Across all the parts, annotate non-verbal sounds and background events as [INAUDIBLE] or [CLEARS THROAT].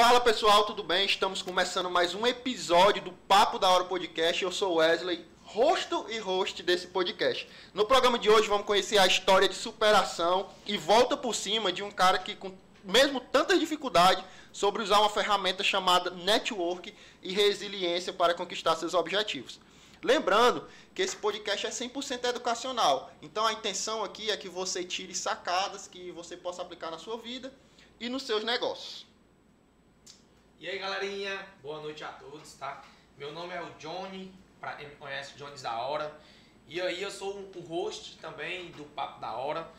Fala pessoal, tudo bem? Estamos começando mais um episódio do Papo da Hora Podcast. Eu sou Wesley, rosto e host desse podcast. No programa de hoje vamos conhecer a história de superação e volta por cima de um cara que, com mesmo tanta dificuldade, sobre usar uma ferramenta chamada network e resiliência para conquistar seus objetivos. Lembrando que esse podcast é 100% educacional. Então a intenção aqui é que você tire sacadas que você possa aplicar na sua vida e nos seus negócios. E aí galerinha, boa noite a todos, tá? Meu nome é o Johnny, pra quem me conhece, Jones da Hora. E aí eu sou o host também do Papo da Hora.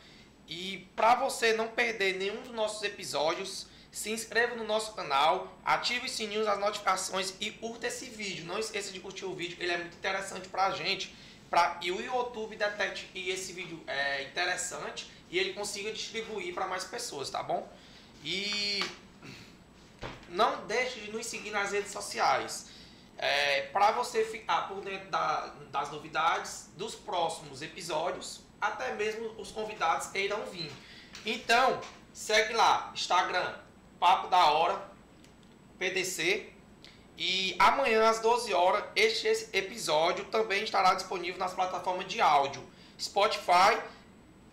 E para você não perder nenhum dos nossos episódios, se inscreva no nosso canal, ative os sininhos, as notificações e curta esse vídeo. Não esqueça de curtir o vídeo, ele é muito interessante pra gente. Pra, e o YouTube detecte que esse vídeo é interessante e ele consiga distribuir para mais pessoas, tá bom? E não deixe de nos seguir nas redes sociais. É, para você ficar por dentro da, das novidades dos próximos episódios, até mesmo os convidados que irão vir. Então, segue lá, Instagram, Papo da Hora, PDC. E amanhã às 12 horas, este episódio também estará disponível nas plataformas de áudio Spotify,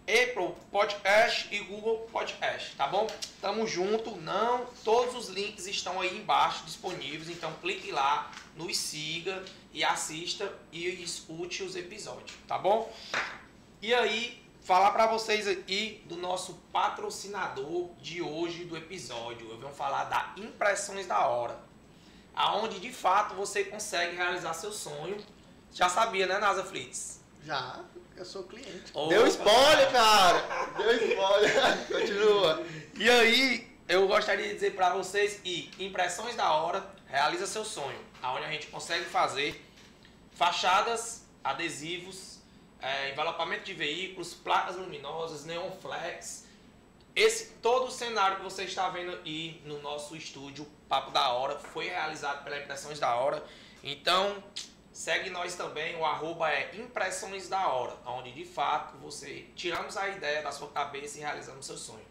Apple Podcast e Google Podcast, tá bom? Tamo junto, não, todos os links estão aí embaixo disponíveis, então clique lá, nos siga e assista e escute os episódios, tá bom? E aí, falar para vocês aqui do nosso patrocinador de hoje do episódio. Eu venho falar da Impressões da Hora, aonde de fato você consegue realizar seu sonho. Já sabia, né, NASA Flits? Já, eu sou cliente. Opa. Deu spoiler, cara! Deu spoiler. [LAUGHS] Continua. E aí, eu gostaria de dizer para vocês que Impressões da Hora realiza seu sonho, aonde a gente consegue fazer fachadas, adesivos, é, envelopamento de veículos, placas luminosas, neon flex. Esse todo o cenário que você está vendo aí no nosso estúdio Papo da Hora foi realizado pela Impressões da Hora. Então, segue nós também, o arroba é Impressões da Hora, onde de fato você tiramos a ideia da sua cabeça e realizamos seu sonho.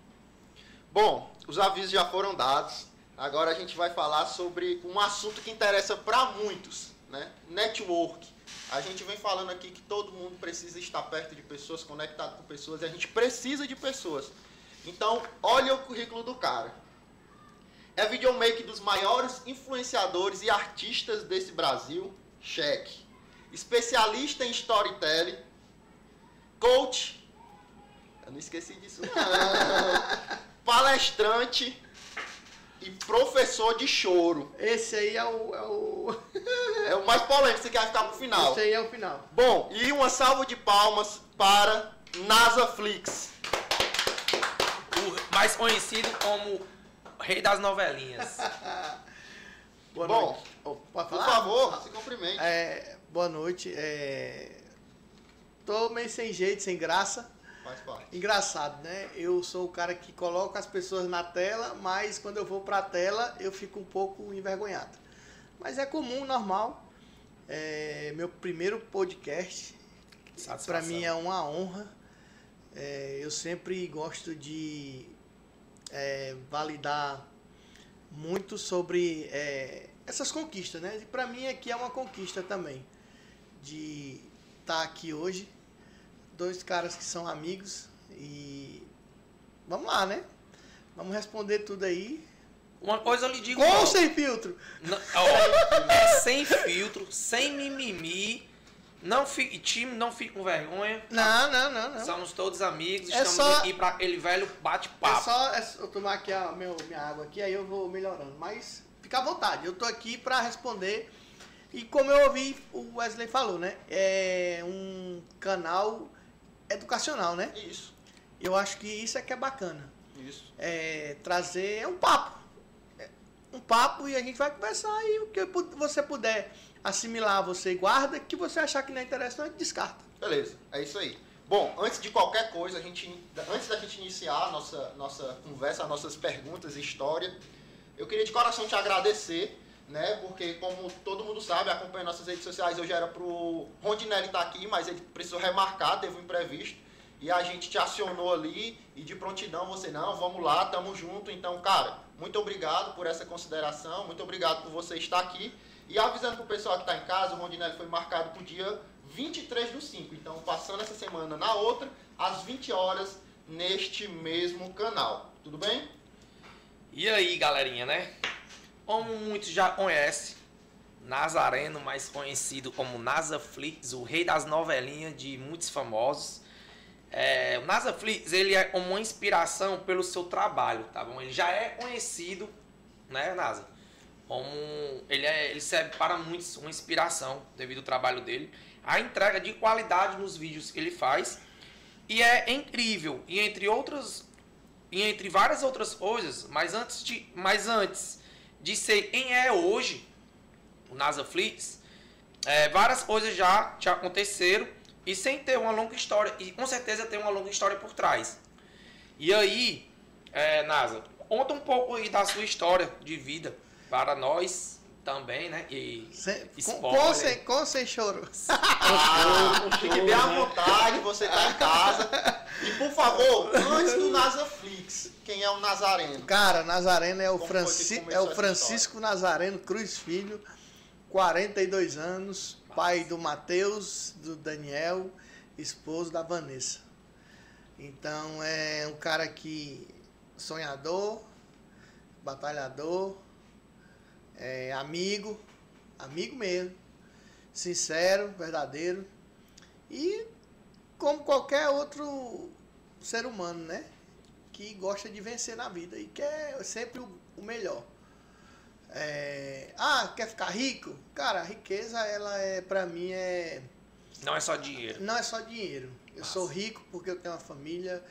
Bom, os avisos já foram dados. Agora a gente vai falar sobre um assunto que interessa para muitos, né? Network. A gente vem falando aqui que todo mundo precisa estar perto de pessoas, conectado com pessoas, e a gente precisa de pessoas. Então, olha o currículo do cara. É videomaker dos maiores influenciadores e artistas desse Brasil, cheque. Especialista em storytelling, coach, eu não esqueci disso não. [LAUGHS] Palestrante e professor de choro. Esse aí é o. É o... [LAUGHS] É o mais polêmico, você quer ficar pro final. Esse aí é o final. Bom, e uma salva de palmas para Nasaflix. O mais conhecido como Rei das Novelinhas. [LAUGHS] Boa Bom, noite. Oh, pode Por falar? favor, se cumprimente. É, boa noite. É... Tô meio sem jeito, sem graça. Faz parte. Engraçado, né? Eu sou o cara que coloca as pessoas na tela, mas quando eu vou pra tela eu fico um pouco envergonhado. Mas é comum, normal. É, meu primeiro podcast. Para mim é uma honra. É, eu sempre gosto de é, validar muito sobre é, essas conquistas, né? E para mim aqui é uma conquista também de estar aqui hoje, dois caras que são amigos e vamos lá, né? Vamos responder tudo aí. Uma coisa eu lhe digo. Com ou sem filtro? Não, ó, é sem filtro, sem mimimi. Não fique tímido, não fique com vergonha. Não, não, não, não. Somos todos amigos, É estamos só- aqui para aquele velho É bate-papo. só é só eu tomar aqui a meu, minha água aqui, aí eu vou melhorando. Mas fica à vontade, eu tô aqui para responder. E como eu ouvi o Wesley falou, né? É um canal educacional, né? Isso, Eu acho que isso é que é bacana. isso. É trazer é um papo. É um papo e a gente vai conversar e o que você puder assimilar, você guarda, que você achar que não é interessante, descarta. Beleza, é isso aí. Bom, antes de qualquer coisa, a gente, antes da gente iniciar a nossa, nossa conversa, as nossas perguntas e história, eu queria de coração te agradecer, né? Porque como todo mundo sabe, acompanha nossas redes sociais, eu já era pro Rondinelli estar aqui, mas ele precisou remarcar, teve um imprevisto. E a gente te acionou ali e de prontidão você, não, vamos lá, tamo junto. Então, cara, muito obrigado por essa consideração, muito obrigado por você estar aqui. E avisando para o pessoal que está em casa, o Rondinelli foi marcado para o dia 23 do 5. Então, passando essa semana na outra, às 20 horas, neste mesmo canal. Tudo bem? E aí, galerinha, né? Como muitos já conhecem, Nazareno, mais conhecido como Nazaflix, o rei das novelinhas de muitos famosos. É, o Nazaflix, ele é uma inspiração pelo seu trabalho, tá bom? Ele já é conhecido, né, Nasa? Como ele, é, ele serve para muitos uma inspiração devido ao trabalho dele. A entrega de qualidade nos vídeos que ele faz. E é incrível. E entre outras e entre várias outras coisas, mas antes de, mas antes de ser quem é hoje, o NASA Flix, é, várias coisas já, já aconteceram e sem ter uma longa história, e com certeza tem uma longa história por trás. E aí, é, NASA, conta um pouco aí da sua história de vida para nós também, né? E com, com, sem, com sem choro. [LAUGHS] Ah, fique bem à vontade, você tá em casa. E por favor, antes do Nazaflix, quem é o Nazareno? Cara, Nazareno é o, Franci é o Francisco Nazareno Cruz Filho, 42 anos, pai do Matheus, do Daniel, esposo da Vanessa. Então é um cara que sonhador, batalhador, é, amigo, amigo mesmo, sincero, verdadeiro e como qualquer outro ser humano, né? Que gosta de vencer na vida e quer sempre o, o melhor. É, ah, quer ficar rico? Cara, a riqueza, ela é, pra mim, é. Não é só dinheiro. Não é só dinheiro. Eu Nossa. sou rico porque eu tenho uma família.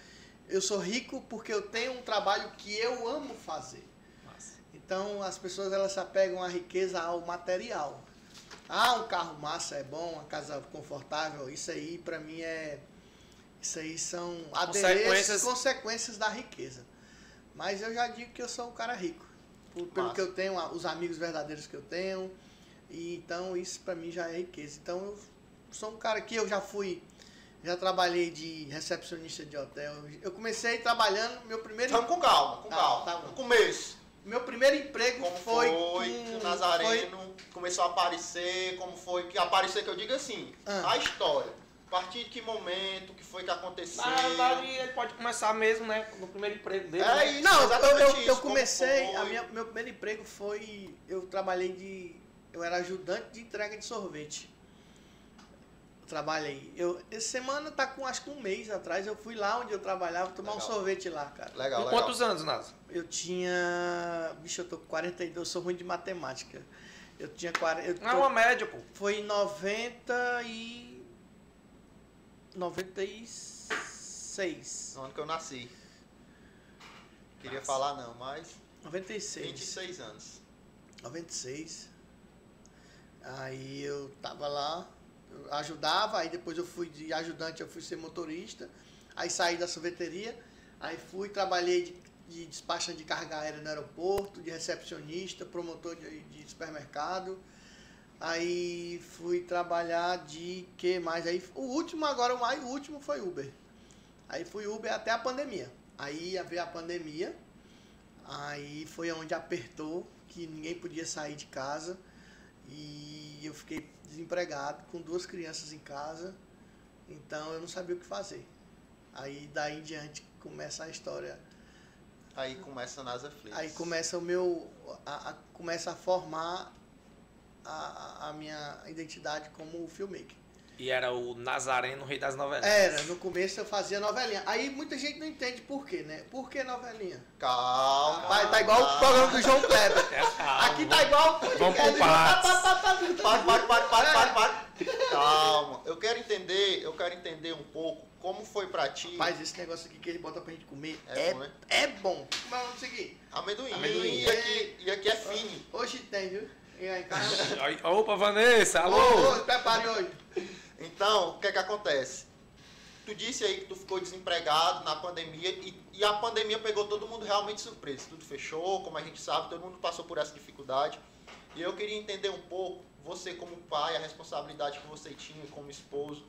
Eu sou rico porque eu tenho um trabalho que eu amo fazer. Então as pessoas elas se apegam à riqueza ao material. Ah, um carro massa é bom, uma casa confortável, isso aí para mim é isso aí são consequências... consequências da riqueza. Mas eu já digo que eu sou um cara rico, pelo que eu tenho, os amigos verdadeiros que eu tenho. E então isso para mim já é riqueza. Então eu sou um cara que eu já fui já trabalhei de recepcionista de hotel. Eu comecei trabalhando meu primeiro. Vamos com calma, com tá, calma. Tá no começo. Meu primeiro emprego como foi. foi que o Nazareno foi... começou a aparecer, como foi que aparecer, que eu digo assim, ah. a história. A partir de que momento, que foi que aconteceu? Na verdade, ele pode começar mesmo, né? No primeiro emprego dele. É né? isso, Não, eu, eu, eu comecei, a minha, meu primeiro emprego foi. Eu trabalhei de. Eu era ajudante de entrega de sorvete trabalhei. Eu, essa semana tá com acho que um mês atrás, eu fui lá onde eu trabalhava tomar legal. um sorvete lá, cara. Legal, com legal. quantos anos, Nasa? Eu tinha. Bicho, eu tô com 42, eu sou ruim de matemática. Eu tinha 40. Eu tô, é uma média, pô. Foi em 90 e. 96. No ano que eu nasci. Queria Nossa. falar não, mas. 96. 26 anos. 96. Aí eu tava lá, ajudava, aí depois eu fui de ajudante, eu fui ser motorista, aí saí da sorveteria, aí fui, trabalhei de, de despachante de carga aérea no aeroporto, de recepcionista, promotor de, de supermercado, aí fui trabalhar de que mais? Aí o último agora, o mais último foi Uber. Aí fui Uber até a pandemia. Aí veio a pandemia, aí foi onde apertou, que ninguém podia sair de casa. E eu fiquei desempregado, com duas crianças em casa, então eu não sabia o que fazer. Aí daí em diante começa a história. Aí começa a NASA Flix. Aí começa o meu. A, a, começa a formar a, a minha identidade como filmmaker. E era o Nazareno, rei das novelas. Era, no começo eu fazia novelinha. Aí muita gente não entende por quê, né? Por que novelinha? Calma. Vai, tá igual o programa do João Kleber. É, Aqui tá igual o Vamos pro partes. Para, para, para, para, para, para. Calma. Eu quero entender, eu quero entender um pouco como foi pra ti. Rapaz, esse negócio aqui que ele bota pra gente comer é, é bom, né? É bom. Mas vamos seguir. Amendoim. Amendoim. E aqui, e aqui é fino. Hoje tem, viu? E aí, cara? [LAUGHS] Opa, Vanessa, alô! Ô, prepare hoje. Então, o que é que acontece? Tu disse aí que tu ficou desempregado na pandemia e, e a pandemia pegou todo mundo realmente surpreso. Tudo fechou, como a gente sabe, todo mundo passou por essa dificuldade. E eu queria entender um pouco, você como pai, a responsabilidade que você tinha como esposo.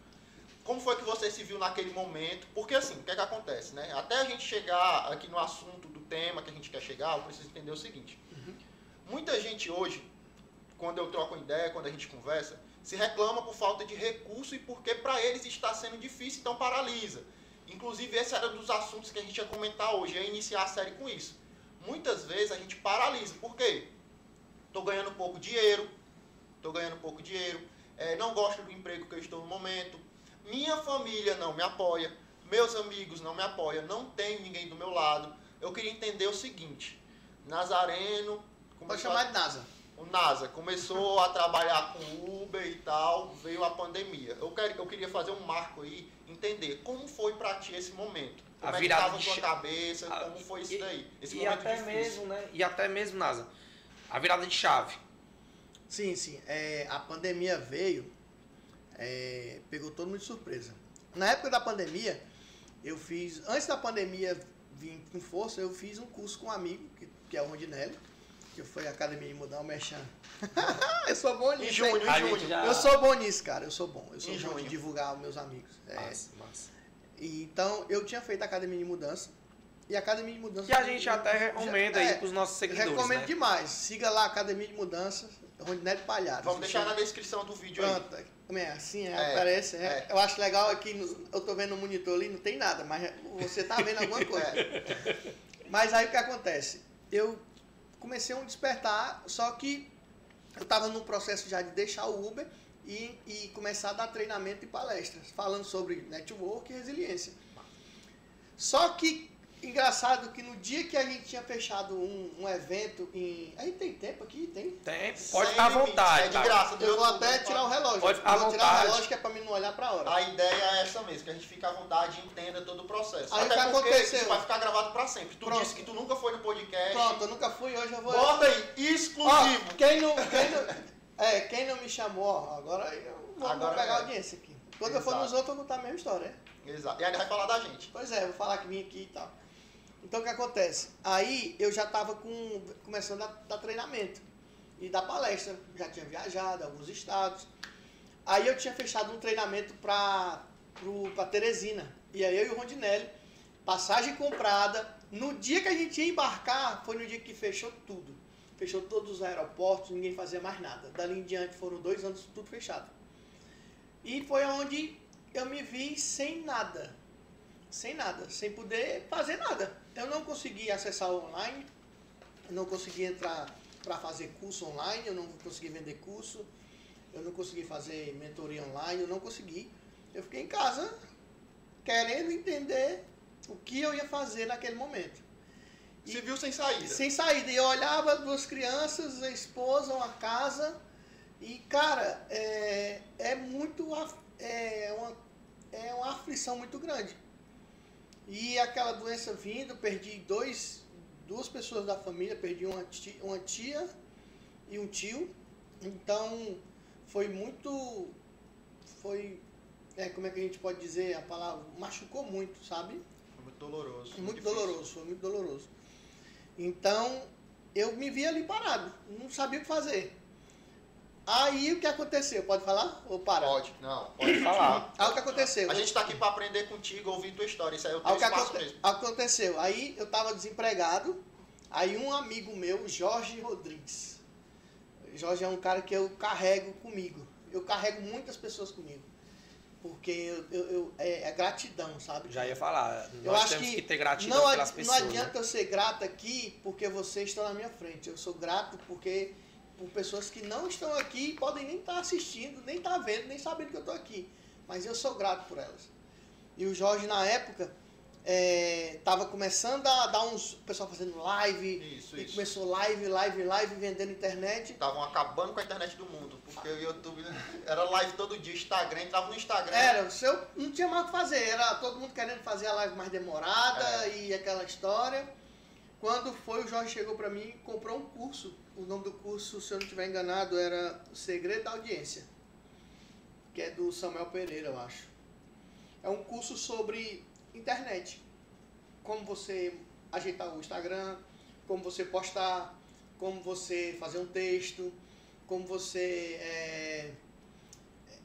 como foi que você se viu naquele momento? Porque assim, o que é que acontece, né? Até a gente chegar aqui no assunto do tema que a gente quer chegar, eu preciso entender o seguinte. Muita gente hoje, quando eu troco ideia, quando a gente conversa, se reclama por falta de recurso e porque para eles está sendo difícil, então paralisa. Inclusive, esse era um dos assuntos que a gente ia comentar hoje, é iniciar a série com isso. Muitas vezes a gente paralisa. Por quê? Estou ganhando pouco dinheiro, estou ganhando pouco dinheiro, é, não gosto do emprego que eu estou no momento, minha família não me apoia, meus amigos não me apoiam, não tenho ninguém do meu lado. Eu queria entender o seguinte: Nazareno. Pode chamar de NASA. O NASA começou a trabalhar com Uber e tal, veio a pandemia. Eu, quero, eu queria fazer um marco aí, entender como foi para ti esse momento. Como A é que virada tava a de cabeça, a- como foi isso e- daí? Esse e momento até difícil. mesmo, né? E até mesmo, NASA, a virada de chave. Sim, sim. É, a pandemia veio, é, pegou todo mundo de surpresa. Na época da pandemia, eu fiz. Antes da pandemia vir com força, eu fiz um curso com um amigo, que, que é o Rondinelli, que foi a Academia de Mudar o Mechan. [LAUGHS] eu sou bom Em nisso. junho, em junho. já- Eu sou bom nisso, cara. Eu sou bom. Eu sou Em bom junho. divulgar os meus amigos. É, Massa, massa. e, então, eu tinha feito a Academia de Mudança. E a Academia de Mudança. Que a gente até já- recomenda é, aí pros nossos seguidores, Recomendo né? demais. Siga lá a Academia de Mudança, Rondinelli Palhares. Vamos deixar na descrição do vídeo aí. Pronto, como é assim, é, É, aparece. é. é. Eu acho legal aqui, no- eu tô vendo no monitor ali, não tem nada, mas você tá vendo alguma [LAUGHS] coisa. É, Mas aí o que acontece? Eu comecei um despertar, só que eu tava num processo já de deixar o Uber e, e começar a dar treinamento e palestras, falando sobre network e resiliência. Só que, engraçado que no dia que a gente tinha fechado um, um evento em. Aí tem tempo aqui? Tem? Tem, pode ficar à vontade, É de graça. Eu vou até tirar o relógio. Pode ficar eu à vou tirar o vontade. relógio que é pra mim não olhar pra hora. A ideia é essa mesmo, que a gente fique à vontade e entenda todo o processo. Aí Até que porque aconteceu? isso vai ficar gravado pra sempre. Tu Pronto. disse que tu nunca foi no podcast. Pronto, eu nunca fui, hoje eu vou. Bota aí, exclusivo. Ó, quem não, quem não, é, quem não me chamou, ó, agora eu vou, Agora vou pegar é. a audiência aqui. Quando eu for Exato. nos outros, eu vou contar a mesma história. né? Exato. E ainda vai falar da gente. Pois é, eu vou falar que vim aqui e tal. Então o que acontece? Aí eu já estava com, começando a dar treinamento e dar palestra. Já tinha viajado alguns estados. Aí eu tinha fechado um treinamento para Teresina. E aí eu e o Rondinelli, passagem comprada. No dia que a gente ia embarcar, foi no dia que fechou tudo. Fechou todos os aeroportos, ninguém fazia mais nada. Dali em diante foram dois anos tudo fechado. E foi onde eu me vi sem nada. Sem nada, sem poder fazer nada. Eu não consegui acessar online, eu não consegui entrar para fazer curso online, eu não consegui vender curso, eu não consegui fazer mentoria online, eu não consegui. Eu fiquei em casa querendo entender o que eu ia fazer naquele momento. Se viu sem saída. Sem saída. E eu olhava duas crianças, a esposa, uma casa. E, cara, é, é muito. É uma, é uma aflição muito grande. E aquela doença vindo, perdi dois, duas pessoas da família, perdi uma tia, uma tia e um tio. Então, foi muito. Foi. É, como é que a gente pode dizer a palavra? Machucou muito, sabe? Foi muito doloroso. Muito difícil. doloroso, foi muito doloroso. Então, eu me vi ali parado, não sabia o que fazer. Aí o que aconteceu? Pode falar? Ou para? Pode, não. Pode falar. Aí o que aconteceu? A gente tá aqui pra aprender contigo, ouvir tua história. Isso aí é o Aí teu o que espaço aconte- mesmo. aconteceu? Aí eu tava desempregado, aí um amigo meu, Jorge Rodrigues. Jorge é um cara que eu carrego comigo. Eu carrego muitas pessoas comigo. Porque eu, eu- eu- é, é gratidão, sabe? Já ia falar. Eu Nós acho temos que, que ter gratidão não, pelas ad- pessoas. não adianta né? eu ser grato aqui porque vocês estão na minha frente. Eu sou grato porque por pessoas que não estão aqui podem nem estar assistindo, nem estar vendo, nem sabendo que eu estou aqui. Mas eu sou grato por elas. E o Jorge, na época, estava começando a dar uns. O pessoal fazendo live. Isso, e isso. começou live, live, live, vendendo internet. Estavam acabando com a internet do mundo. Porque o YouTube era live todo dia, Instagram, entrava no Instagram. Era, se eu não tinha mais o que fazer, era todo mundo querendo fazer a live mais demorada É. e aquela história. Quando foi, o Jorge chegou pra mim e comprou um curso. O nome do curso, se eu não estiver enganado, era O Segredo da Audiência, que é do Samuel Pereira, eu acho. É um curso sobre internet. Como você ajeitar o Instagram, como você postar, como você fazer um texto, como você é,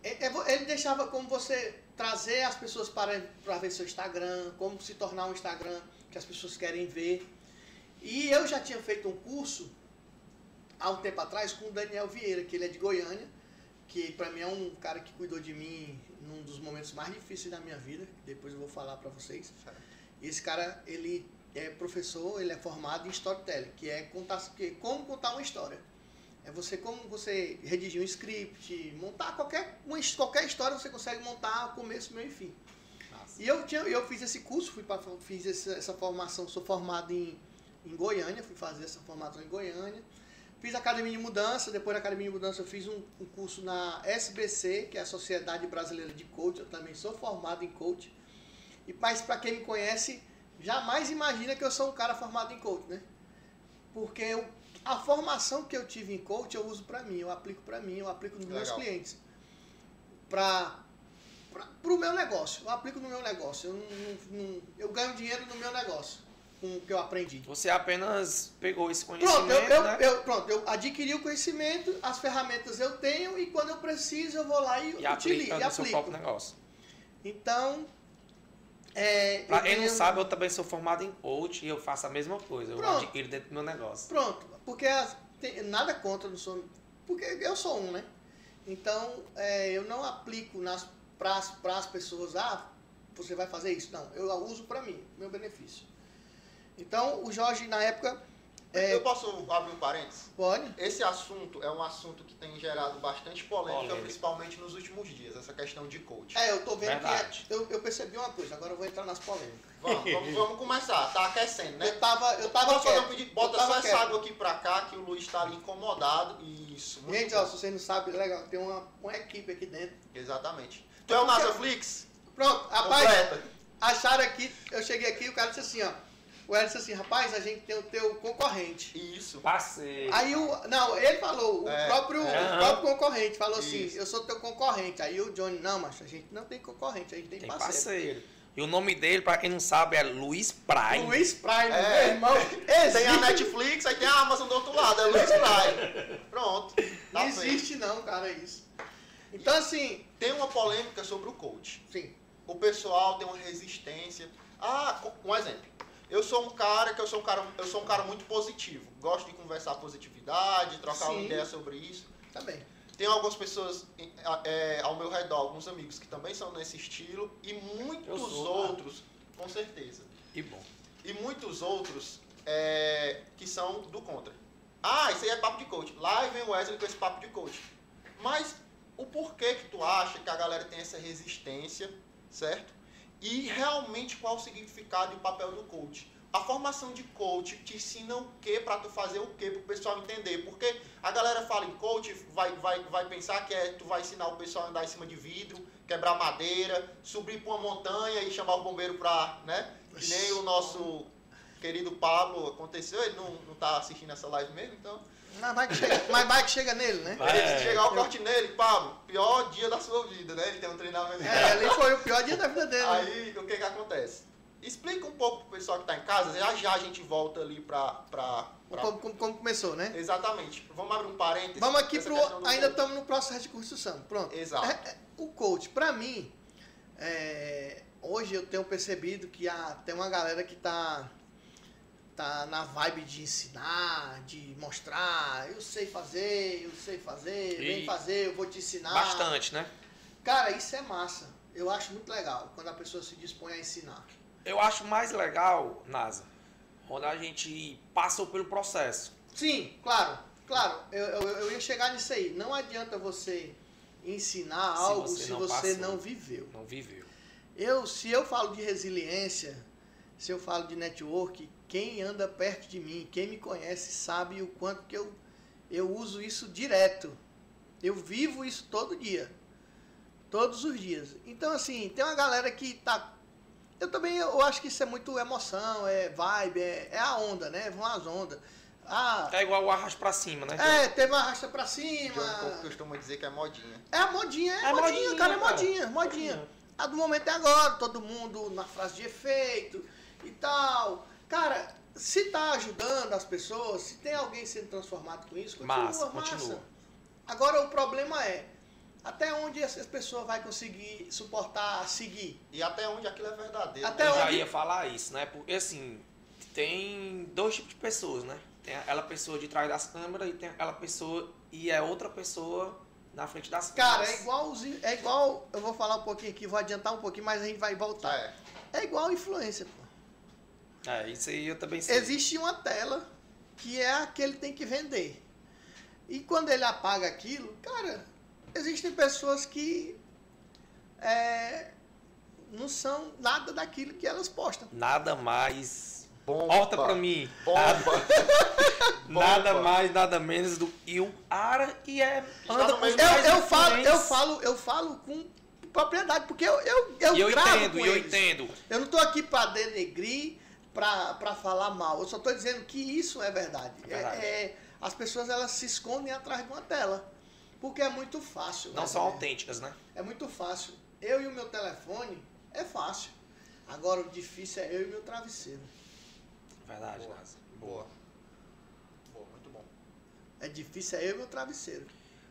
é- é ele deixava como você trazer as pessoas para, para ver seu Instagram, como se tornar um Instagram que as pessoas querem ver. E eu já tinha feito um curso há um tempo atrás com o Daniel Vieira, que ele é de Goiânia, que para mim é um cara que cuidou de mim num dos momentos mais difíceis da minha vida, depois eu vou falar para vocês. E esse cara, ele é professor, ele é formado em storytelling, que é contar, que é como contar uma história. É você como você redigir um script, montar qualquer, uma, qualquer história você consegue montar começo, meio e fim. Nossa. E eu, tinha, eu fiz esse curso, fui pra, fiz essa, essa formação, sou formado em, em Goiânia, fui fazer essa formação em Goiânia. Fiz Academia de Mudança, depois da Academia de Mudança eu fiz um, um, curso na SBC, que é a Sociedade Brasileira de Coach, eu também sou formado em coach. E mas para quem me conhece, jamais imagina que eu sou um cara formado em coach, né? Porque eu, a formação que eu tive em coach eu uso para mim, eu aplico para mim, eu aplico nos meus clientes. Para o meu negócio, eu aplico no meu negócio. Eu, não, não, eu ganho dinheiro no meu negócio com o que eu aprendi. Você apenas pegou esse conhecimento, pronto, eu, né? eu, pronto, eu adquiri o conhecimento, as ferramentas eu tenho e quando eu preciso eu vou lá e, e utilizo, e aplico. seu próprio negócio. Então, é, pra quem não sabe, eu também sou formado em coach e eu faço a mesma coisa. Pronto. Eu adquiro dentro do meu negócio. Pronto, porque tem, nada contra, não sou, porque eu sou um, né? Então, é, eu não aplico nas para as pessoas, ah, você vai fazer isso. Não, eu uso para mim, meu benefício. Então, o Jorge, na época, é... Eu posso abrir um parênteses? Pode. Esse assunto é um assunto que tem gerado bastante polêmica, polêmica. principalmente nos últimos dias, essa questão de coach. É, eu tô vendo Verdade. que. É, eu, eu, percebi uma coisa, agora eu vou entrar nas polêmicas. Vamos, vamos, [LAUGHS] vamos começar, tá aquecendo, né? Eu tava. Eu tava Posso fazer um pedido? Bota só essa água aqui pra cá, que o Luiz tá ali incomodado. Isso. Gente, ó, se vocês não sabem, legal, tem uma, uma equipe aqui dentro. Exatamente. Tu é o Nasaflix? Pronto, rapaz. Completa. Acharam aqui, eu cheguei aqui e o cara disse assim, ó. O Hélio disse assim, rapaz, a gente tem o teu concorrente. Isso. Passei. Aí o. Não, ele falou, é, o, próprio, é. o próprio concorrente falou assim, Isso. assim, eu sou teu concorrente. Aí o Johnny, não, mas a gente não tem concorrente, a gente tem, tem parceiro. parceiro. E o nome dele, pra quem não sabe, é Luiz Prime. Luiz Prime, é. meu irmão. Existe. [LAUGHS] Tem a Netflix, aí tem a Amazon do outro lado, é Luiz Prime. Pronto. Tá não existe não, cara, isso. Então, assim... Tem uma polêmica sobre o coach. Sim. O pessoal tem uma resistência. Ah, um exemplo. Eu sou um cara que eu sou um cara, eu sou um cara muito positivo. Gosto de conversar positividade, trocar Sim. uma ideia sobre isso. Também. Tem algumas pessoas é, ao meu redor, alguns amigos que também são nesse estilo e muitos sou, outros, né? com certeza. E bom. E muitos outros é, que são do contra. Ah, isso aí é papo de coach. Lá vem o Wesley com esse papo de coach. Mas o porquê que tu acha que a galera tem essa resistência, certo? E realmente qual o significado e o papel do coach. A formação de coach te ensina o que para tu fazer o que para o pessoal entender. Porque a galera fala em coach, vai, vai, vai pensar que é tu vai ensinar o pessoal a andar em cima de vidro, quebrar madeira, subir para uma montanha e chamar o bombeiro para, né? Que nem o nosso querido Pablo aconteceu, ele não, não tá assistindo essa live mesmo, então mas vai que chega, mas vai que chega nele, né? Vai. Se chegar o corte nele, Pablo, pior dia da sua vida, né? Ele tem um treinamento. É, ali foi o pior dia da vida dele. Né? Aí, o que que acontece? Explica um pouco pro pessoal que tá em casa, já já a gente volta ali pra... pra, pra... Como, como, como, começou, né? Exatamente. Vamos abrir um parênteses. Vamos aqui pro... Ainda estamos no processo de construção. Pronto. Exato. É, é, o coach, pra mim, é, hoje eu tenho percebido que há, tem uma galera que tá tá na vibe de ensinar, de mostrar, eu sei fazer, eu sei fazer, e vem fazer, eu vou te ensinar. Bastante, né? Cara, isso é massa. Eu acho muito legal quando a pessoa se dispõe a ensinar. Eu acho mais legal, Nasa, quando a gente passou pelo processo. Sim, claro, claro. Eu, eu, eu ia chegar nisso aí. Não adianta você ensinar se algo você se não você passou, não viveu. Não viveu. Eu, se eu falo de resiliência, se eu falo de network, quem anda perto de mim, quem me conhece, sabe o quanto que eu, eu uso isso direto. Eu vivo isso todo dia. Todos os dias. Então, assim, tem uma galera que tá. Eu também eu acho que isso é muito emoção, é vibe, é, é a onda, né? Vão as ondas. Ah, é igual o arrasto pra cima, né? É, teve uma arrasta pra cima. John costuma dizer que é modinha. É a modinha, é, é modinha, modinha, cara, é modinha, modinha. A do momento é agora, todo mundo na frase de efeito e tal. Cara, se tá ajudando as pessoas, se tem alguém sendo transformado com isso, continua, massa. massa. Continua. Agora o problema é, Até onde essa pessoa vai conseguir suportar, seguir? E até onde aquilo é verdadeiro. Até? Eu já onde- ia falar isso, né? Porque assim, tem dois tipos de pessoas, né? Tem aquela pessoa de trás das câmeras e tem aquela pessoa e é outra pessoa na frente das Cara, câmeras. é igualzinho, é igual, eu vou falar um pouquinho aqui, vou adiantar um pouquinho, mas a gente vai voltar. É. É igual influência, pô. É, isso aí eu também sei. Existe uma tela que é a que ele tem que vender. E quando ele apaga aquilo, cara, existem pessoas que é, não são nada daquilo que elas postam. Nada mais. Bomba. Horta pra mim. Bomba. [LAUGHS] [LAUGHS] Nada Bomba. mais, nada menos do que o Ara e é. Anda Eu, eu falo, eu falo, eu falo com propriedade, porque eu, eu, eu, E eu gravo entendo, com eu eles. entendo. Eu não estou aqui para denegrir, para falar mal. Eu só estou dizendo que isso é verdade. É verdade. É- é- as pessoas elas se escondem atrás de uma tela. Porque é muito fácil. Não né? são autênticas, né? É muito fácil. Eu e o meu telefone é fácil. Agora o difícil é eu e meu travesseiro. Verdade, Boa. Nasa. Boa. Boa, muito bom. É difícil é eu e meu travesseiro.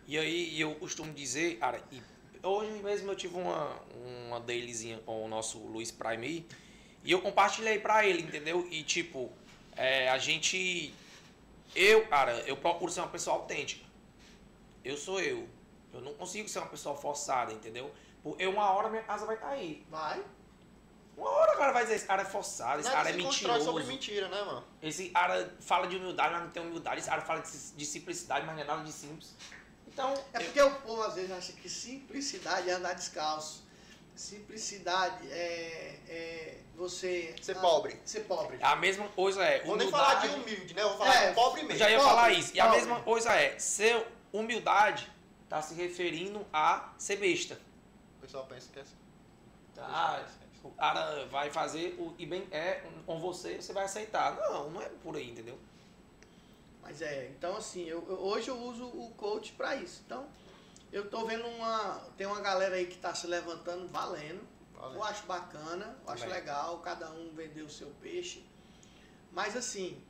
E aí eu costumo dizer, cara, e hoje mesmo eu tive uma, uma dailyzinha com o nosso Luiz Prime aí, e eu compartilhei pra ele, entendeu? E tipo, é, a gente. Eu, cara, eu procuro ser uma pessoa autêntica. Eu sou eu. Eu não consigo ser uma pessoa forçada, entendeu? Porque uma hora minha casa vai cair. Vai. Uma hora o cara vai dizer, esse cara é forçado, esse Nada cara é constrói sobre mentiroso. mentira, né, mano? Esse cara fala de humildade, mas não tem humildade. Esse cara fala de, de simplicidade, mas não é nada de simples. Então, É eu- porque o povo às vezes acha que simplicidade é andar descalço. Simplicidade é, é você. Ser ah, pobre. Ser pobre. a mesma coisa é. Vou nem humildade- falar de humilde, né? Eu vou falar É, de pobre Eu mesmo. já ia Pobre, falar isso. E a pobre. mesma coisa é, ser humildade tá se referindo a ser besta. O pessoal pensa que é assim. Ah, o cara vai fazer o e bem é com você, você vai aceitar. Não, não é por aí, entendeu? Mas é, então assim, eu, eu- hoje eu uso o coach para isso. Então, eu tô vendo uma. Tem uma galera aí que tá se levantando valendo. Valeu. Eu acho bacana, eu acho Também. legal, cada um vender o seu peixe. Mas assim,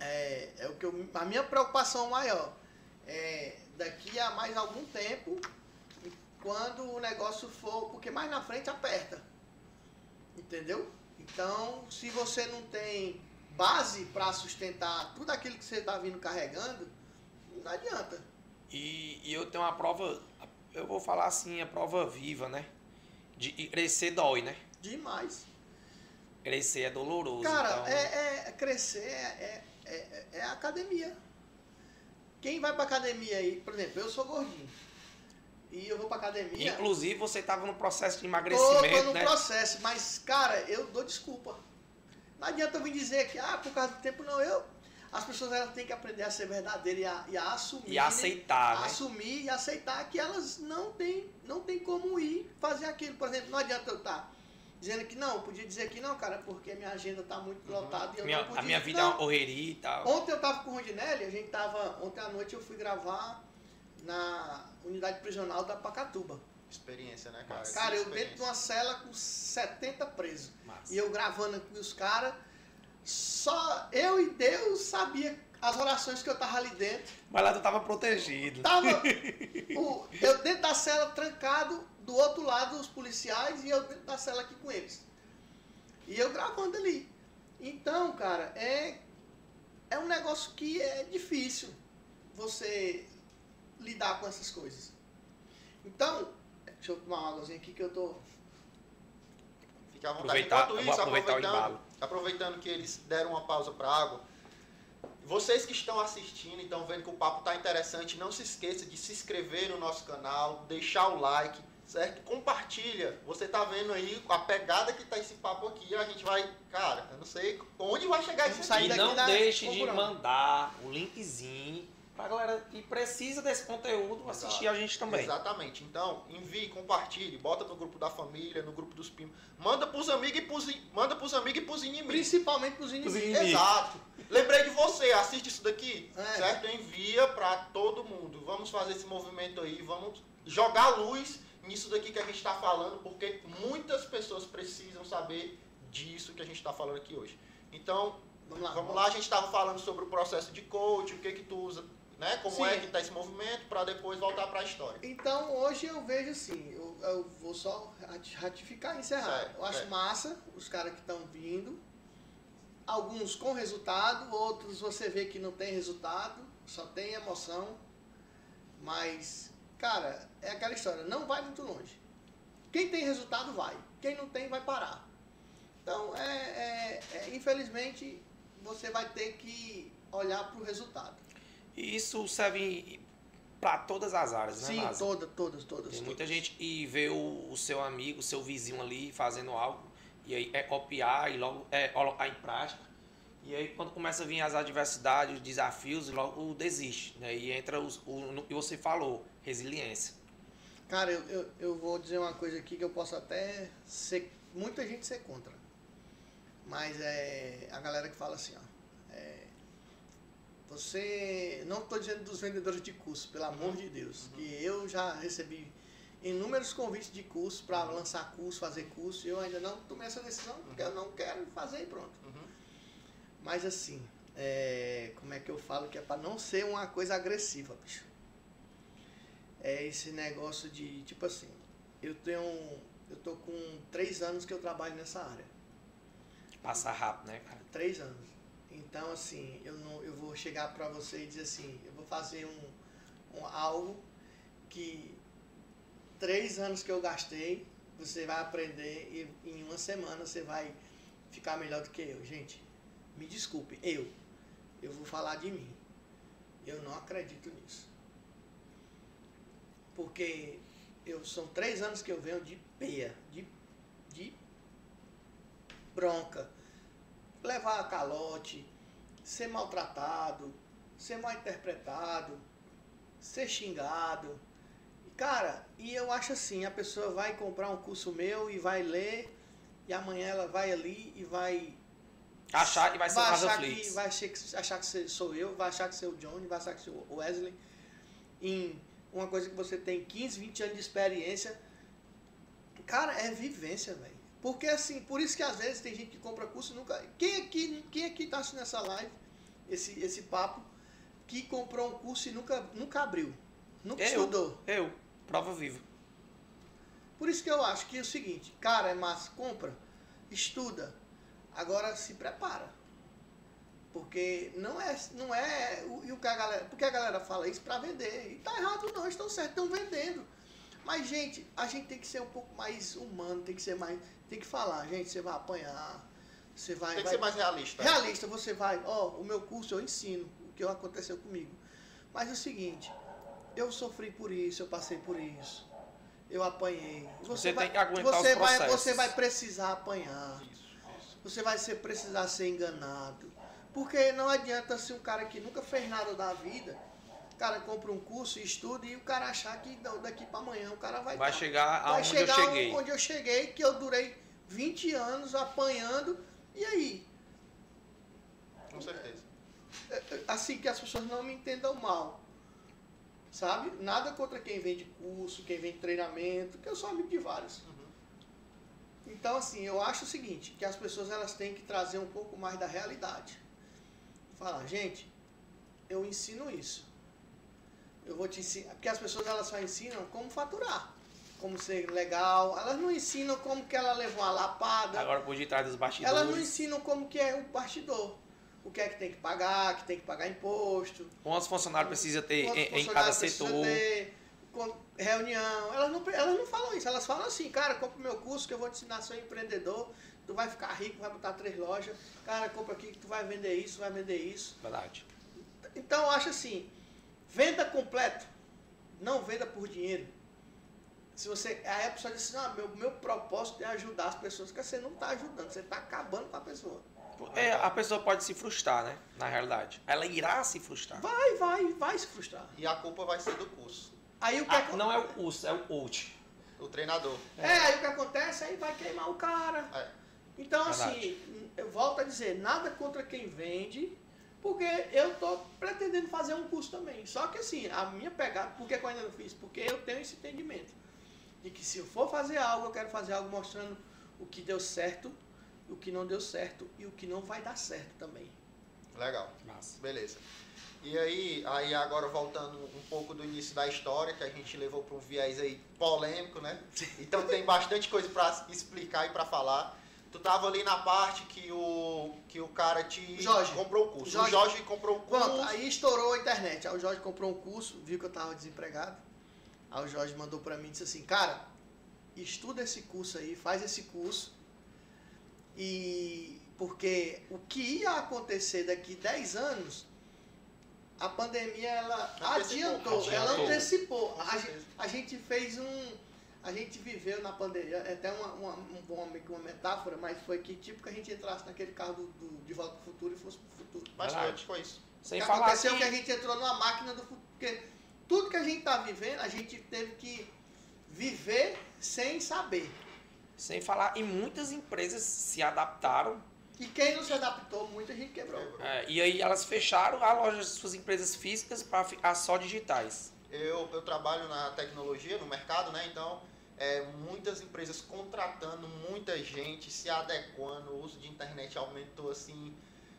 é, é o que eu, a minha preocupação maior é daqui a mais algum tempo, quando o negócio for, porque mais na frente aperta. Entendeu? Então, se você não tem base para sustentar tudo aquilo que você está vindo carregando, não adianta. E, e eu tenho uma prova, eu vou falar assim, a prova viva, né? De e crescer dói, né? Demais. Crescer é doloroso. Cara, então, é, é- crescer é, é, é, é academia. Quem vai pra academia aí, por exemplo, eu sou gordinho. E eu vou pra academia. Inclusive, você estava no processo de Tô, emagrecimento, tô no né? processo, mas, cara, eu dou desculpa. Não adianta eu vir dizer que, ah, por causa do tempo, não. Eu. As pessoas elas têm que aprender a ser verdadeiras e a, e a assumir. E aceitar, né? assumir e aceitar que elas não têm, não tem como ir fazer aquilo. Por exemplo, não adianta eu estar dizendo que não, eu podia dizer que não, cara, porque minha agenda está muito lotada e eu Uhum. Minha- não podia. a minha vida é não. uma correria e tal. Ontem eu tava com o Rondinelli, a gente tava. Ontem à noite eu fui gravar na unidade prisional da Pacatuba. Experiência, né, cara? Cara, eu dentro de uma cela com 70 presos. Massa. E eu gravando com os caras. Só eu e Deus sabia as orações que eu tava ali dentro. Mas lá tu tava protegido. Tava [LAUGHS] o- eu dentro da cela trancado, do outro lado os policiais e eu dentro da cela aqui com eles. E eu gravando ali. Então, cara, é, é um negócio que é difícil você lidar com essas coisas. Então, deixa eu tomar uma águazinha aqui que eu tô. Fique à vontade. Aproveitar, Enquanto eu isso, aproveitar o aproveitando, embalo. Aproveitando que eles deram uma pausa para água, vocês que estão assistindo, estão vendo que o papo tá interessante, não se esqueça de se inscrever no nosso canal, deixar o like, certo? Compartilha. Você tá vendo aí a pegada que tá esse papo aqui, a gente vai, cara, eu não sei onde vai chegar isso sair E aqui. daqui não da- deixe de mandar o linkzinho pra galera que precisa desse conteúdo assistir a gente também. Exatamente. Então, envie, compartilhe, bota no grupo da família, no grupo dos primos. Manda pros amigos e pros, in- manda pros amigos e pros inimigos. Principalmente pros inimigos. inimigos. Exato. Lembrei de você, assiste isso daqui, É. certo? Envia pra todo mundo. Vamos fazer esse movimento aí, vamos jogar luz nisso daqui que a gente está falando, porque muitas pessoas precisam saber disso que a gente está falando aqui hoje. Então, Vamos lá. vamos lá, a gente estava falando sobre o processo de coach, o que que tu usa né? Como Sim. é que está esse movimento para depois voltar para a história. Então hoje eu vejo assim, eu, eu vou só rati- ratificar e encerrar. Certo, eu acho certo. massa os caras que estão vindo. Alguns com resultado, outros você vê que não tem resultado, só tem emoção. Mas, cara, é aquela história, não vai muito longe. Quem tem resultado vai, quem não tem vai parar. Então, é, é- é, infelizmente, você vai ter que olhar para o resultado. E isso serve para todas as áreas, né, Sim, Lázaro? todas, todas, todas. Tem todas. muita gente que vê o, o seu amigo, o seu vizinho ali fazendo algo, e aí é copiar e logo é colocar em prática. E aí quando começa a vir as adversidades, os desafios, logo desiste. Né? E entra os, o, no que você falou, resiliência. Cara, eu, eu, eu vou dizer uma coisa aqui que eu posso até ser. Muita gente ser contra. Mas é a galera que fala assim, ó. Você. Não estou dizendo dos vendedores de curso, pelo amor de Deus. Que eu já recebi inúmeros convites de curso para lançar curso, fazer curso. E eu ainda não tomei essa decisão, porque eu não quero fazer e pronto. Uhum. Mas assim, é, como é que eu falo que é para não ser uma coisa agressiva, bicho? É esse negócio de, tipo assim, eu tenho. Eu tô com três anos que eu trabalho nessa área. Passar rápido, né, cara? Três anos. Então, assim, eu, não, eu vou chegar pra você e dizer assim, eu vou fazer um, um algo que três anos que eu gastei, você vai aprender e em uma semana você vai ficar melhor do que eu. Gente, me desculpe, eu. Eu vou falar de mim. Eu não acredito nisso. Porque eu são três anos que eu venho de peia, de, de bronca, levar calote, ser maltratado, ser mal interpretado, ser xingado. Cara, e eu acho assim, a pessoa vai comprar um curso meu e vai ler, e amanhã ela vai ali e vai Achar e vai ser vai achar que vai que, achar que sou eu, vai achar que sou o Johnny, vai achar que sou o Wesley. Em uma coisa que você tem 15, 20 anos de experiência. Cara, é vivência, velho. Porque assim, por isso que às vezes tem gente que compra curso e nunca. Quem aqui, quem aqui tá assistindo essa live, esse, esse papo, que comprou um curso e nunca, nunca abriu? Nunca Eu. estudou. Eu, prova viva. Por isso que eu acho que é o seguinte, cara, é massa, compra, estuda, agora se prepara. Porque não é, não é, o- e o que a galera, porque a galera fala isso pra vender. E tá errado não, estão certo, estão vendendo. Mas gente, a gente tem que ser um pouco mais humano, tem que ser mais, tem que falar, gente, você vai apanhar, você vai, Tem que vai ser mais realista. Realista, você vai, ó, o meu curso eu ensino o que aconteceu comigo. Mas é o seguinte, eu sofri por isso, eu passei por isso. Eu apanhei. Você vai, tem que aguentar você os vai, processos. Você vai precisar apanhar. Isso, isso. Você vai ser, precisar ser enganado. Porque não adianta se um cara que nunca fez nada da vida, o cara compra um curso e estuda e o cara achar que daqui para amanhã o cara vai Vai tá- chegar vai aonde chegar eu cheguei. onde eu cheguei, que eu durei 20 anos apanhando. E aí? Com certeza. assim que as pessoas não me entendam mal. Sabe? Nada contra quem vende curso, quem vende treinamento, que eu sou amigo de vários. Então, assim, eu acho o seguinte, que as pessoas elas têm que trazer um pouco mais da realidade. Falar, gente, eu ensino isso. Eu vou te ensinar, porque as pessoas elas só ensinam como faturar, como ser legal, elas não ensinam como que ela levou uma lapada. Agora por detrás dos bastidores. Elas não ensinam como que é o bastidor. O que é que tem que pagar, que tem que pagar imposto. Quantos funcionários precisa ter em, em cada setor? ter, reunião. Elas não, elas não falam isso. Elas falam assim, cara, compra o meu curso que eu vou te ensinar a ser um empreendedor. Tu vai ficar rico, vai botar três lojas. Cara, compra aqui que tu vai vender isso, vai vender isso. Verdade. Então eu acho assim, venda completo. Não venda por dinheiro. Se você. Aí a pessoa diz assim, ah, meu, meu propósito é ajudar as pessoas, que você não está ajudando, você está acabando com a pessoa. É, a pessoa pode se frustrar, né? Na realidade. Ela irá se frustrar. Vai, vai, vai se frustrar. E a culpa vai ser do curso. Aí o que, Ah, não é o curso, é o coach. O treinador. é, aí o que acontece? Aí vai queimar o cara. É. Então, Verdade. assim, eu volto a dizer, nada contra quem vende, porque eu estou pretendendo fazer um curso também. Só que assim, a minha pegada, por que que eu ainda não fiz? Porque eu tenho esse entendimento. De que se eu for fazer algo, eu quero fazer algo mostrando o que deu certo, o que não deu certo e o que não vai dar certo também. Legal. Massa. Beleza. E aí, aí agora voltando um pouco do início da história, que a gente levou para um viés aí polêmico, né? [LAUGHS] Então tem bastante coisa para explicar e para falar. Tu tava ali na parte que o que o cara te Jorge. comprou o curso. Jorge. O Jorge comprou o curso. Pronto, aí estourou a internet. Aí o Jorge comprou um curso, viu que eu tava desempregado. Aí o Jorge mandou pra mim e disse assim, cara, estuda esse curso aí, faz esse curso. E porque o que ia acontecer daqui 10 anos, a pandemia ela Antecipou, adiantou, ela antecipou. A, a gente fez um. A gente viveu na pandemia, é até uma, uma, um- uma, uma metáfora, mas foi que tipo que a gente entrasse naquele carro do, do- de volta pro futuro e fosse pro futuro. Bastante foi isso. Sem que falar aconteceu que... que a gente entrou numa máquina do futuro. Porque tudo que a gente tá vivendo, a gente teve que viver sem saber. Sem falar, e muitas empresas se adaptaram E quem não se adaptou, muita gente quebrou. é, e aí elas fecharam a loja de suas empresas físicas para ficar só digitais. Eu, eu trabalho na tecnologia, no mercado, né? Então, é, muitas empresas contratando muita gente, se adequando, o uso de internet aumentou assim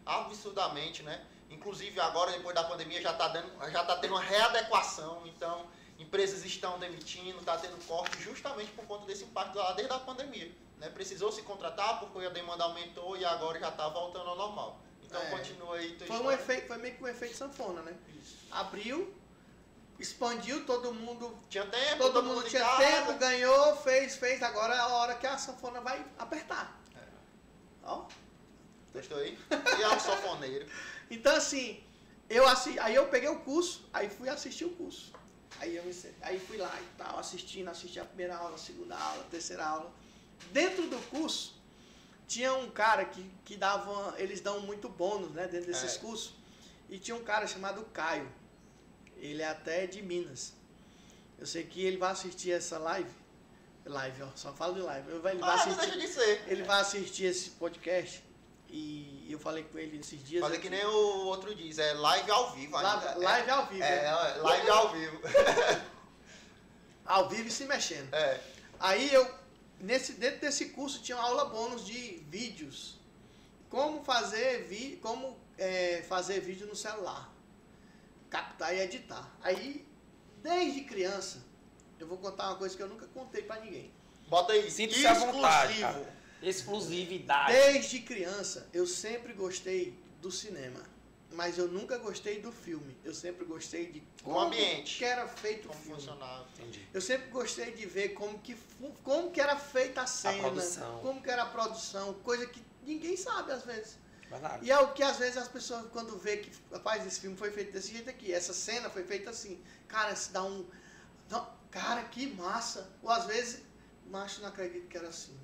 absurdamente, né? Inclusive agora, depois da pandemia, já está dando, já tá tendo uma readequação, então empresas estão demitindo, está tendo corte justamente por conta desse impacto lá desde a pandemia. Né? Precisou se contratar porque a demanda aumentou e agora já está voltando ao normal. Então É. continua aí tua Foi, um história. efeito, foi meio que um efeito sanfona, né? Isso. Abriu, expandiu, todo mundo. Tinha tempo, Todo mundo em tinha casa. tempo, ganhou, fez, fez. Agora é a hora que a sanfona vai apertar. É. Ó. Gostou aí? E é um sofoneiro. [LAUGHS] Então assim, eu assi... aí eu peguei o curso, aí fui assistir o curso. Aí eu me aí fui lá e tal, assistindo, assisti a primeira aula, a segunda aula, a terceira aula. Dentro do curso tinha um cara que, que dava, eles dão muito bônus, né, dentro desses É. cursos. E tinha um cara chamado Caio. Ele é até de Minas. Eu sei que ele vai assistir essa live. Live, ó, só falo de live. Ele vai, ele vai Ah, não assistir, deixa de ser. ele vai assistir esse podcast. E eu falei com ele esses dias. Fazer que nem o outro diz, é live ao vivo ainda. Live, live ao vivo. É, né? é, live ao vivo. [LAUGHS] Ao vivo e se mexendo. É. Aí eu, nesse, dentro desse curso, tinha uma aula bônus de vídeos. Como fazer, vi, como, é, fazer vídeo no celular. Captar e editar. Aí, desde criança, eu vou contar uma coisa que eu nunca contei pra ninguém. Bota aí. Sinta-se à vontade, cara. Exclusividade. Desde criança, eu sempre gostei do cinema. Mas eu nunca gostei do filme. Eu sempre gostei de O ambiente. que era feito o Como filme. funcionava. Entendi. Eu sempre gostei de ver como que, como que era feita a cena, produção. como que era a produção, coisa que ninguém sabe às vezes. E é o que às vezes as pessoas quando vê que, rapaz, esse filme foi feito desse jeito aqui, essa cena foi feita assim, cara, isso dá um, não, cara, que massa. Ou às vezes, macho, não acredito que era assim.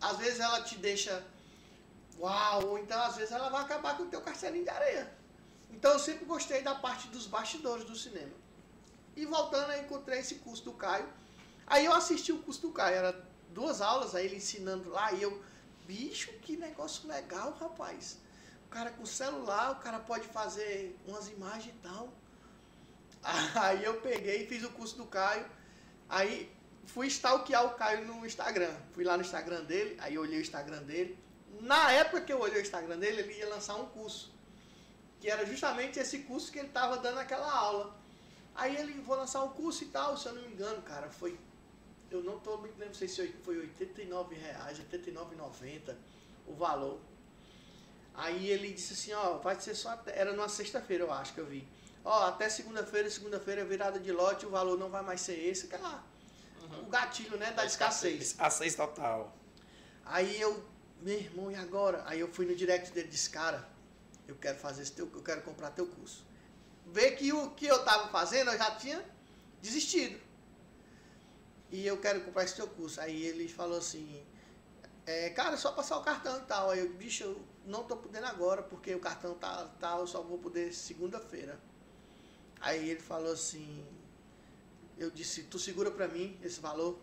Às vezes ela te deixa, uau, ou então às vezes ela vai acabar com o teu castelinho de areia. Então eu sempre gostei da parte dos bastidores do cinema. E voltando, eu encontrei esse curso do Caio. Aí eu assisti o curso do Caio, era duas aulas, aí ele ensinando lá, e eu, bicho, que negócio legal, rapaz. O cara com celular, o cara pode fazer umas imagens e tal. [LAUGHS] Aí eu peguei e fiz o curso do Caio. Aí fui stalkear o Caio no Instagram. Fui lá no Instagram dele, aí olhei o Instagram dele. Na época que eu olhei o Instagram dele, ele ia lançar um curso. Que era justamente esse curso que ele estava dando aquela aula. Aí ele, vou lançar um curso e tal, se eu não me engano, cara, foi. Eu não tô muito lembrando, não sei se foi 89 reais, R$ 89,90 o valor. Aí ele disse assim, ó, vai ser só até. Era numa sexta-feira, eu acho que eu vi. Ó, até segunda-feira, segunda-feira, virada de lote, o valor não vai mais ser esse, aquela. O gatilho, né, da escassez. A seis total. Aí eu, meu irmão, e agora? Aí eu fui no direct dele e disse, cara, eu quero fazer esse teu, eu quero comprar teu curso. Vê que o que eu tava fazendo, eu já tinha desistido. E eu quero comprar esse teu curso. Aí ele falou assim, é, cara, é só passar o cartão e tal. Aí eu, bicho, eu não tô podendo agora, porque o cartão tá, tá eu só vou poder segunda-feira. Aí ele falou assim, eu disse, tu segura pra mim esse valor?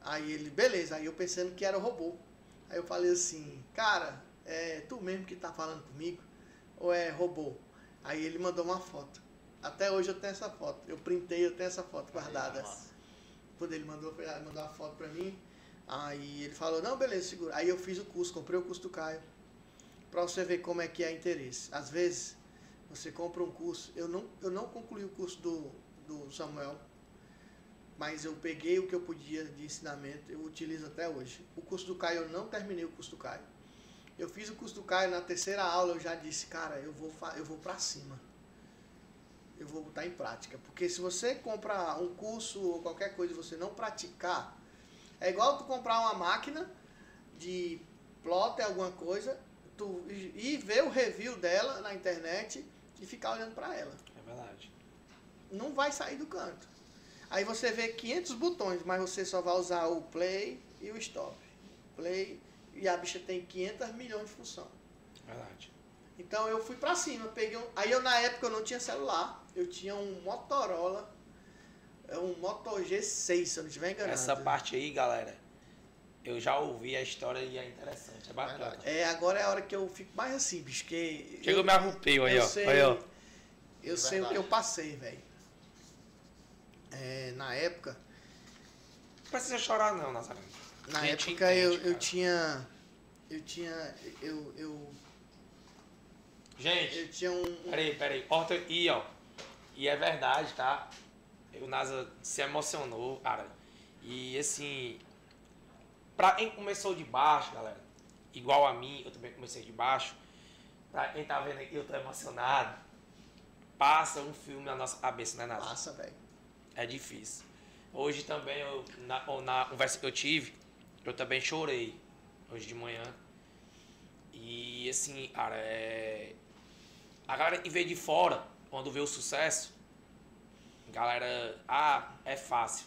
Aí ele, beleza. Aí eu pensando que era robô. Aí eu falei assim, cara, é tu mesmo que tá falando comigo? Ou é robô? Aí ele mandou uma foto. Até hoje eu tenho essa foto. Eu printei, eu tenho essa foto guardada. Quando ele mandou, mandou uma foto pra mim. Aí ele falou, não, beleza, segura. Aí eu fiz o curso, comprei o curso do Caio. para você ver como é que é interesse. Às vezes, você compra um curso. Eu não, eu não concluí o curso do, do Samuel, mas eu peguei o que eu podia de ensinamento, eu utilizo até hoje. O curso do Caio, eu não terminei o curso do Caio. Eu fiz o curso do Caio, na terceira aula eu já disse, cara, eu vou, eu vou para cima. Eu vou botar em prática. Porque se você comprar um curso ou qualquer coisa e você não praticar, é igual tu comprar uma máquina de plotter, alguma coisa, tu e ver o review dela na internet e ficar olhando para ela. É verdade. Não vai sair do canto. Aí você vê 500 botões, mas você só vai usar o play e o stop. Play e a bicha tem 500 milhões de função. Verdade. Então eu fui pra cima, peguei um... Aí eu na época eu não tinha celular, eu tinha um Motorola, é um Moto G6, se eu não estiver enganado. Essa parte aí, galera, eu já ouvi a história e é interessante, é bacana. Verdade. É, agora é a hora que eu fico mais assim, bicho, que... Chegou eu, me arrupei aí, eu ó. sei, Aí, ó. Eu É sei o que eu passei, velho. É, na época, Não precisa chorar não, Nazareno. na época eu, entende, eu cara. tinha... Eu tinha... Eu, eu, Gente, eu tinha um... um- peraí, peraí. Corta aí, ó. E é verdade, tá? O Nasa se emocionou, cara. E assim, pra quem começou de baixo, galera, igual a mim, eu também comecei de baixo. Pra quem tá vendo aqui, eu tô emocionado. Passa um filme na nossa cabeça, né, Nasa? Passa, velho. É difícil. Hoje também, eu, na, na conversa que eu tive, eu também chorei. Hoje de manhã. E assim, cara, é. A galera que vê de fora, quando vê o sucesso, galera, ah, é fácil.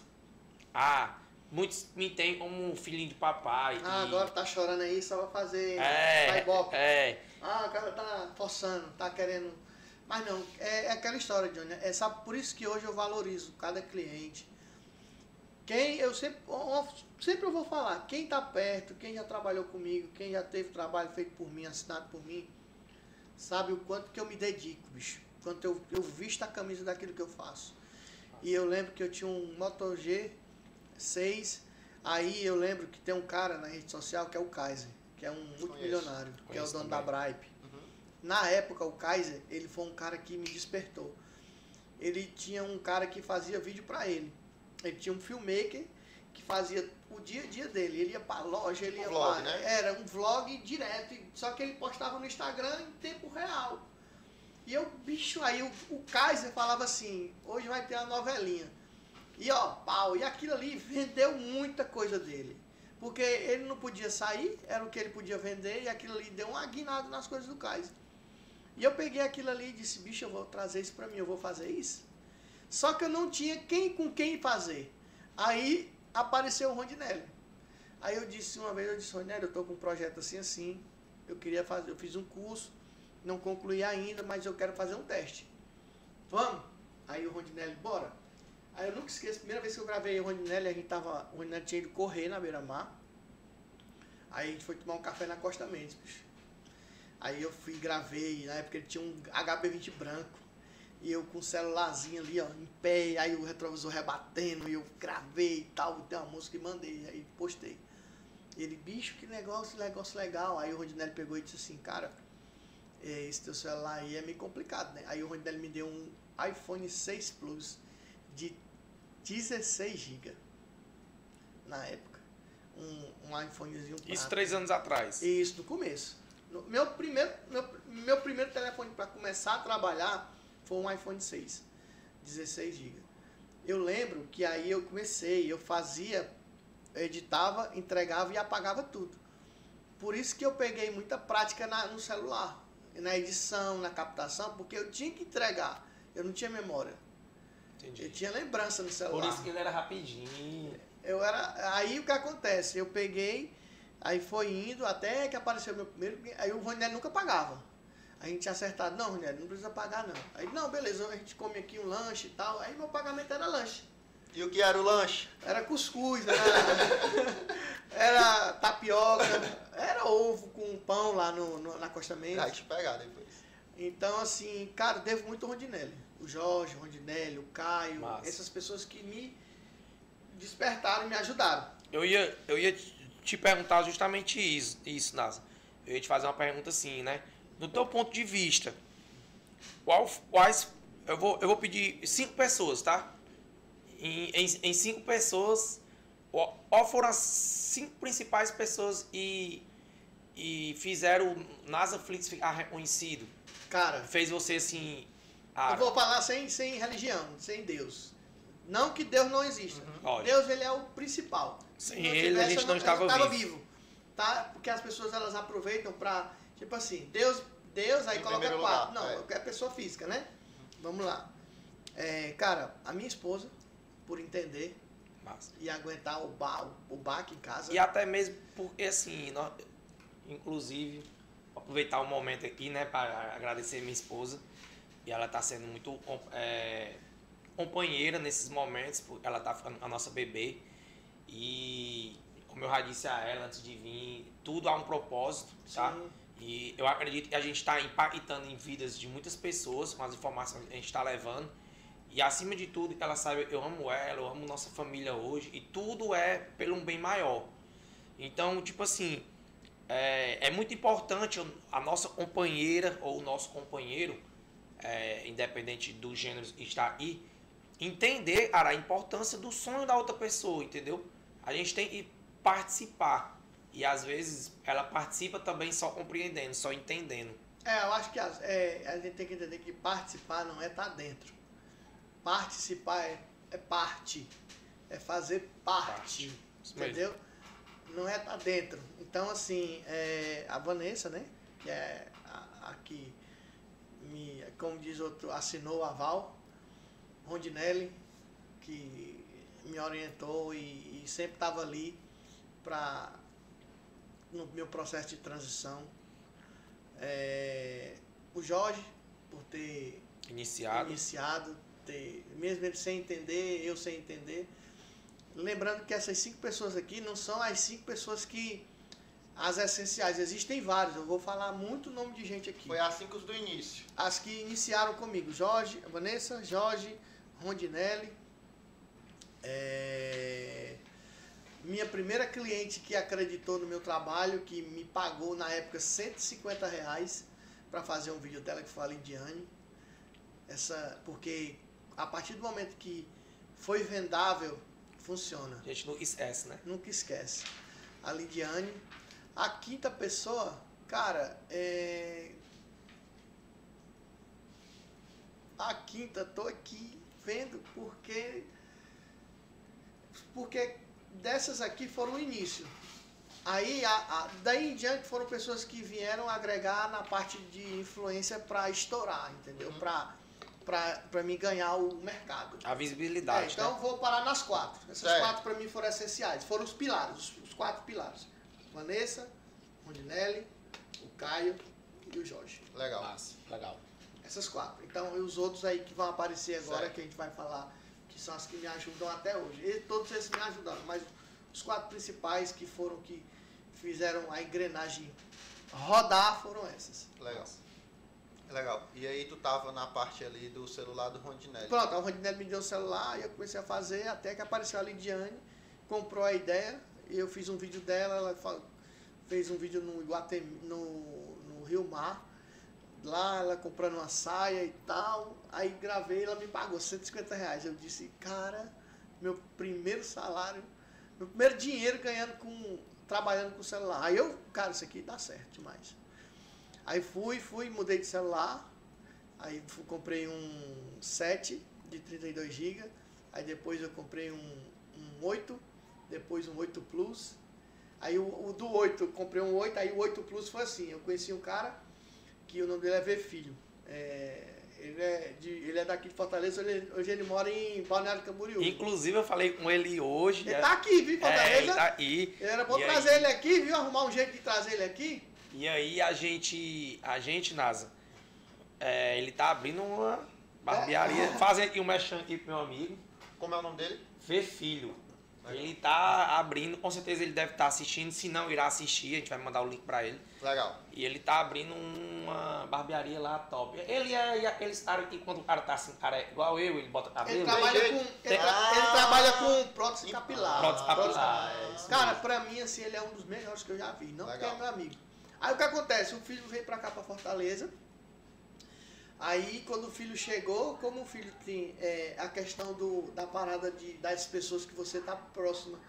Ah, muitos me tem como um filhinho de papai. Ah, e- agora tá chorando aí só pra fazer É, ibope. é, Ah, o cara tá forçando, tá querendo. Mas não, é, é aquela história, Johnny. É sabe, por isso que hoje eu valorizo cada cliente. Quem eu sempre, eu- sempre eu vou falar, quem tá perto, quem já trabalhou comigo, quem já teve trabalho feito por mim, assinado por mim, sabe o quanto que eu me dedico, bicho. Quanto eu, eu visto a camisa daquilo que eu faço. E eu lembro que eu tinha um Moto G6. Aí eu lembro que tem um cara na rede social que é o Kaiser, que é um multimilionário, que é o Conheço dono também. da Bripe. Uhum. Na época, o Kaiser, ele foi um cara que me despertou. Ele tinha um cara que fazia vídeo pra ele. Ele tinha um filmmaker que fazia o dia a dia dele. Ele ia pra loja, ele Um ia vlog, pra... né? Era um vlog direto, só que ele postava no Instagram em tempo real. E eu, bicho, aí o, o Kaiser falava assim, hoje vai ter uma novelinha. E ó, pau, e aquilo ali vendeu muita coisa dele. Porque ele não podia sair, era o que ele podia vender, e aquilo ali deu uma guinada nas coisas do Kaiser. E eu peguei aquilo ali e disse, bicho, eu vou trazer isso pra mim, eu vou fazer isso. Só que eu não tinha quem com quem fazer. Aí apareceu o Rondinelli. Aí eu disse uma vez, eu disse, Rondinelli, eu tô com um projeto assim, assim. Eu queria fazer, eu fiz um curso, não concluí ainda, mas eu quero fazer um teste. Vamos? Aí o Rondinelli, bora. Aí eu nunca esqueço, primeira vez que eu gravei o Rondinelli, a gente tava, o Rondinelli tinha ido correr na beira-mar. Aí a gente foi tomar um café na Costa Mendes, bicho. Aí eu fui gravei, na época ele tinha um HB20 branco. E eu com o celularzinho ali, ó, em pé, aí o retrovisor rebatendo, e eu gravei e tal, tem uma música e mandei, aí postei. Ele, bicho, que negócio, negócio legal. Aí o Rondinelli pegou e disse assim, cara, esse teu celular aí é meio complicado, né? Aí o Rondinelli me deu um iPhone 6 Plus de 16 GB na época. Um, um iPhonezinho Isso prata. três anos atrás. Isso, no começo. Meu, primeiro, meu, meu primeiro telefone para começar a trabalhar foi um iPhone 6, 16 GB. Eu lembro que aí eu comecei, eu fazia, eu editava, entregava e apagava tudo. Por isso que eu peguei muita prática na- no celular, na edição, na captação, porque eu tinha que entregar, eu não tinha memória. Eu Entendi. tinha lembrança no Por celular. isso que ele era rapidinho. Eu era. Aí o que acontece? Eu peguei, aí foi indo até que apareceu meu primeiro. Aí o Roniel nunca pagava. A gente tinha acertado, não, Roniel, não precisa pagar não. Aí, não, beleza, a gente come aqui um lanche e tal. Aí meu pagamento era lanche. E o que era o lanche? Era cuscuz, era, [LAUGHS] era tapioca, era ovo com pão lá no, no- na Costa Mendes. Vai te pegar depois. Então, assim, cara, devo muito ao Rondinelli. O Jorge, o Rondinelli, o Caio, Massa. essas pessoas que me despertaram e me ajudaram. Eu ia, eu ia te perguntar justamente isso, isso, Nasa. eu ia te fazer uma pergunta assim, né? No teu ponto de vista, qual, quais. Eu vou, eu vou pedir cinco pessoas, tá? Em, em, em cinco pessoas, qual foram as cinco principais pessoas e, e fizeram o NASA Flix ficar reconhecido? Cara, Fez você assim. eu vou falar sem, sem religião, sem Deus. Não que Deus não exista. Lógico. Deus, ele é o principal. Sem Se não ele, a tivesse, gente eu não estava eu tava vivo. vivo. Tá? Porque as pessoas, elas aproveitam pra... Tipo assim, Deus, Deus aí Em coloca quatro. lugar, não, é. é pessoa física, né? Vamos lá. É, cara, a minha esposa, por entender massa. e aguentar o, ba, o baque em casa... E até mesmo porque assim, nós, inclusive, aproveitar o momento aqui, né, para agradecer minha esposa. E ela tá sendo muito é, companheira nesses momentos, porque ela tá ficando a nossa bebê. E como eu já disse a ela antes de vir, tudo há um propósito, tá? Sim. E eu acredito que a gente está impactando em vidas de muitas pessoas com as informações que a gente está levando. E acima de tudo, ela sabe, eu amo ela, eu amo nossa família hoje. E tudo é pelo um bem maior. Então, tipo assim, é, é muito importante a nossa companheira ou o nosso companheiro, é, independente do gênero estar aí, entender a importância do sonho da outra pessoa, entendeu? A gente tem que participar. E às vezes ela participa também só compreendendo, só entendendo. É, eu acho que é, a gente tem que entender que participar não é estar dentro. Participar é, é parte. É fazer parte. Parte. Entendeu? Não é estar dentro. Então, assim, é, a Vanessa, né? Que é a, a que, me, como diz outro, assinou o aval. Rondinelli, que me orientou e, e sempre estava ali para no meu processo de transição. É, o Jorge, por ter Iniciado. iniciado, ter, mesmo ele sem entender, eu sem entender. Lembrando que essas cinco pessoas aqui não são as cinco pessoas que. As essenciais, existem vários, eu vou falar muito nome de gente aqui. Foi assim que os do início. As que iniciaram comigo, Jorge, Vanessa, Jorge, Rondinelli. é, Minha primeira cliente que acreditou no meu trabalho, que me pagou na época 150 reais para fazer um vídeo dela, que foi a Lidiane. Essa, porque a partir do momento que foi vendável, funciona. A gente não esquece, né? Nunca esquece. A Lidiane. A quinta pessoa, cara, é. A quinta, tô aqui vendo porque. Porque dessas aqui foram o início. Aí, a, a- daí em diante foram pessoas que vieram agregar na parte de influência para estourar, entendeu? Uhum. Pra, pra mim ganhar o mercado. A É, visibilidade, então né? vou parar nas quatro. Essas Certo. quatro para mim foram essenciais. Foram os pilares, os, os quatro pilares. Vanessa, Rondinelli, o Caio e o Jorge. Legal. Massa, legal. Essas quatro. Então, e os outros aí que vão aparecer agora, Certo. que a gente vai falar, que são as que me ajudam até hoje. E todos esses me ajudaram, mas os quatro principais que foram que fizeram a engrenagem rodar foram essas. Legal. Legal. E aí tu tava na parte ali do celular do Rondinelli. Pronto, a Rondinelli me deu o celular e eu comecei a fazer até que apareceu a Lidiane, comprou a ideia e eu fiz um vídeo dela, ela fez um vídeo no Iguatemi, no, no Rio Mar, lá ela comprando uma saia e tal, aí gravei ela me pagou 150 reais. Eu disse, cara, meu primeiro salário, meu primeiro dinheiro ganhando com, trabalhando com celular. Aí eu, cara, isso aqui dá certo demais. Aí fui, fui, mudei de celular, Aí fu- comprei um 7 de 32 GB. Aí depois eu comprei um, um 8, depois um 8 Plus. Aí o, o do 8, eu comprei um 8, aí o 8 Plus foi assim. Eu conheci um cara que o nome dele é V Filho. É, ele, é de, ele é daqui de Fortaleza, ele- hoje ele mora em Balneário Camboriú. Inclusive, eu falei com ele hoje. Ele tá aqui, viu, Fortaleza? É, ele tá aí. Era bom E aí? trazer ele aqui, viu? Arrumar um jeito de trazer ele aqui. E aí a gente, a gente, NASA, é, ele tá abrindo uma barbearia, fazendo aqui um mechan aqui pro meu amigo, Como é o nome dele? Vê Filho. Ele tá abrindo, com certeza ele deve estar assistindo, se não irá assistir, a gente vai mandar o link pra ele. Legal. E ele tá abrindo uma barbearia lá top. Ele é aqueles caras que quando o cara tá assim, cara é igual eu, ele bota cabelo. Ele trabalha com, ele, Ah. ele trabalha com prótese capilar. Prótese capilar, Prótese- é Cara, pra mim, assim, ele é um dos melhores que eu já vi. Não Legal. é meu amigo. Aí o que acontece? O filho veio pra cá, pra Fortaleza. Aí quando o filho chegou, como o filho tem é, a questão do, da parada de, das pessoas que você tá próxima.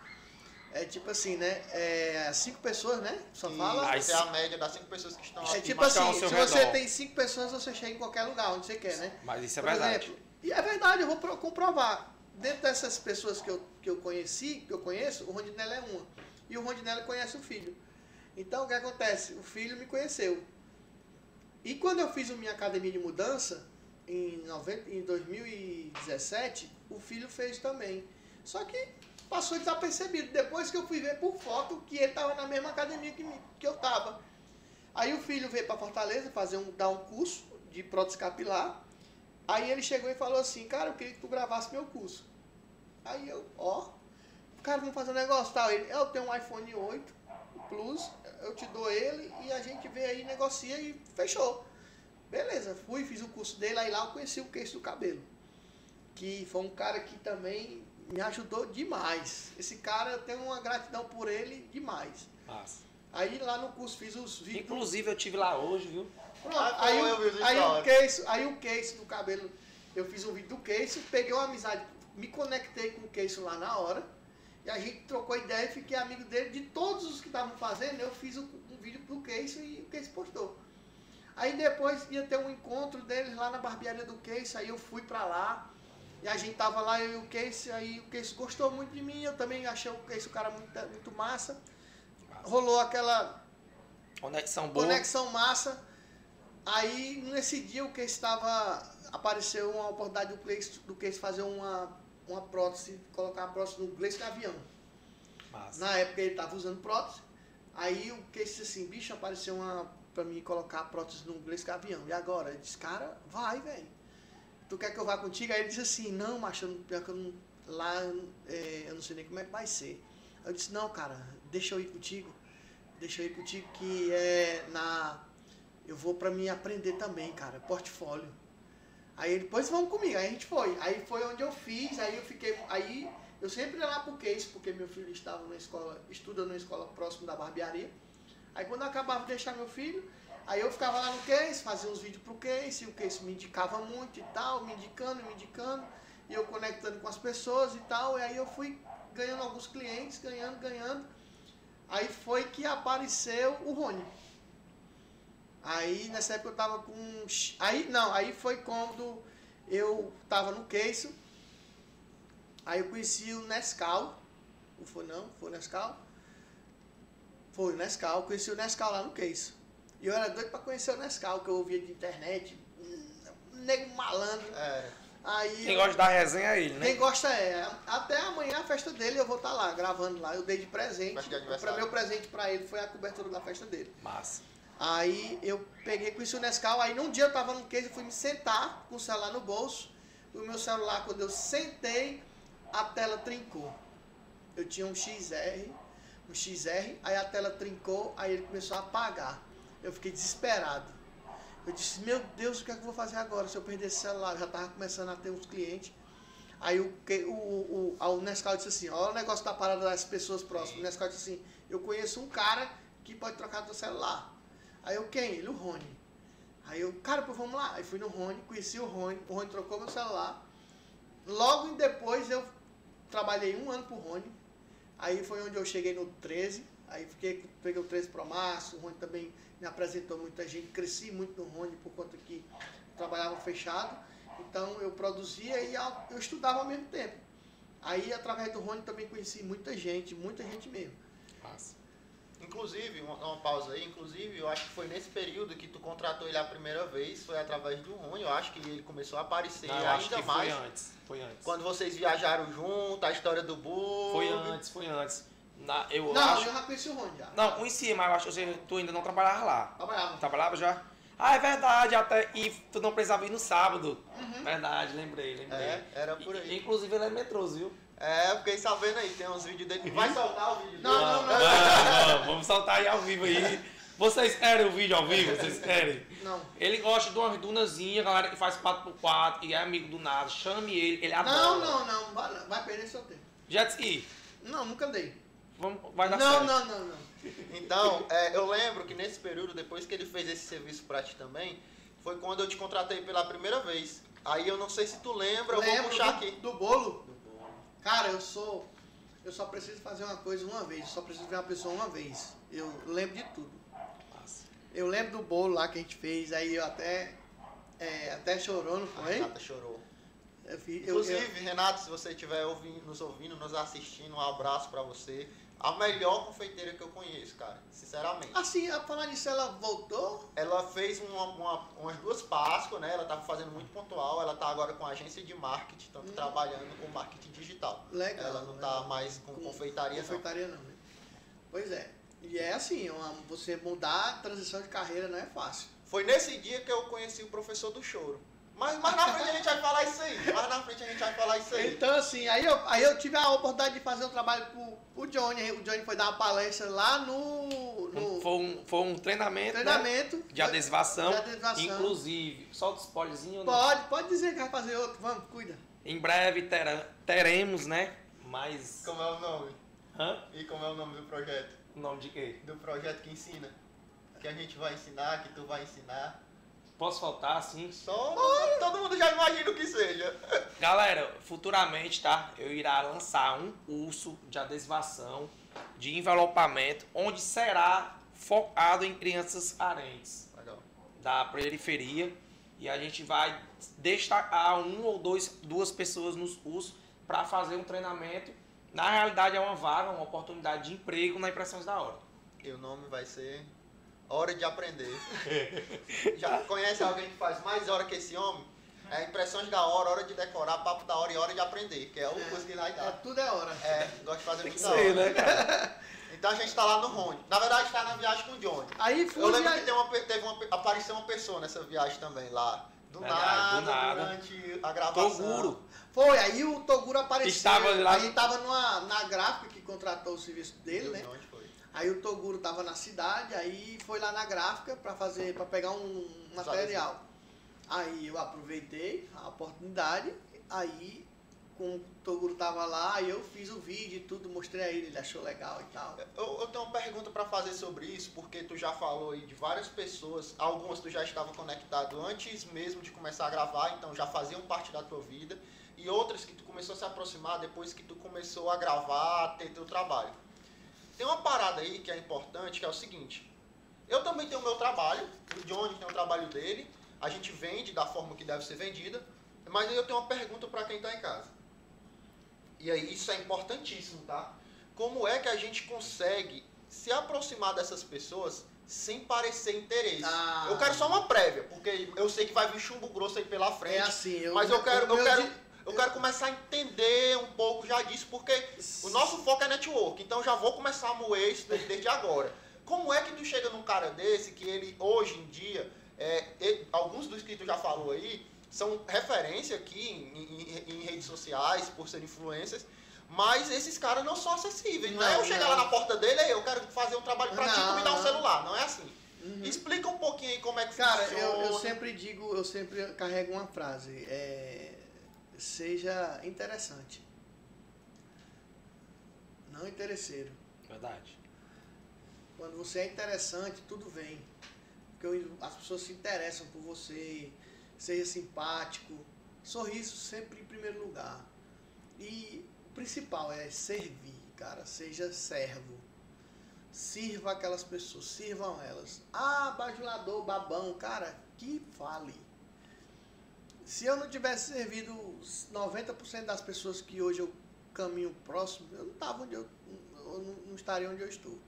É tipo assim, né? É, cinco pessoas, né? Só fala. Isso, é a média das cinco pessoas que estão É tipo tá assim, se redor. você tem cinco pessoas, você chega em qualquer lugar onde você quer, né? Mas isso é Por verdade. exemplo, e é verdade, eu vou pro- comprovar. Dentro dessas pessoas que eu, que eu conheci, que eu conheço, o Rondinelli é uma. E o Rondinelli conhece o filho. Então, o que acontece? O filho me conheceu. E quando eu fiz minha academia de mudança, em, 90, em 2017, o filho fez também. Só que passou desapercebido. Depois que eu fui ver por foto que ele estava na mesma academia que, que eu estava. Aí o filho veio para Fortaleza fazer um, dar um curso de prótese capilar. Aí ele chegou e falou assim, cara, eu queria que tu gravasse meu curso. Aí eu, ó, cara, vamos fazer um negócio tal. Ele, eu tenho um iPhone 8 Plus, eu te dou ele e a gente vê aí, negocia e fechou. Beleza, fui, fiz o curso dele, aí lá eu conheci o queixo do cabelo. Que foi um cara que também me ajudou demais. Esse cara, eu tenho uma gratidão por ele demais. Massa. Aí lá no curso fiz os vídeos. Inclusive eu tive lá hoje, viu? Pronto, Ah, aí, eu os aí o case, aí o case do cabelo, eu fiz um vídeo do case, peguei uma amizade, me conectei com o case lá na hora, e a gente trocou ideia e fiquei amigo dele. De todos os que estavam fazendo, eu fiz um, um vídeo pro case e o case postou. Aí depois ia ter um encontro deles lá na barbearia do Case, aí eu fui pra lá. E a gente tava lá, eu e o Case, aí o Case gostou muito de mim, eu também achei o Case o cara muito, muito massa. Rolou aquela Conexão boa. conexão massa. Aí nesse dia o Case estava. Apareceu uma oportunidade do Case, do Case fazer uma, uma prótese, colocar uma prótese no Gleice de avião. Massa. Na época ele estava usando prótese. Aí o Case disse assim, bicho, apareceu uma pra mim colocar a prótese no Gleice de avião. E agora? Ele disse, cara, vai, velho. Tu quer que eu vá contigo? Aí ele disse assim, não, macho, pior que eu não, lá é, eu não sei nem como é que vai ser. Aí eu disse, não, cara, deixa eu ir contigo. Deixa eu ir contigo que é na. Eu vou pra mim aprender também, cara, portfólio. Aí ele, pois vamos comigo. Aí a gente foi. Aí foi onde eu fiz, aí eu fiquei. Aí eu sempre ia lá pro Case, porque meu filho estava na escola, estuda numa escola próximo da barbearia. Aí quando eu acabava de deixar meu filho, aí eu ficava lá no Case, fazia uns vídeos pro Case, e o Case me indicava muito e tal, me indicando, me indicando, e eu conectando com as pessoas e tal, e aí eu fui ganhando alguns clientes, ganhando, ganhando. Aí foi que apareceu o Rony. Aí nessa época eu tava com. uns- Aí não, aí foi quando eu tava no Case. Aí eu conheci o Nescau. Não foi não? Foi o Nescau? Foi o Nescau, conheci o Nescau lá no Case. E eu era doido pra conhecer o Nescau, que eu ouvia de internet. Nego malandro. É, Aí Quem gosta da resenha é ele, né? quem gosta é. Até amanhã a festa dele eu vou estar lá, gravando lá. Eu dei de presente. Pra meu presente pra ele foi a cobertura da festa dele. Massa. Aí eu peguei com isso o Nescau. Aí num dia eu tava no case, eu fui me sentar com o celular no bolso. O meu celular, quando eu sentei, a tela trincou. Eu tinha um XR, um XR, aí a tela trincou, aí ele começou a apagar. Eu fiquei desesperado. Eu disse, meu Deus, o que é que eu vou fazer agora se eu perder esse celular? Eu já tava começando a ter uns clientes. Aí o, o, o, o, Nescau disse assim, olha o negócio da parada das pessoas próximas. O Nescau disse assim, eu conheço um cara que pode trocar teu celular. Aí eu, quem? Ele, o Rony. Aí eu, cara, pô, vamos lá. Aí fui no Rony, conheci o Rony, o Rony trocou meu celular. Logo depois eu trabalhei um ano pro Rony. Aí foi onde eu cheguei no 13. Aí fiquei, peguei o 13 Pro Max, o Rony também me apresentou muita gente. Cresci muito no Rony por conta que trabalhava fechado. Então eu produzia e eu estudava ao mesmo tempo. Aí através do Rony também conheci muita gente, muita gente mesmo. Inclusive, uma, uma pausa aí, inclusive, eu acho que foi nesse período que tu contratou ele a primeira vez, foi através do Rony, eu acho que ele começou a aparecer Não, eu ainda acho que mais. foi antes. Foi antes. Quando vocês viajaram junto, a história do bug. Foi antes, foi antes. Na, eu não, acho. eu já conheci o Rony já. Não, em cima, eu acho que você, tu ainda não trabalhava lá. Trabalhava. Trabalhava já? Ah, é verdade, até. E tu não precisava ir no sábado. Uhum. Verdade, lembrei, lembrei. É, era por E- aí. Inclusive ele é metroso, viu? É, fiquei sabendo aí, tem uns vídeos dele. Vai soltar o vídeo Não, dele? não, não. Não, não, vamos soltar aí ao vivo aí. Vocês querem o vídeo ao vivo? Vocês querem? Não. Ele gosta de uma dunazinha, galera que faz 4x4 e é amigo do nada. Chame ele, ele adora. Não, não, não. Vai, vai perder seu tempo. Jet ski, Não, nunca dei. vamos, vai dar Não, certo. não, não, não. Então, é, eu lembro que nesse período, depois que ele fez esse serviço pra ti também, foi quando eu te contratei pela primeira vez. Aí eu não sei se tu lembra, eu vou puxar do, aqui. do bolo? Cara, eu sou. Eu só preciso fazer uma coisa uma vez. Eu só preciso ver uma pessoa uma vez. Eu lembro de tudo. Eu lembro do bolo lá que a gente fez, aí eu até. é, até chorou, não A foi? Renata chorou. Eu fiz, eu, eu, Inclusive, Renato, se você estiver nos ouvindo, nos assistindo, um abraço pra você. A melhor confeiteira que eu conheço, cara. Sinceramente. assim, a falar nisso, ela voltou. Ela fez uma, uma- umas duas Páscoas, né? Ela tava fazendo muito pontual. Ela tá agora com a agência de marketing, tanto Hum. trabalhando com marketing digital. Legal. Ela não tá legal. mais com, confeitaria, não. Confeitaria não, né? Pois é. E é assim, uma- você mudar a transição de carreira não é fácil. Foi nesse dia que eu conheci o professor do choro. Mas mais na frente a gente vai falar isso aí. Mais na frente a gente vai falar isso aí. Então, assim, aí eu, aí eu tive a oportunidade de fazer um trabalho pro, pro Johnny. O Johnny foi dar uma palestra lá no, no Foi um, foi um treinamento, né, treinamento de adesivação. de adesivação. Inclusive, solta o spoilerzinho. né? Pode, pode dizer que vai fazer outro. Vamos, cuida. Em breve terá- teremos, né? Mais. Como é o nome? Hã? E como é o nome do projeto? O nome de quê? Do projeto que ensina. Que a gente vai ensinar, que tu vai ensinar. Posso faltar, assim? Só todo mundo já imagina o que seja. Galera, futuramente, tá? Eu irá lançar um curso de adesivação, de envelopamento, onde será focado em crianças carentes Legal. da periferia. E a gente vai destacar um ou dois, duas pessoas nos cursos para fazer um treinamento. Na realidade, é uma vaga, uma oportunidade de emprego na Impressões da Hora. E o nome vai ser Hora de Aprender. [LAUGHS] Já conhece alguém que faz mais hora que esse homem? É impressões da hora, hora de decorar, papo da hora e hora de aprender, que é o curso que nós É, dá. tudo é hora. É, gosto de fazer muito da hora. né, cara? [LAUGHS] Então a gente tá lá no Rony. Na verdade, tá na viagem com o Johnny. Aí fui. Eu lembro aí- que uma, teve uma, apareceu uma pessoa nessa viagem também lá. Do, Verdade, nada, do nada. durante a gravação. Toguro. Foi, aí o Toguro apareceu. Estava lá- Aí tava numa, na gráfica que contratou o serviço dele, Viu né? de onde foi? Aí o Toguro tava na cidade, aí foi lá na gráfica pra fazer, para pegar um material. Aí eu aproveitei a oportunidade, aí com o Toguro tava lá, eu fiz o vídeo e tudo, mostrei a ele, ele achou legal e tal. Eu, eu tenho uma pergunta pra fazer sobre isso, porque tu já falou aí de várias pessoas, algumas tu já estava conectado antes mesmo de começar a gravar, então já faziam parte da tua vida, e outras que tu começou a se aproximar depois que tu começou a gravar, a ter teu trabalho. Tem uma parada aí que é importante, que é o seguinte, eu também tenho o meu trabalho, o Johnny tem o trabalho dele, a gente vende da forma que deve ser vendida, mas aí eu tenho uma pergunta pra quem tá em casa. E aí isso é importantíssimo, tá? Como é que a gente consegue se aproximar dessas pessoas sem parecer interesse? Ah. Eu quero só uma prévia, porque eu sei que vai vir chumbo grosso aí pela frente. É assim, eu, mas eu quero, eu quero, di- eu quero começar a entender um pouco já disso, porque o nosso foco é network, então já vou começar a moer isso desde, agora. Como é que tu chega num cara desse que ele hoje em dia, é, ele- alguns dos que tu já falou aí, são referência aqui em, em- em redes sociais, por ser influencers, mas esses caras não são acessíveis. Não, é eu Não, chegar não. lá na porta dele e eu quero fazer um trabalho pra ti, tu me dá um Não. celular. Não é assim. Uhum. Explica um pouquinho aí como é que Cara, funciona. eu, eu sempre digo, eu sempre carrego uma frase, é, seja interessante. Não interesseiro. Verdade. Quando você é interessante, tudo vem. Porque as pessoas se interessam por você, seja simpático. Sorriso sempre em primeiro lugar. E o principal é servir, cara. Seja servo. Sirva aquelas pessoas, sirvam elas. Ah, bajulador, babão, cara, que fale. Se eu não tivesse servido os 90% das pessoas que hoje eu caminho próximo, eu não tava onde eu, eu não- estaria onde eu estou.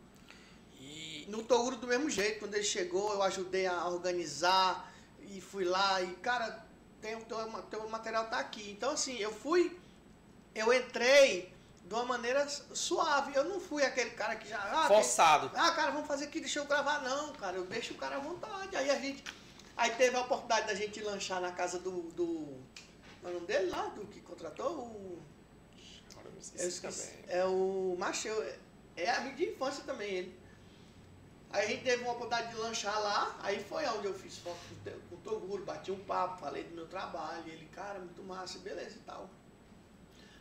E No Toguro do mesmo jeito, quando ele chegou, eu ajudei a organizar e fui lá e, cara, tem, o teu, teu material tá aqui. Então, assim, eu fui, eu entrei de uma maneira suave. Eu não fui aquele cara que já. Ah, tem- forçado. ah, cara, vamos fazer aqui, deixa eu gravar. Não, cara, eu deixo o cara à vontade. Aí a gente. Aí teve a oportunidade da gente lanchar na casa do. do é o nome dele lá? Do que contratou? O, Agora eu me esqueci também. É o Macheu. É- amigo de infância também ele. Aí a gente teve uma oportunidade de lanchar lá. Aí foi onde eu fiz foto com o Te- com o Toguro, bati um papo, falei do meu trabalho. Ele, cara, muito massa, beleza e tal.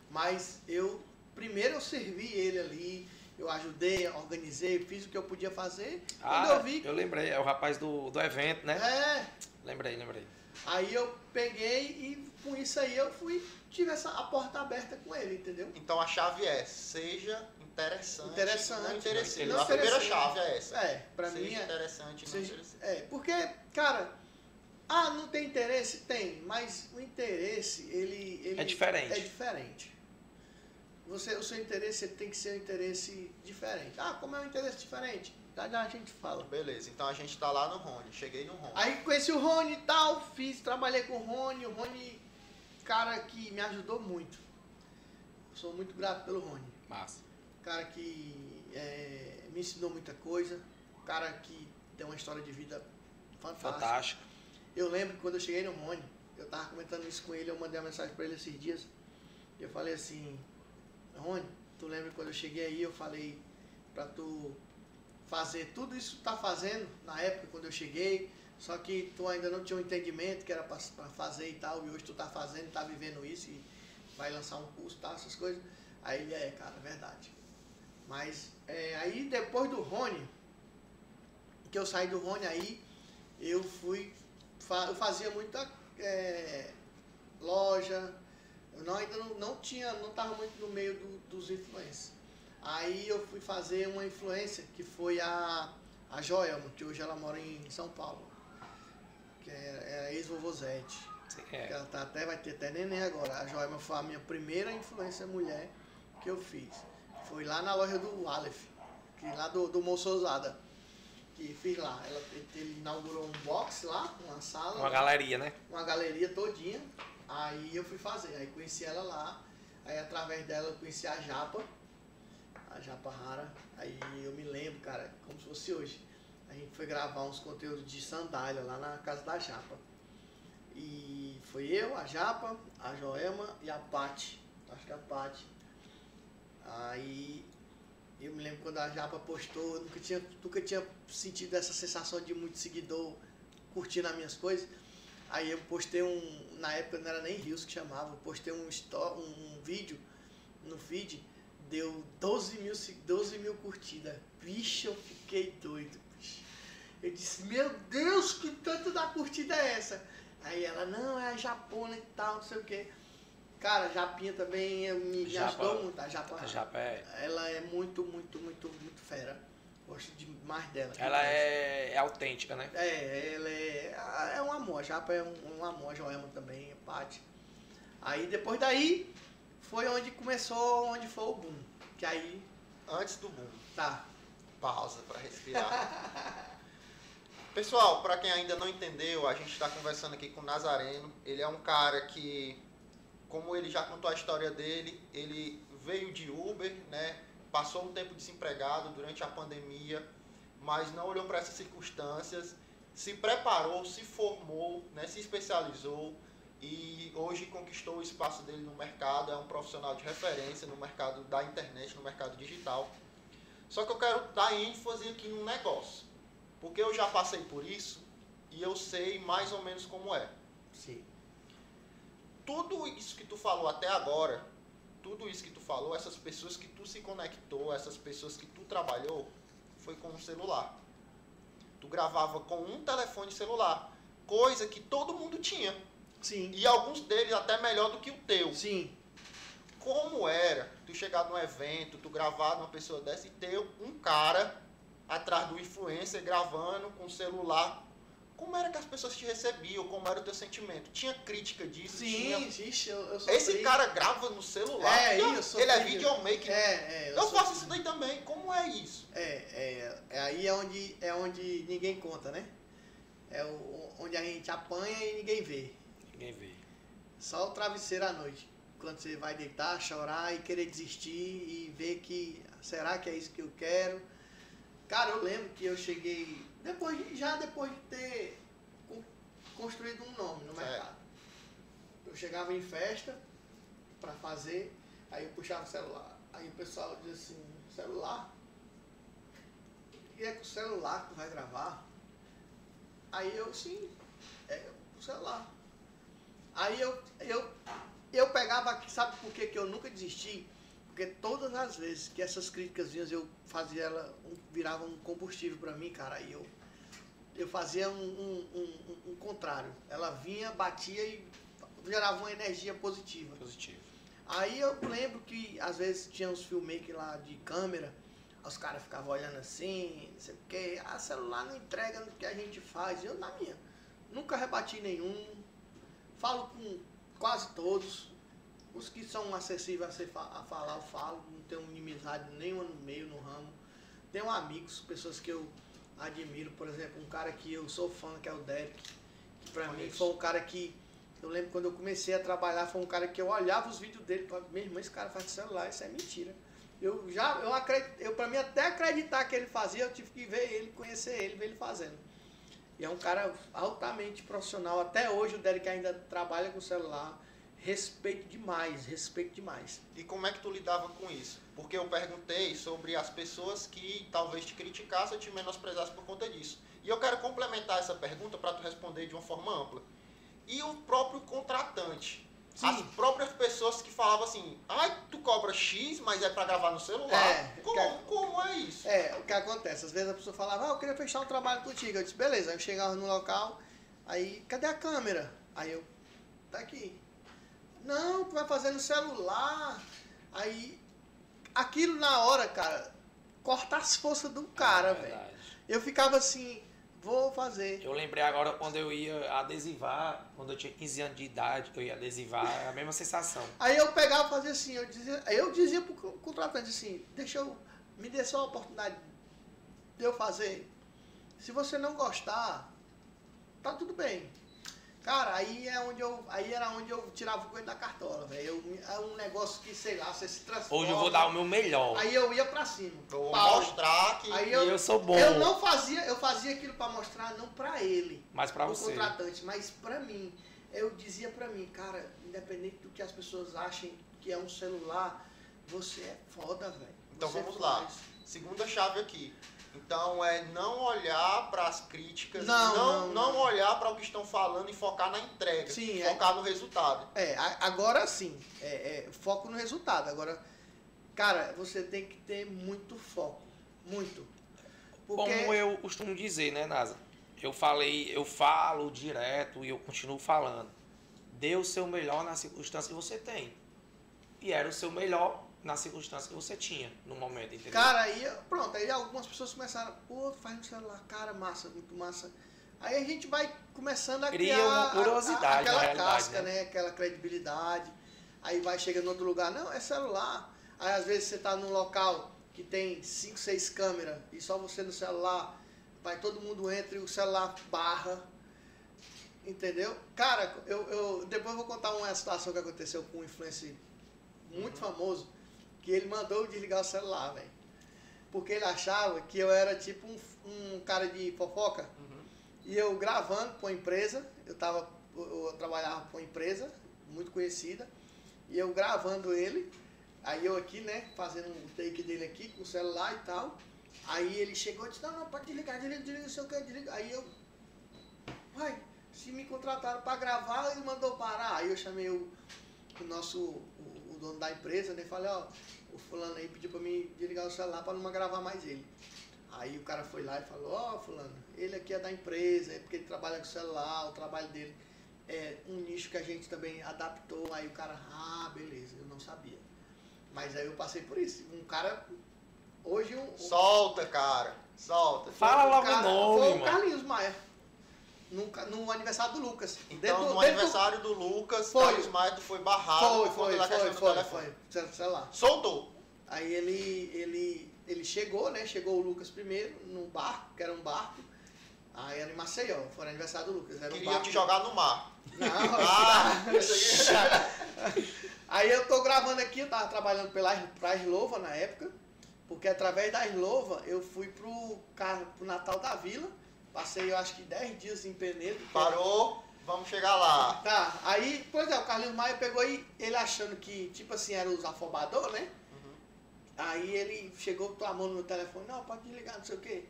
Mas eu. Primeiro eu servi ele ali eu ajudei, organizei, fiz o que eu podia fazer. Ah, Quando eu vi. eu lembrei, é o rapaz do, do evento, né? É, Lembrei, lembrei. aí eu peguei e com isso aí eu fui, tive essa, a porta aberta com ele, entendeu? Então a chave é, seja interessante. Interessante. Não interesseiro. Não a primeira chave é essa. É, pra seja mim é. interessante não seja- interesseiro. É, porque, cara, ah, não tem interesse? Tem, mas o interesse, ele. ele É diferente. É diferente. Você, o seu interesse ele tem que ser um interesse diferente. Ah, como é um interesse diferente? Já já a gente fala. Beleza, então a gente tá lá no Rony. Cheguei no Rony. Aí conheci o Rony e tal, fiz, trabalhei com o Rony, o Rony, cara que me ajudou muito. Sou muito grato pelo Rony. Massa. Cara que é, me ensinou muita coisa, cara que tem uma história de vida fantástica. Fantástico. Eu lembro que quando eu cheguei no Rony, eu tava comentando isso com ele, eu mandei uma mensagem pra ele esses dias. E eu falei assim, Rony, tu lembra quando eu cheguei aí, eu falei pra tu fazer tudo isso que tu tá fazendo na época quando eu cheguei, só que tu ainda não tinha um entendimento que era pra fazer e tal, e hoje tu tá fazendo, tá vivendo isso e vai lançar um curso tal, essas coisas. Aí ele é, cara, é verdade. Mas é, aí depois do Rony, que eu saí do Rony aí, eu fui, eu fazia muita é, loja, não, ainda não, não tinha, não estava muito no meio do- dos influencers. Aí eu fui fazer uma influência que foi a, a Joelma, que hoje ela mora em São Paulo, que é, é a ex-vovozete. Que É. Ela tá até, vai ter até neném agora. A Joelma foi a minha primeira influência mulher que eu fiz. Foi lá na loja do Aleph, que lá do, do Moço Ousada. Que fiz lá. Ela, ele inaugurou um box lá, uma sala, Uma galeria, né? uma galeria todinha. Aí eu fui fazer. Aí conheci ela lá. Aí através dela eu conheci a Japa. A Japa Rara. Aí eu me lembro, cara, como se fosse hoje. A gente foi gravar uns conteúdos de sandália lá na casa da Japa. E foi eu, a Japa, a Joelma e a Pati. Acho que a Pati. Aí eu me lembro quando a Japa postou, eu nunca tinha, nunca tinha sentido essa sensação de muito seguidor curtindo as minhas coisas. Aí eu postei um, na época não era nem Rios que chamava, eu postei um, um vídeo no feed, deu 12 mil, se- 12 mil curtidas. Vixe, eu fiquei doido, bicho. Eu disse, meu Deus, que tanto da curtida é essa? Aí ela, não, é a Japona e tal, não sei o quê. Cara, a Japinha também me, me Japa- ajudou muito, a Japa. A Japa é. Ela é muito, muito, muito, muito fera. Gosto demais dela. Ela é, é autêntica, né? É, ela é, é um amor. A Japa é um, um amor, a Joelma também, a Paty. Aí depois daí foi onde começou, onde foi o boom. Que aí, Antes do boom. tá. Pausa para respirar. [LAUGHS] Pessoal, para quem ainda não entendeu, a gente está conversando aqui com o Nazareno. Ele é um cara que, como ele já contou a história dele, ele veio de Uber, né? Passou um tempo desempregado durante a pandemia, mas não olhou para essas circunstâncias, se preparou, se formou, né? se especializou e hoje conquistou o espaço dele no mercado. É um profissional de referência no mercado da internet, no mercado digital. Só que eu quero dar ênfase aqui num negócio. Porque eu já passei por isso e eu sei mais ou menos como é. Sim. Tudo isso que tu falou até agora, tudo isso que tu falou, essas pessoas que tu se conectou, essas pessoas que tu trabalhou, foi com um celular. Tu gravava com um telefone celular, coisa que todo mundo tinha. Sim. E alguns deles até melhor do que o teu. Sim. como era tu chegar num evento, tu gravar numa pessoa dessa e ter um cara atrás do influencer gravando com o celular. Como era que as pessoas te recebiam? Como era o teu sentimento? Tinha crítica disso? Sim, Tinha... ixi, eu, eu. Esse cara grava no celular. É, Ele isso, Ele é sofri. videomaker. É, é. eu faço sofri. isso daí também. Como é isso? É, é, é aí é onde, é onde ninguém conta, né? É o, onde a gente apanha e ninguém vê. Ninguém vê. Só o travesseiro à noite. Quando você vai deitar, chorar e querer desistir e ver que será que é isso que eu quero. Cara, eu lembro que eu cheguei depois de- já depois de ter con- construído um nome no Certo. mercado. Eu chegava em festa pra fazer, aí eu puxava o celular. Aí o pessoal dizia assim, celular? E é com o celular que tu vai gravar? Aí eu, sim, é o celular. Aí eu, eu, eu pegava aqui, sabe por que, que eu nunca desisti? Porque todas as vezes que essas críticas eu fazia ela, um, virava um combustível para mim, cara, aí eu, eu fazia um, um, um, um contrário. Ela vinha, batia e gerava uma energia positiva. Positivo. Aí eu lembro que às vezes tinha uns filmmakers lá de câmera, os caras ficavam olhando assim, não sei o que, ah, celular não entrega no que a gente faz. Eu na minha. Nunca rebati nenhum. Falo com quase todos. Os que são acessíveis a, ser, a falar, eu falo. Não tenho inimizade nenhuma no meio, no ramo. Tenho amigos, pessoas que eu admiro. Por exemplo, um cara que eu sou fã, que é o Derek. Que pra mim Conheço. foi um cara que eu lembro quando eu comecei a trabalhar, foi um cara que eu olhava os vídeos dele e falava, meu irmão, esse cara faz de celular, isso é mentira. Eu já, eu acredito, eu para mim até acreditar que ele fazia, eu tive que ver ele, conhecer ele, ver ele fazendo. E é um cara altamente profissional. Até hoje o Derek ainda trabalha com celular. Respeito demais, respeito demais. E como é que tu lidava com isso? Porque eu perguntei sobre as pessoas que talvez te criticassem ou te menosprezassem por conta disso. E eu quero complementar essa pergunta para tu responder de uma forma ampla. E o próprio contratante? Sim. As próprias pessoas que falavam assim, ai, tu cobra X, mas é para gravar no celular. É, como, que- como é isso? É, o que acontece? Às vezes a pessoa falava, ah, eu queria fechar um trabalho contigo. Eu disse, beleza. Aí eu chegava no local, aí, cadê a câmera? Aí eu, tá aqui. Não, tu vai fazer no celular. Aí, aquilo na hora, cara, corta as forças do cara, É velho. Eu ficava assim, vou fazer. Eu lembrei agora quando eu ia adesivar, quando eu tinha 15 anos de idade, eu ia adesivar, é a mesma sensação. [LAUGHS] Aí eu pegava e fazia assim, eu dizia, eu dizia pro co- contratante assim, deixa eu, me dê só a oportunidade de eu fazer. Se você não gostar, tá tudo bem. Cara, aí é onde eu, aí era onde eu tirava o coelho da cartola, velho. É um negócio que, sei lá, você se transforma. Hoje eu vou dar o meu melhor. Aí eu ia pra cima. Vou Pau. mostrar que. Aí eu, eu sou bom, eu não fazia, eu fazia aquilo pra mostrar não pra ele, mas pra o você. contratante, mas pra mim. Eu dizia pra mim, cara, independente do que as pessoas achem que é um celular, você é foda, velho. Então Você vamos lá. Segunda chave aqui. Então é não olhar para as críticas, Não, não, não, não, olhar para o que estão falando e focar na entrega, Sim, é. focar no resultado. É, agora sim, é, é, foco no resultado. Agora, cara, você tem que ter muito foco, muito. Porque Como eu costumo dizer, né, Nasa? Eu falei, eu falo direto e eu continuo falando. Dê o seu melhor na circunstância que você tem. E era o seu melhor na circunstância que você tinha no momento, entendeu? Cara, aí, pronto, aí algumas pessoas começaram, pô, faz no celular, cara, massa, muito massa. Aí a gente vai começando a Cria criar uma a- a- curiosidade, na aquela casca, né? né? Aquela credibilidade. Aí vai chegando em outro lugar, não, é celular. Aí às vezes você tá num local que tem 5, 6 câmeras e só você no celular, vai todo mundo entra e o celular barra. Entendeu? Cara, eu, eu depois eu vou contar uma situação que aconteceu com um influencer muito famoso, que ele mandou eu desligar o celular, velho. Porque ele achava que eu era tipo um, um cara de fofoca. E eu gravando para uma empresa, eu, tava, eu, trabalhava para uma empresa muito conhecida, e eu gravando ele, aí eu aqui, né, fazendo um take dele aqui com o celular e tal. Aí ele chegou e disse, não, não, pode desligar, desliga, desliga, não sei o que, desliga. Aí eu, uai, se me contrataram para gravar, ele mandou parar. Aí eu chamei o, o nosso, o, o dono da empresa, né, falei, ó, o fulano aí pediu para mim desligar o celular para não gravar mais ele. Aí o cara foi lá e falou, ó fulano, ele aqui é da empresa, é porque ele trabalha com celular, o trabalho dele é um nicho que a gente também adaptou. Aí o cara, ah, beleza, eu não sabia. Mas aí eu passei por isso. Um cara, hoje um... um- Solta, cara, solta. Fala um logo cara- o nome, Foi o. Carlinhos Maia. No, ca- no aniversário do Lucas. Então, Dentro- no dentro- aniversário do Lucas, Foi. Carlos Maia foi barrado Foi, foi, foi, do foi, telefone. foi. Sei- lá. Soltou. Aí ele, ele, ele chegou, né? Chegou o Lucas primeiro, num barco, que era um barco. Aí era em Maceió, foi no aniversário do Lucas. Era um Queria barco. te jogar no mar. Não, [LAUGHS] Ah, [LAUGHS] Aí eu tô gravando aqui, eu tava trabalhando pela, pra Eslova na época, porque através da Eslova eu fui pro, pro Natal da Vila, passei eu acho que 10 dias em Penedo. Parou, vamos chegar lá. Tá, aí, pois é, o Carlinhos Maia pegou aí, ele achando que, tipo assim, era os afobador, né? Uhum. Aí ele chegou com a mão no meu telefone, não, pode desligar, não sei o quê.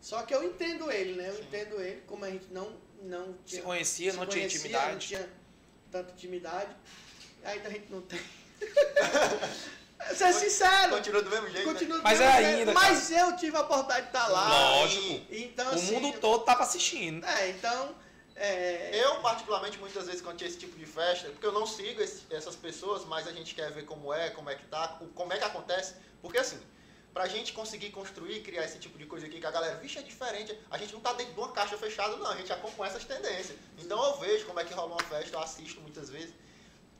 Só que eu entendo ele, né? Eu Sim. entendo ele, como a gente não, não Se tinha conhecia, se não tinha conhecia, intimidade. Não tinha tanta intimidade. Ainda a gente não tem. [LAUGHS] ser sincero. Continua do mesmo jeito. né? Continua do Mas mesmo é jeito, ainda, Mas eu tive a oportunidade de estar lá. Lógico. Então, O assim, mundo todo tava assistindo. É, então. É, Eu, particularmente, muitas vezes quando tinha esse tipo de festa, porque eu não sigo esse- essas pessoas, mas a gente quer ver como é, como é que tá, como é que acontece. Porque assim, pra gente conseguir construir, criar esse tipo de coisa aqui, que a galera, vixe, é diferente, a gente não tá dentro de uma caixa fechada, não, a gente acompanha essas tendências. Então eu vejo como é que rola uma festa, eu assisto muitas vezes.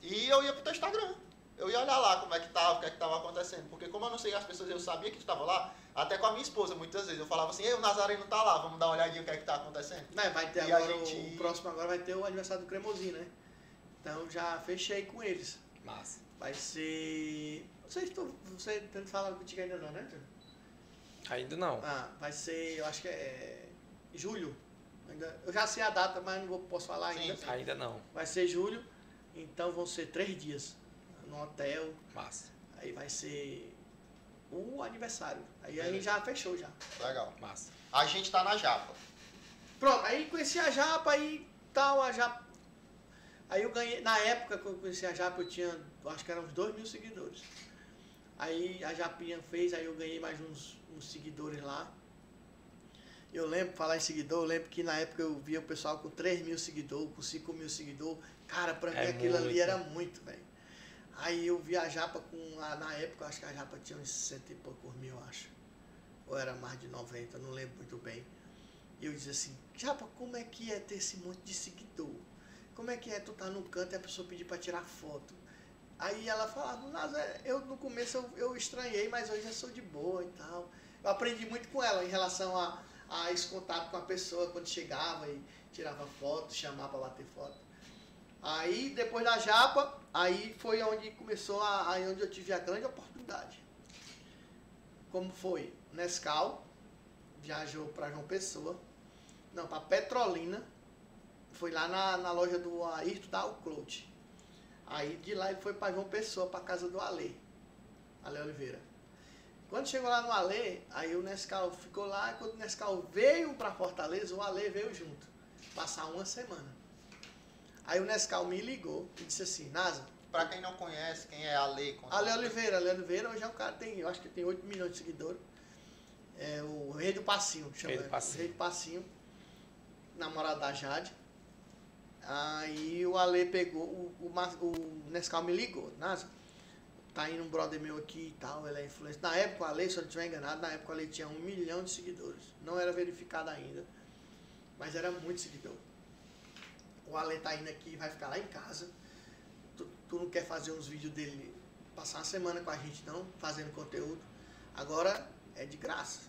E eu ia pro teu Instagram. Eu ia olhar lá como é que tava, o que é que tava acontecendo. Porque como eu não sei as pessoas, eu sabia que tu tava lá, até com a minha esposa muitas vezes. Eu falava assim, ei, o Nazareno tá lá, vamos dar uma olhadinha o que é que tá acontecendo. né, vai ter E agora gente- o próximo agora vai ter o aniversário do Cremosinho, né? Então já fechei com eles. Massa. Vai ser. Não sei se tu, você não fala contigo ainda não, né? Ainda não. Ah, vai ser, eu acho que é julho. Ainda, eu já sei a data, mas não vou, posso falar Sim, ainda. Ainda não. Vai ser julho, então vão ser três dias no hotel. Massa. Aí vai ser o aniversário. Aí a gente já fechou já. Legal. Massa. A gente tá na Japa. Pronto, aí conheci a Japa e tal, a Japa. Aí eu ganhei, na época que eu conheci a Japa, eu tinha, acho que eram uns 2 mil seguidores. Aí a Japinha fez, aí eu ganhei mais uns, uns seguidores lá. Eu lembro, falar em seguidor, eu lembro que na época eu via o pessoal com 3 mil seguidores, com 5 mil seguidores. Cara, pra mim É aquilo ali muito. era muito, velho. Aí eu vi a Japa com, na época, acho que a Japa tinha uns cento e poucos mil, acho. Ou era mais de 90, não lembro muito bem. E eu dizia assim, Japa, como é que é ter esse monte de seguidor? Como é que é tu tá num canto e a pessoa pedir pra tirar foto? Aí ela falava, mas é, eu no começo eu, eu estranhei, mas hoje eu sou de boa e tal. Eu aprendi muito com ela em relação a, a esse contato com a pessoa quando chegava e tirava foto, chamava pra bater foto. Aí depois da Japa, aí foi onde começou a, aí onde eu tive a grande oportunidade. Como foi? Nescau viajou para João Pessoa, não, para Petrolina, foi lá na, na loja do Ayrton da Clout. Aí de lá ele foi para João Pessoa, para casa do Ale, Ale Oliveira. Quando chegou lá no Ale, aí o Nescau ficou lá, e quando o Nescau veio para Fortaleza, o Ale veio junto, passar uma semana. Aí o Nescau me ligou e disse assim, Nasa, Pra quem não conhece, quem é a Lei? Ale Oliveira, Ale Oliveira hoje é um cara, tem, eu acho que tem 8 milhões de seguidores. É o Rei do Passinho, chama Rei do ele. Passinho. Rei do Passinho, namorado da Jade. Aí o Ale pegou, o, o, o Nescau me ligou, Nasa, tá indo um brother meu aqui e tal, ele é influencer. Na época o Ale, se eu não estiver enganado, na época o Ale tinha um milhão de seguidores. Não era verificado ainda, mas era muito seguidor. O Ale tá indo aqui, vai ficar lá em casa. Tu, tu não quer fazer uns vídeos dele, passar uma semana com a gente não, fazendo conteúdo. Agora é de graça.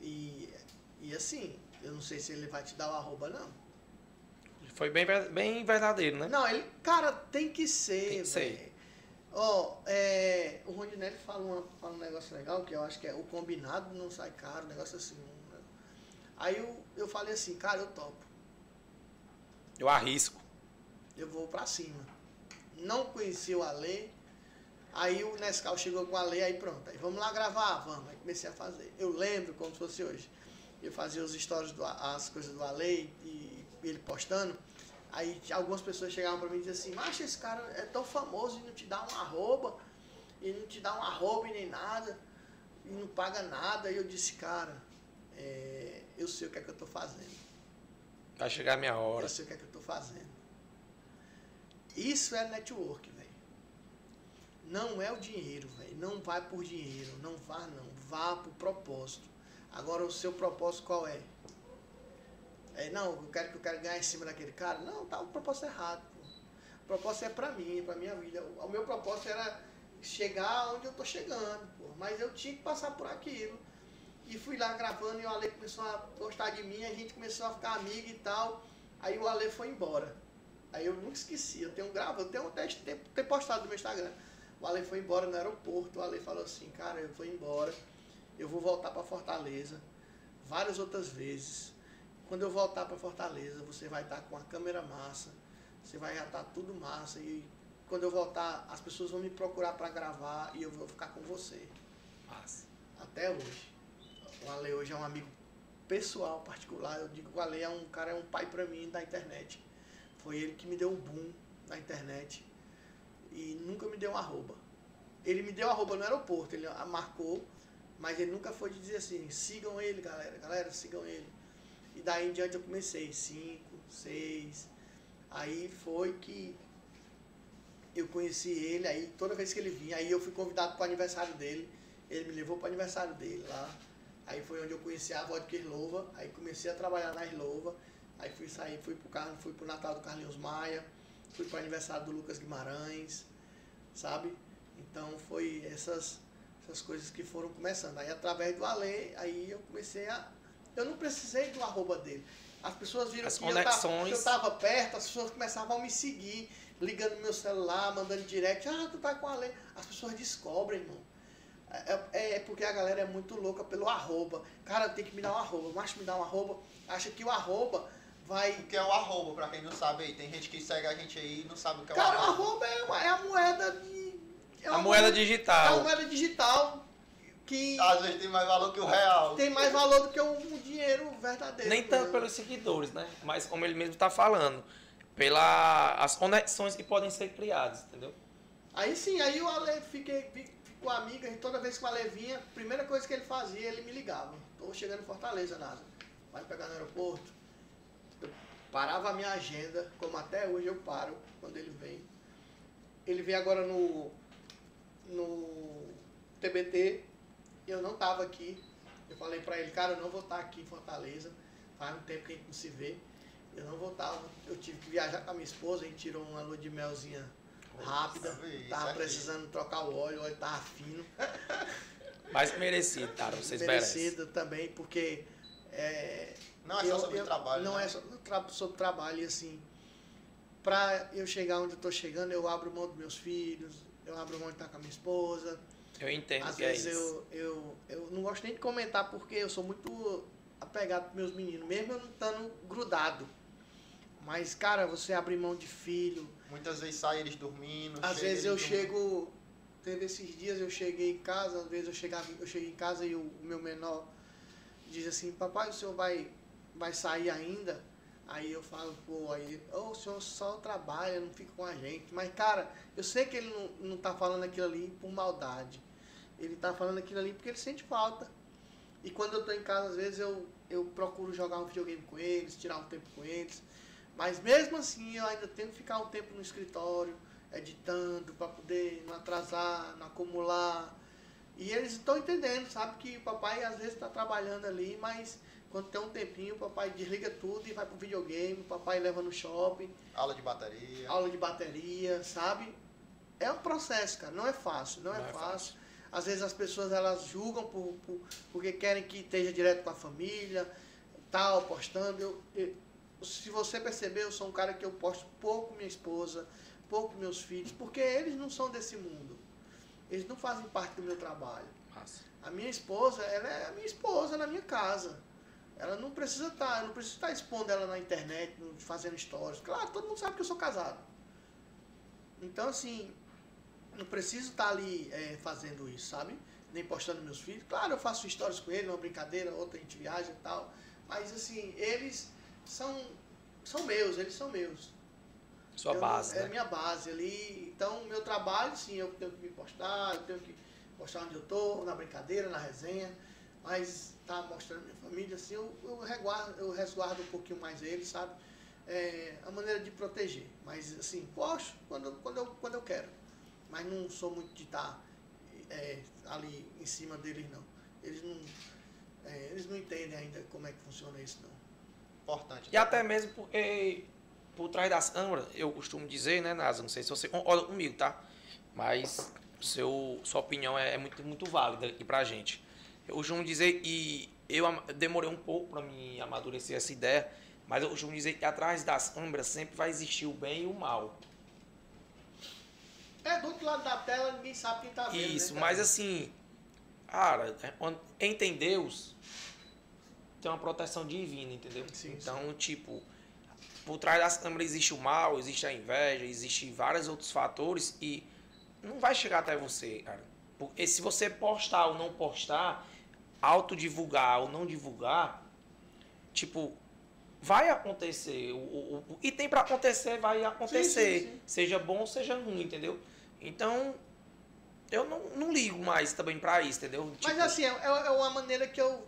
E, e assim, eu não sei se ele vai te dar o arroba, não. Foi bem, bem verdadeiro, né? Não, ele, cara, tem que ser. Tem que ser. Ó, é, o Rondinelli fala, uma, fala um negócio legal, que eu acho que é o combinado não sai caro, um negócio assim. Aí eu, eu falei assim, cara, eu topo. Eu arrisco. eu vou pra cima. Não conheci o Ale. Aí o Nescau chegou com o Ale, aí pronto. Aí vamos lá gravar? Vamos. Aí comecei a fazer. Eu lembro como se fosse hoje. Eu fazia os stories, do, as coisas do Ale e, e ele postando. Aí algumas pessoas chegavam pra mim e diziam assim, mas esse cara é tão famoso e não te dá um arroba, e não te dá um arroba e nem nada, e não paga nada. E eu disse, cara, é, eu sei o que é que eu tô fazendo. Vai chegar a minha hora. Eu sei o que é que eu tô fazendo. Isso é network, velho. Não é o dinheiro, velho. Não vai por dinheiro. Não vá, não. Vá por propósito. Agora, o seu propósito qual é? É, não, eu quero que eu quero ganhar em cima daquele cara. Não, tá o propósito errado. Pô. O propósito é pra mim, pra minha vida. O, o meu propósito era chegar onde eu tô chegando, pô. Mas eu tinha que passar por aquilo. E fui lá gravando e o Ale começou a gostar de mim, a gente começou a ficar amigo e tal. Aí o Ale foi embora. Aí eu nunca esqueci, eu tenho gravo, eu tenho até ter, ter postado no meu Instagram. O Ale foi embora no aeroporto, o Ale falou assim, cara, eu vou embora, eu vou voltar para Fortaleza várias outras vezes. Quando eu voltar para Fortaleza, você vai estar com a câmera massa, você vai já estar tudo massa e quando eu voltar, as pessoas vão me procurar para gravar e eu vou ficar com você. Massa. Até hoje. O Ale hoje é um amigo pessoal, particular. Eu digo que o Ale é um cara, é um pai pra mim da internet. Foi ele que me deu o boom na internet. e nunca me deu um arroba. Ele me deu arroba no aeroporto, ele marcou, mas ele nunca foi de dizer assim, sigam ele, galera, galera, sigam ele. E daí em diante eu comecei, cinco, seis. Aí foi que eu conheci ele, aí toda vez que ele vinha, aí eu fui convidado para o aniversário dele, ele me levou para o aniversário dele lá. Aí foi onde eu conheci a vodka Slova, aí comecei a trabalhar na Slova, aí fui sair, fui pro, carro, fui pro Natal do Carlinhos Maia, fui pro aniversário do Lucas Guimarães, sabe? Então foi essas, essas coisas que foram começando. Aí através do Ale, aí eu comecei a. Eu não precisei do arroba dele. As pessoas viram As que que eu tava perto, as pessoas começavam a me seguir, ligando no meu celular, mandando direct, ah, tu tá com a Ale. As pessoas descobrem, irmão. É, é, é, porque a galera é muito louca pelo arroba. Cara, tem que me dar um arroba. Mas me dá um arroba. Acha que o arroba vai. O que é o arroba, pra quem não sabe aí? Tem gente que segue a gente aí e não sabe o que é o arroba. Cara, o arroba é, uma, é a moeda de. É a moeda digital. É a moeda digital. Que Às vezes tem mais valor que o real. Tem mais valor do que o, o dinheiro verdadeiro. Nem tanto pelos seguidores, né? Mas como ele mesmo tá falando. Pelas conexões que podem ser criadas, entendeu? Aí sim, aí o Ale fiquei, com a amiga, e toda vez que Ale vinha, primeira coisa que ele fazia, ele me ligava. Tô chegando em Fortaleza, Nasa. Vai pegar no aeroporto. Eu parava a minha agenda, como até hoje eu paro quando ele vem. Ele veio agora no, no TBT, eu não tava aqui. Eu falei pra ele, cara, eu não vou estar aqui em Fortaleza. Faz um tempo que a gente não se vê. Eu não vou estar. Eu tive que viajar com a minha esposa, a gente tirou uma lua de melzinha rápida. Tava precisando trocar o óleo, o óleo tava fino. [LAUGHS] Mas merecido, cara, vocês merecido merecem. também, porque. É, não é só sobre eu, trabalho. Não né? é só sobre trabalho, e assim. Pra eu chegar onde eu tô chegando, eu abro mão dos meus filhos, eu abro mão de estar com a minha esposa. Eu entendo Às que é vezes é eu, eu, eu não gosto nem de comentar porque eu sou muito apegado com meus meninos, mesmo eu não estando grudado. Mas, cara, você abrir mão de filho, Muitas vezes sai eles dormindo. Às vezes eu chego. Teve esses dias eu cheguei em casa, às vezes eu chegava, eu cheguei em casa e o, o meu menor diz assim, papai, o senhor vai, vai sair ainda? Aí eu falo, pô, aí, oh, o senhor só trabalha, não fica com a gente. Mas, cara, eu sei que ele não, não tá falando aquilo ali por maldade. Ele tá falando aquilo ali porque ele sente falta. E quando eu tô em casa, às vezes eu, eu procuro jogar um videogame com eles, tirar um tempo com eles. Mas mesmo assim eu ainda tenho que ficar um tempo no escritório, editando, para poder não atrasar, não acumular. E eles estão entendendo, sabe que o papai às vezes está trabalhando ali, mas quando tem um tempinho, o papai desliga tudo e vai pro videogame, o papai leva no shopping. Aula de bateria. Aula de bateria, sabe? É um processo, cara, não é fácil, não, é não é, é, fácil. fácil. Às vezes as pessoas elas julgam por, por, porque querem que esteja direto com a família, tal, postando. Eu, eu, se você perceber, eu sou um cara que eu posto pouco minha esposa, pouco meus filhos, porque eles não são desse mundo. Eles não fazem parte do meu trabalho. Nossa. A minha esposa, ela é a minha esposa na minha casa. Ela não precisa estar, tá, eu não preciso estar expondo ela na internet, fazendo stories. Claro, todo mundo sabe que eu sou casado. Então, assim, não preciso estar ali é, fazendo isso, sabe? Nem postando meus filhos. Claro, eu faço stories com ele, uma brincadeira, outra a gente viaja e tal. Mas, assim, eles são, são meus, eles são meus. Sua eu, base, É né? minha base ali. Então, meu trabalho, sim, eu tenho que me postar, eu tenho que postar onde eu tô, na brincadeira, na resenha. Mas tá mostrando minha família, assim, eu, eu, resguardo, eu resguardo um pouquinho mais eles, sabe? É a maneira de proteger. Mas, assim, posto quando, quando, eu, quando eu quero. Mas não sou muito de estar tá, é, ali em cima deles, não. Eles não, é, eles não entendem ainda como é que funciona isso, não importante. E até mesmo porque por trás das câmeras, eu costumo dizer, né, Nasa, não sei se você concorda comigo, tá? Mas seu, sua opinião é, é muito, muito válida aqui pra gente. Eu costumo dizer que eu demorei um pouco para me amadurecer essa ideia, mas eu costumo dizer que atrás das câmeras sempre vai existir o bem e o mal. É, do outro lado da tela ninguém sabe quem tá vendo. Né, Isso, né, mas assim, cara, em Deus, tem uma proteção divina, entendeu? Sim, então, sim. tipo, por trás das câmeras existe o mal, existe a inveja, existe vários outros fatores e não vai chegar até você, cara. Porque se você postar ou não postar, autodivulgar ou não divulgar, tipo, vai acontecer. O, o, o e tem para acontecer, vai acontecer. Sim, sim, seja bom ou seja ruim, entendeu? Então, eu não, não ligo mais também pra isso, entendeu? Mas Tipo, assim, é, é uma maneira que eu.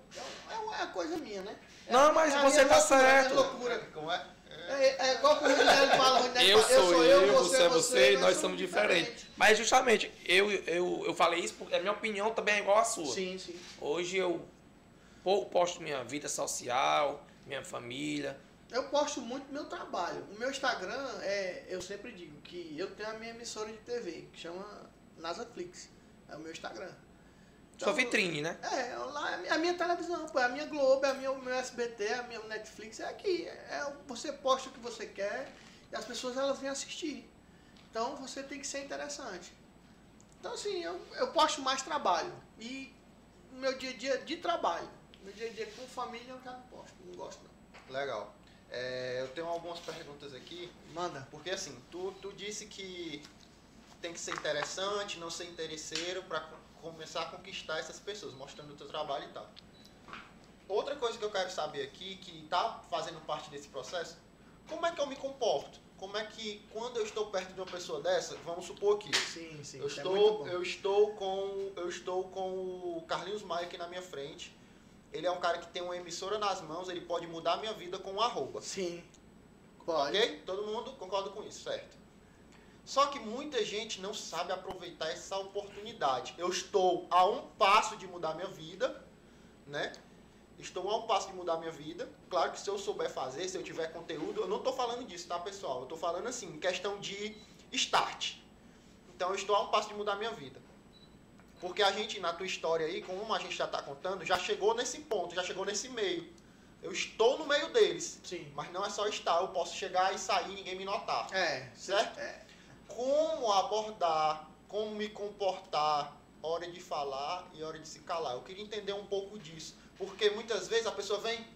É uma é coisa minha, né? É Não, mas é você minha tá loucura, é certo. loucura. Como é? É, é igual que o Rudinelli fala, o Rudinelli eu fala, sou eu, você é você, e nós somos diferentes. diferentes. Mas justamente, eu, eu, eu falei isso porque a minha opinião também é igual à sua. Sim, sim. Hoje eu po- posto minha vida social, minha família. Eu posto muito meu trabalho. O meu Instagram é, eu sempre digo que eu tenho a minha emissora de TV, que chama Nasaflix. É o meu Instagram. Sua vitrine, né? É, lá é a minha televisão, pô, é a minha Globo, é a minha, o meu SBT, é a minha Netflix, é aqui. É, você posta o que você quer e as pessoas elas vêm assistir. Então você tem que ser interessante. Então assim, eu, eu posto mais trabalho. E no meu dia a dia de trabalho. Meu dia a dia com família eu já não posto, não gosto não. Legal. É, eu tenho algumas perguntas aqui, Manda. porque assim, tu, tu disse que tem que ser interessante, não ser interesseiro para começar a conquistar essas pessoas, mostrando o teu trabalho e tal. Outra coisa que eu quero saber aqui, que tá fazendo parte desse processo, como é que eu me comporto? Como é que quando eu estou perto de uma pessoa dessa, vamos supor que Sim, sim. eu é estou, bom. eu estou com, eu estou com o Carlinhos Maia aqui na minha frente. Ele é um cara que tem uma emissora nas mãos, ele pode mudar a minha vida com um arroba. Sim. Pode. Ok? Todo mundo concorda com isso, certo? Só que muita gente não sabe aproveitar essa oportunidade. Eu estou a um passo de mudar minha vida, né? Estou a um passo de mudar minha vida. Claro que se eu souber fazer, se eu tiver conteúdo, eu não estou falando disso, tá, pessoal? Eu estou falando assim, questão de start. Então eu estou a um passo de mudar minha vida. Porque a gente, na tua história aí, como a gente já está contando, já chegou nesse ponto, já chegou nesse meio. Eu estou no meio deles. Sim. Mas não é só estar, eu posso chegar e sair e ninguém me notar. É. Certo? É. Como abordar, como me comportar, hora de falar e hora de se calar. Eu queria entender um pouco disso. Porque muitas vezes a pessoa vem.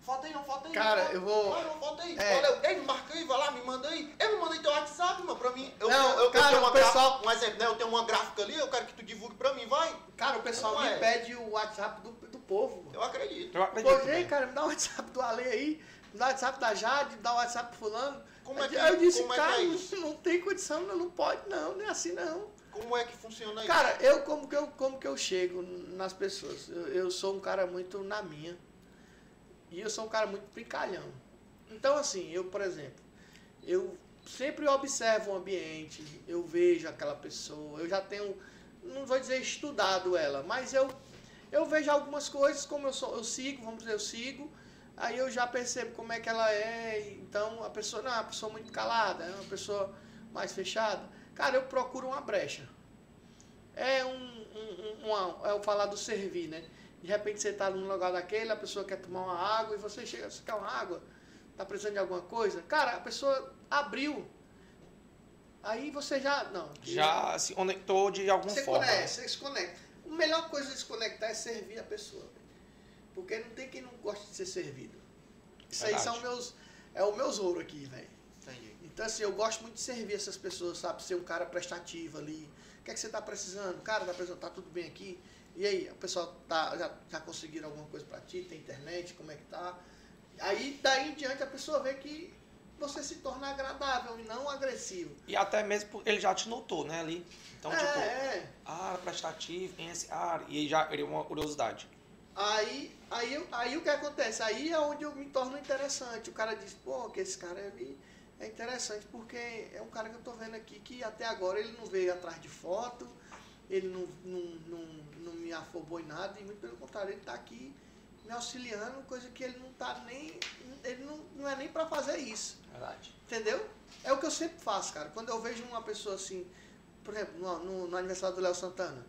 Falta aí, não, falta aí. Cara, não, eu vou- Vai, não, falta aí. É. Olha, ei, me marca aí, vai lá, me manda aí. Eu me mandei teu WhatsApp, mano, pra mim. Eu, Não, eu, eu cara, tenho uma o pessoal- gráfica, um exemplo, né? Eu tenho uma gráfica ali, eu quero que tu divulgue pra mim, vai. Cara, o pessoal Como me é? pede o WhatsApp do, do povo. mano. Eu acredito. Eu acredito. Também. cara, me dá o WhatsApp do Ale aí, me dá o WhatsApp da Jade, me dá o WhatsApp pro fulano. Como é Aí que, eu disse, como é, que cara, é isso? não tem condição, não, não pode não, não é assim não. Como é que funciona isso? Cara, eu como que eu, como que eu chego nas pessoas? Eu, eu sou um cara muito na minha. E eu sou um cara muito brincalhão. Então, assim, eu, por exemplo, eu sempre observo o ambiente, eu vejo aquela pessoa, eu já tenho, não vou dizer estudado ela, mas eu, eu vejo algumas coisas, como eu, sou, eu sigo, vamos dizer, eu sigo, aí eu já percebo como é que ela é, então a pessoa não é uma pessoa muito calada, é uma pessoa mais fechada. Cara, eu procuro uma brecha. É um, um, um uma- é o falar do servir, né? De repente você está num lugar daquele, a pessoa quer tomar uma água e você chega, você quer uma água? Tá precisando de alguma coisa? Cara, a pessoa abriu. Aí você já. Não. Já se conectou de alguma Você forma. conecta, você se conecta. A melhor coisa de se conectar é servir a pessoa. velho. Porque não tem quem não goste de ser servido. Isso aí Verdade. são meus. É o meus ouro aqui, velho. Entendi. Então, assim, eu gosto muito de servir essas pessoas, sabe? Ser um cara prestativo ali. O que é que você tá precisando? Cara, tá precisando, tá tudo bem aqui? E aí, o pessoal tá, já, já conseguiram alguma coisa pra ti? Tem internet? Como é que tá? Aí, daí em diante, a pessoa vê que você se torna agradável e não agressivo. E até mesmo porque ele já te notou, né, ali. Então, é, tipo, é. ah, prestativo, é esse? Ah, e aí já criou uma curiosidade. Aí, aí, aí o que acontece? Aí é onde eu me torno interessante. O cara diz, pô, que esse cara é, é interessante porque é um cara que eu tô vendo aqui que até agora ele não veio atrás de foto, ele não, não, não, não me afobou em nada, e muito pelo contrário, ele tá aqui me auxiliando, coisa que ele não tá nem. Ele não, não é nem para fazer isso. Verdade. Entendeu? É o que eu sempre faço, cara. Quando eu vejo uma pessoa assim, por exemplo, no, no- no aniversário do Léo Santana.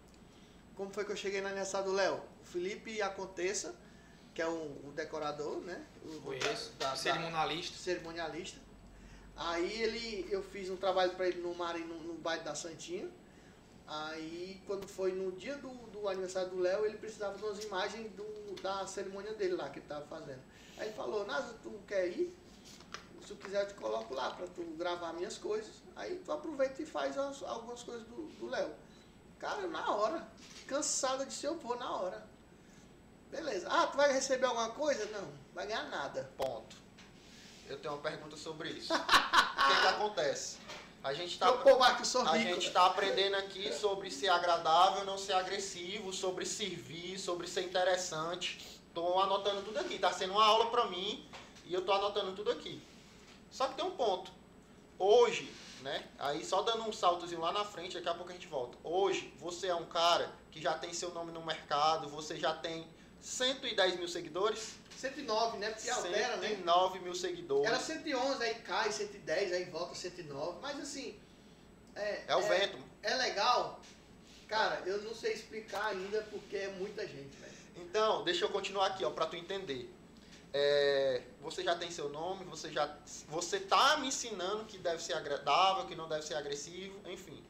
Como foi que eu cheguei no aniversário do Léo? Felipe Aconteça, que é o, o decorador, né? O, Conheço. da- da- Cerimonialista. cerimonialista. Aí ele, eu fiz um trabalho para ele no Mari, no, no bairro da Santinha. Aí quando foi no dia do, do aniversário do Léo, ele precisava de umas imagens do, da cerimônia dele lá que ele estava fazendo. Aí ele falou, Nasa, tu quer ir? Se tu quiser eu te coloco lá para tu gravar minhas coisas. Aí tu aproveita e faz as- algumas coisas do Léo. Cara, na hora. Cansado de ser eu vou na hora. Beleza. Ah, tu vai receber alguma coisa? Não, vai ganhar nada. Ponto. Eu tenho uma pergunta sobre isso. [LAUGHS] o que, que acontece? A gente Tá, tá, eu sou a gente tá aprendendo aqui sobre ser agradável, não ser agressivo, sobre servir, sobre ser interessante. Tô anotando tudo aqui, tá sendo uma aula pra mim e eu tô anotando tudo aqui. Só que tem um ponto. Hoje, né? Aí só dando um saltozinho lá na frente, daqui a pouco a gente volta. Hoje, você é um cara que já tem seu nome no mercado, você já tem 110 mil seguidores? 109, né? Porque altera, né? 109 mil seguidores. Era 111, aí cai 110, aí volta 109. Mas assim. É, É o vento. É legal. Cara, eu não sei explicar ainda porque é muita gente, velho. Então, deixa eu continuar aqui, ó, pra tu entender. É, você já tem seu nome, você já você tá me ensinando que deve ser agradável, que não deve ser agressivo, enfim.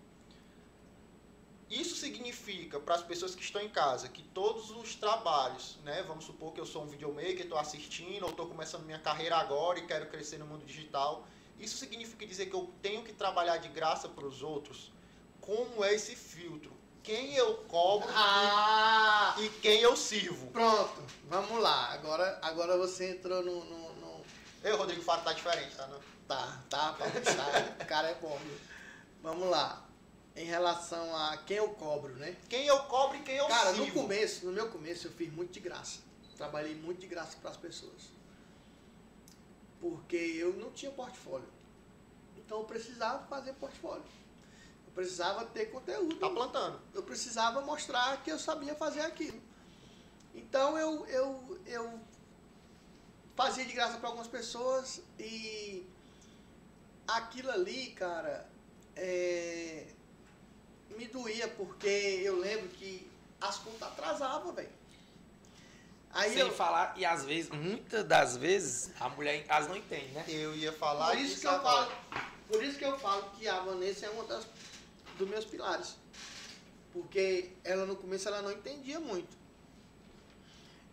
Isso significa para as pessoas que estão em casa que todos os trabalhos, né, vamos supor que eu sou um videomaker, estou assistindo ou estou começando minha carreira agora e quero crescer no mundo digital, isso significa dizer que eu tenho que trabalhar de graça para os outros? Como é esse filtro? Quem eu cobro e- Ah! e quem eu sirvo? Pronto, vamos lá. Agora, agora você entrou no. no, no- Eu, Rodrigo Faro, tá diferente, tá? Não? Tá, tá, o cara é bom, viu? Vamos lá. Em relação a quem eu cobro, né? Quem eu cobro e quem eu Cara, sirvo. no começo, no meu começo, eu fiz muito de graça. Trabalhei muito de graça para as pessoas. Porque eu não tinha portfólio. Então eu precisava fazer portfólio. Eu precisava ter conteúdo. Tá plantando. Eu precisava mostrar que eu sabia fazer aquilo. Então eu, eu, eu fazia de graça para algumas pessoas e aquilo ali, cara, é, me doía porque eu lembro que as contas atrasavam, velho. Aí Sem eu, falar, e às vezes, muitas das vezes, a mulher em casa não entende, né? Eu ia falar por isso que eu agora. falo, por isso que eu falo que a Vanessa é uma das dos meus pilares. Porque ela no começo ela não entendia muito.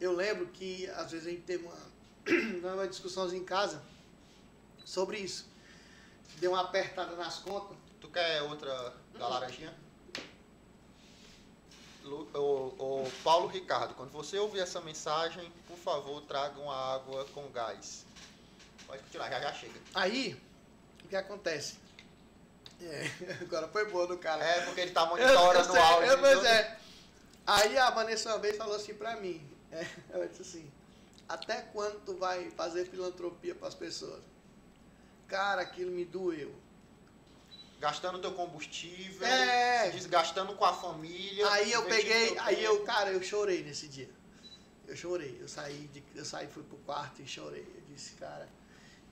Eu lembro que às vezes a gente teve uma, [CLEARS THROAT] uma discussão em casa sobre isso. Deu uma apertada nas contas. Tu quer outra da laranjinha? Lu- O, o Paulo Ricardo, quando você ouvir essa mensagem, por favor, traga uma água com gás. Pode continuar, já já chega. Aí, o que acontece? É, [LAUGHS] agora foi boa do cara. É, porque ele tá monitorando o áudio. eu- pois é. Aí a Vanessa uma vez falou assim pra mim. [LAUGHS] é, ela disse assim, até quando tu vai fazer filantropia pras pessoas? Cara, aquilo me doeu. Gastando teu combustível, É. se desgastando com a família. Aí eu peguei, aí eu, cara, eu chorei nesse dia. Eu chorei, eu saí, de, eu saí, fui pro quarto e chorei. Eu disse, cara,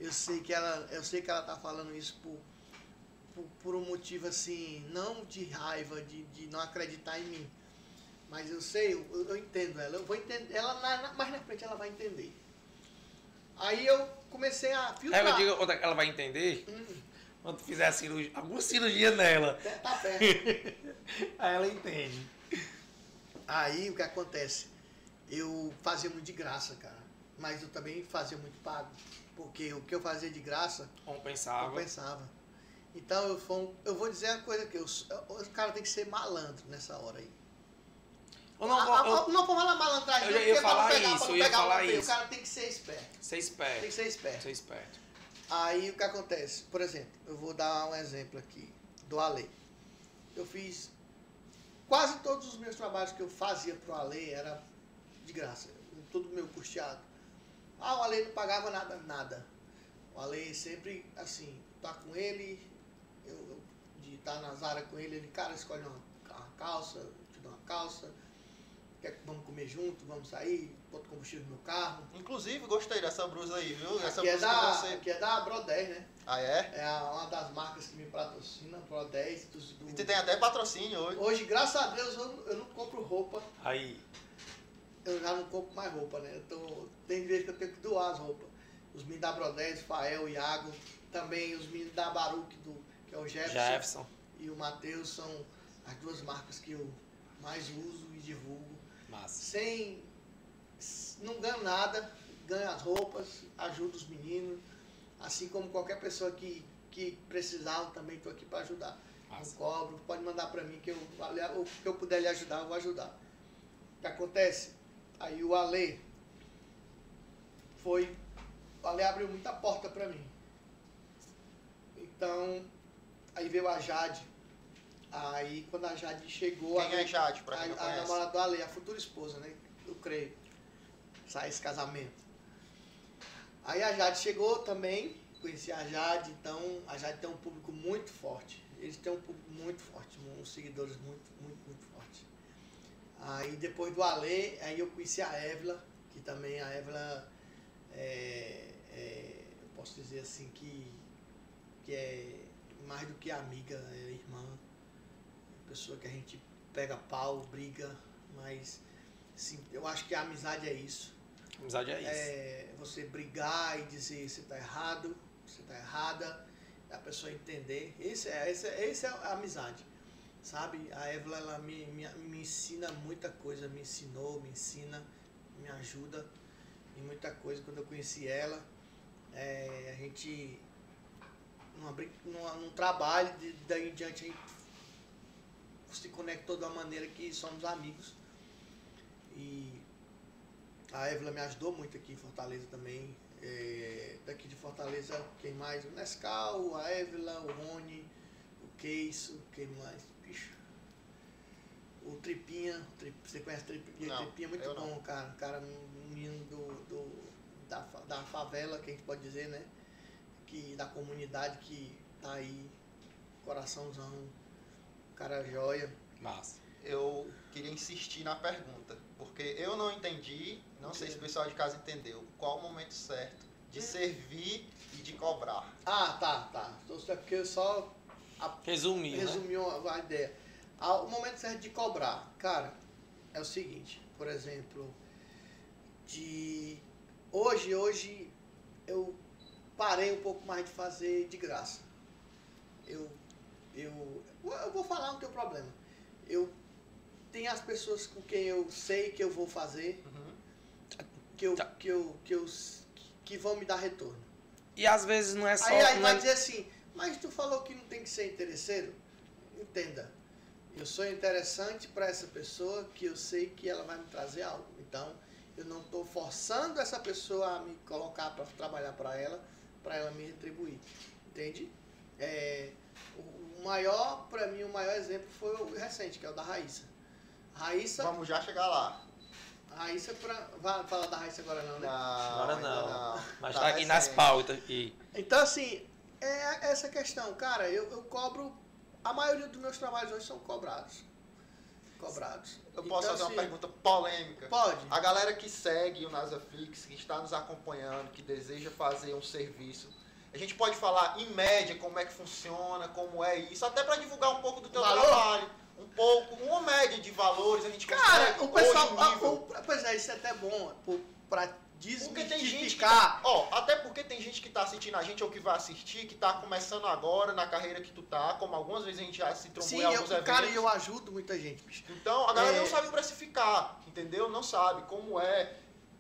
eu sei que ela, eu sei que ela tá falando isso por, por, por um motivo assim, não de raiva, de, de não acreditar em mim. Mas eu sei, eu, eu entendo ela, eu vou entender, ela na- na- mais na frente ela vai entender. Aí eu comecei a filtrar. digo, outra- ela vai entender Hum, quando fizer a cirurgia, alguma cirurgia nela. tá perto. [LAUGHS] Aí ela entende. Aí o que acontece? Eu fazia muito de graça, cara. Mas eu também fazia muito pago. Porque o que eu fazia de graça, Compensava. compensava. Então eu, um- eu vou dizer uma coisa que eu, o cara tem que ser malandro nessa hora aí. Ou não, A- a- eu, não vou falar malandragem, eu ia falar pegar, isso, eu ia pegar falar isso. O cara tem que ser esperto. ser Tem esperto. que ser esperto. Ser esperto. Aí o que acontece? Por exemplo, eu vou dar um exemplo aqui do Ale. Eu fiz quase todos os meus trabalhos que eu fazia pro Ale era de graça, tudo meu custeado. Ah, o Ale não pagava nada, nada. O Ale sempre assim, tá com ele, eu, eu de estar nas áreas com ele, ele, cara, escolhe uma, uma calça, te dou uma calça, quer que vamos comer junto, vamos sair, boto combustível no meu carro. Inclusive, gostei dessa blusa aí, viu? Essa Aqui é, da, que você. aqui é da Bro 10, né? Ah, é? É a- uma das marcas que me patrocina, Pro 10. Dos, do... E tu tem até patrocínio hoje. Hoje, graças a Deus, eu, não- eu não compro roupa. Aí, Eu já não compro mais roupa, né? Eu tô, tem vezes que eu tenho que doar as roupas. Os meninos da Bro 10, Fael, Iago. Também os meninos da Baruch, do, que é o Jefferson, Jefferson. e o Matheus, são as duas marcas que eu mais uso e divulgo. Massa. Sem... Não ganho nada, ganho as roupas, ajudo os meninos. Assim como qualquer pessoa que, que precisar, eu também estou aqui para ajudar. Massa. cobro, pode mandar para mim que eu, o que eu puder lhe ajudar, eu vou ajudar. O que acontece? Aí o Ale foi. O Ale abriu muita porta para mim. Então, Aí veio a Jade. Aí quando a Jade chegou. Quem a, é Jade, pra a, a namorada do Ale, a futura esposa, né? Eu creio. Sai esse casamento. Aí a Jade chegou também, conheci a Jade, então a Jade tem um público muito forte. Eles têm um público muito forte, uns seguidores muito, muito, muito fortes. Aí depois do Ale, aí eu conheci a Évila, que também a Évila é, é, eu posso dizer assim que, que é mais do que amiga, é irmã, pessoa que a gente pega pau, briga, mas eu acho que a amizade é isso. Amizade é isso. É você brigar e dizer você tá errado, você tá errada, a pessoa entender. Esse é, esse é, esse é a amizade. Sabe? A Évila ela me, me, me ensina muita coisa, me ensinou, me ensina, me ajuda em muita coisa. Quando eu conheci ela, é, a gente numa, numa, num trabalho, de, daí em diante a gente se conectou de uma maneira que somos amigos. E a Évila me ajudou muito aqui em Fortaleza também. É, daqui de Fortaleza, quem mais? O Nescau, a Évila, o Rony, o Keiso, quem mais? Bicho. O Tripinha, o Tri- você conhece o Tripinha? Não, Tripinha é muito eu não. bom, cara. Cara, um menino do, do- da, da favela, que a gente pode dizer, né? Que, da comunidade que tá aí, coraçãozão, cara joia. Massa. Eu queria insistir na pergunta, porque eu não entendi, não sei se o pessoal de casa entendeu, qual o momento certo de servir e de cobrar. Ah, tá, tá. Então, É porque eu só né? resumiu a, a ideia. Ah, O momento certo de cobrar, cara, é o seguinte, por exemplo, de hoje, hoje eu parei um pouco mais de fazer de graça. Eu, eu, eu vou falar no teu problema. Eu tenho as pessoas com quem eu sei que eu vou fazer, que eu, Tá. que eu, que eu, que vão me dar retorno. E às vezes não é só. Aí, aí vai é- dizer assim, mas tu falou que não tem que ser interesseiro? Entenda. Eu sou interessante para essa pessoa que eu sei que ela vai me trazer algo. Então, eu não estou forçando essa pessoa a me colocar para trabalhar para ela, para ela me retribuir. Entende? É, o maior, para mim, o maior exemplo foi o recente, que é o da Raíssa. Raíssa, Vamos já chegar lá. Raíssa pra, vai falar da Raíssa agora não, né? Não, Agora ainda não. Mas Tá tá aqui nas pautas. E Então, assim, é essa questão. Cara, eu, eu cobro. A maioria dos meus trabalhos hoje são cobrados. Cobrados. Eu posso Então, fazer uma assim, pergunta polêmica. Pode. A galera que segue o Nasaflix, que está nos acompanhando, que deseja fazer um serviço, a gente pode falar em média como é que funciona, como é isso, até para divulgar um pouco do teu Valor? trabalho. Um pouco, uma média de valores a gente Cara, o pessoal. hoje ah, o pois é, isso é até bom. gente que desmistificar. tá, ó, até porque tem gente que tá assistindo a gente ou que vai assistir, que tá começando agora na carreira que tu tá, como algumas vezes a gente já se trombou Sim, em eu, alguns eventos. cara, e eu ajudo muita gente, bicho. Então, a galera É. não sabe precificar, entendeu? Não sabe como é.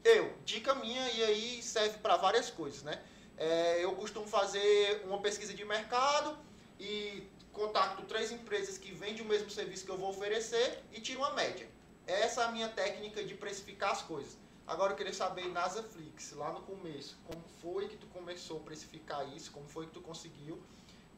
Eu, dica minha, e aí serve para várias coisas, né? É, eu costumo fazer uma pesquisa de mercado e contacto três empresas que vendem o mesmo serviço que eu vou oferecer e tiro uma média. Essa é a minha técnica de precificar as coisas. Agora eu queria saber, Nasaflix, lá no começo, como foi que tu começou a precificar isso, como foi que tu conseguiu,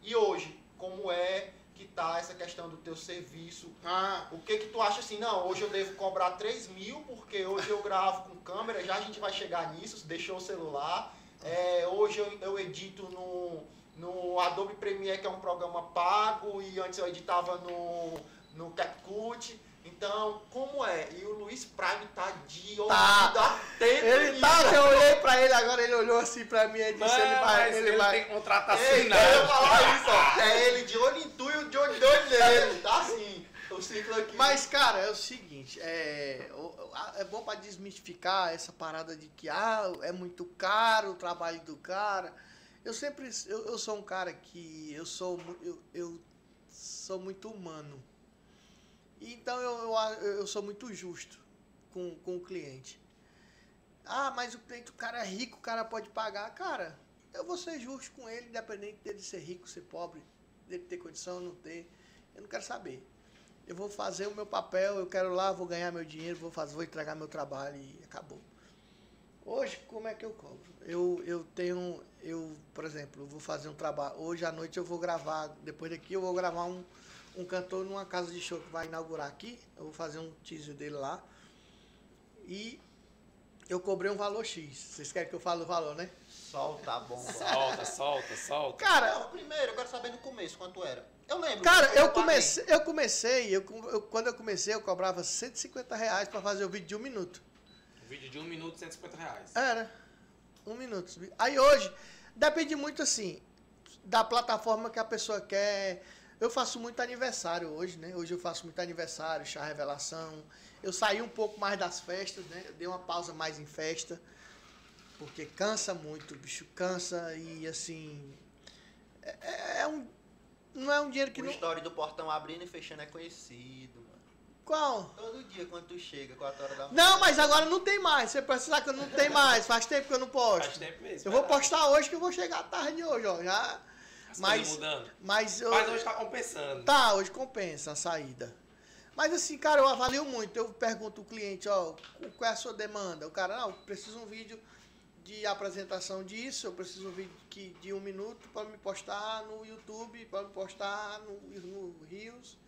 e hoje, como é que tá essa questão do teu serviço, Ah, o que que tu acha assim, não, hoje eu devo cobrar 3 mil, porque hoje eu gravo com câmera, já a gente vai chegar nisso, deixou o celular. É, hoje eu, eu edito no, no Adobe Premiere, que é um programa pago, e antes eu editava no, no CapCut. Então, como é? E o Luiz Prime tá de ouvido atento ele nisso. tá, eu olhei pra ele agora, ele olhou assim pra mim e disse: ele vai. Ele vai. tem contrato Ei, eu ia falar isso, ó. É ele de olho em tu e o de olho nele. [LAUGHS] Tá assim, o ciclo aqui. Mas, cara, é o seguinte, é, é bom pra desmistificar essa parada de que ah, é muito caro o trabalho do cara. Eu sempre, eu, eu sou um cara que eu sou, eu, eu sou muito humano. Então eu, eu, eu sou muito justo com, com o cliente. Ah, mas o cliente, o cara é rico, o cara pode pagar. Cara, eu vou ser justo com ele, independente dele ser rico, ser pobre, dele ter condição ou não ter. Eu não quero saber. Eu vou fazer o meu papel, eu quero lá, vou ganhar meu dinheiro, vou fazer, vou entregar meu trabalho e acabou. Hoje, como é que eu cobro? Eu, eu tenho, eu, por exemplo, eu vou fazer um trabalho. Hoje à noite eu vou gravar, depois daqui eu vou gravar um, um cantor numa casa de show que vai inaugurar aqui. Eu vou fazer um teaser dele lá. E eu cobrei um valor X. Vocês querem que eu fale o valor, né? Solta a bomba. [LAUGHS] Solta, solta, solta. Cara, Não, primeiro, eu quero saber no começo quanto era. Eu lembro. Cara, eu paguei. comecei, eu comecei, eu, eu- quando eu comecei, eu cobrava 150 reais pra fazer o vídeo de um minuto. Um vídeo de 1 minuto, 150 reais. Era. Um minuto. Aí hoje, depende muito assim, da plataforma que a pessoa quer. Eu faço muito aniversário hoje, né? Hoje eu faço muito aniversário, chá revelação. Eu saí um pouco mais das festas, né? Eu dei uma pausa mais em festa. Porque cansa muito, o bicho cansa e assim. É, é um. Não é um dinheiro que O não. história do portão abrindo e fechando é conhecido. Qual? Todo dia quando tu chega, 4 horas da manhã. Não, mas agora não tem mais. Você precisar que eu não tem mais. Faz tempo que eu não posto. Faz tempo mesmo. Eu vou verdade. postar hoje que eu vou chegar tarde hoje, ó. Já. As mas- mudando. Mas eu. Mas hoje tá compensando. Tá, hoje compensa a saída. Mas assim, cara, eu avalio muito. Eu pergunto ao cliente, ó, qual é a sua demanda? O cara, não, eu preciso um vídeo de apresentação disso, eu preciso um vídeo que, de um minuto para me postar no YouTube, para me postar no, no Rios.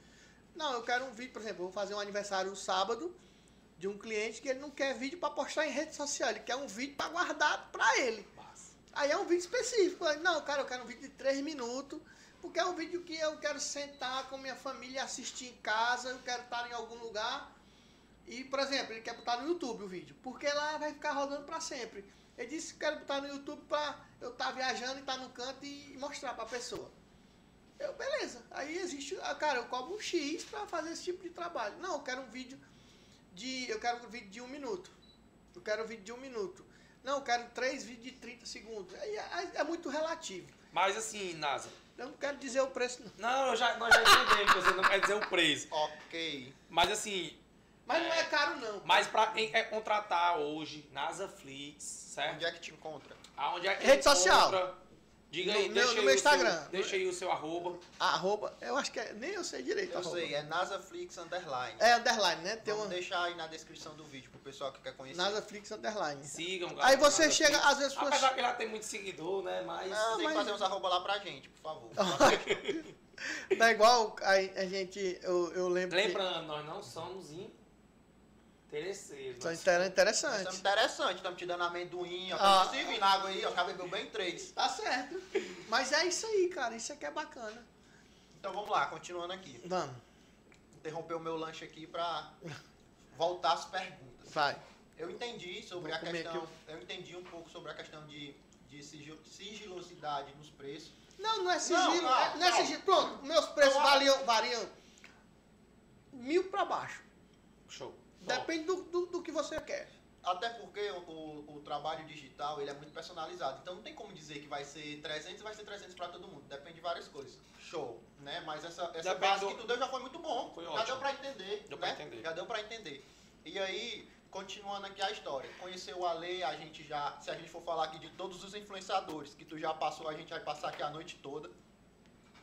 Não, eu quero um vídeo, por exemplo, eu vou fazer um aniversário sábado de um cliente que ele não quer vídeo para postar em rede social, ele quer um vídeo para guardar para ele. Massa. Aí é um vídeo específico. Não, cara, eu quero um vídeo de 3 minutos, porque é um vídeo que eu quero sentar com minha família assistir em casa, eu quero estar em algum lugar. E, por exemplo, ele quer botar no YouTube o vídeo, porque lá vai ficar rodando para sempre. Ele disse que quero botar no YouTube para eu estar viajando e estar no canto e mostrar para a pessoa. Eu, beleza. Aí existe, ah, cara, eu cobro um X para fazer esse tipo de trabalho. Não, eu quero um vídeo de, eu quero um vídeo de um minuto. Eu quero um vídeo de um minuto. Não, eu quero três vídeos de 30 segundos. Aí é, é muito relativo. Mas assim, Nasa. Eu não quero dizer o preço, não. Não, eu já, nós já entendemos que você não quer dizer o preço. Ok. Mas assim, Mas não é caro, não. mas pra quem quer contratar hoje, Nasaflix, certo? Onde é que te encontra? Aonde é que Rede social. encontra? Diga aí, No deixa meu- no aí meu o Instagram. Seu, deixa aí o seu arroba. Arroba, eu acho que é, nem eu sei direito. Eu arroba. sei, é Nasaflix Underline. É underline, né? Tem Vamos uma deixar aí na descrição do vídeo pro pessoal que quer conhecer. Nasaflix underline. Sigam, galera. Aí você Nasaflix. chega, às vezes, Apesar pessoas... que lá tem muito seguidor, né? Mas. Não, tem mas- que fazer uns arroba lá pra gente, por favor. [LAUGHS] Tá igual a, a gente, eu, eu lembro que... Lembrando, nós não somos interesseiros. São nós- inter- Estamos interessante. interessante, estamos te dando amendoim, ó. Ah. Ah. Servindo água aí, ó. Acabei bem três. Tá certo. Mas é isso aí, cara. Isso aqui é bacana. Então vamos lá, continuando aqui. Vamos, Interromper o meu lanche aqui pra voltar às perguntas. vai. Eu entendi sobre Vou a questão. aqui Eu entendi um pouco sobre a questão de, de sigil- sigilosidade nos preços. Não, não é sigilo. Não, não, é- não é não. sigilo. Pronto, meus preços variam, variam mil pra baixo. Show. Depende do, do, do que você quer. Até porque o, o, o trabalho digital ele é muito personalizado. Então não tem como dizer que vai ser 300 e vai ser 300 para todo mundo. Depende de várias coisas. Show, né? Mas essa, essa Depende base do- que tu deu já foi muito bom. Foi já ótimo. deu para entender. Deu né? entender. Já deu para entender. E aí, continuando aqui a história. Conheceu o Ale, a gente já, se a gente for falar aqui de todos os influenciadores que tu já passou, a gente vai passar aqui a noite toda,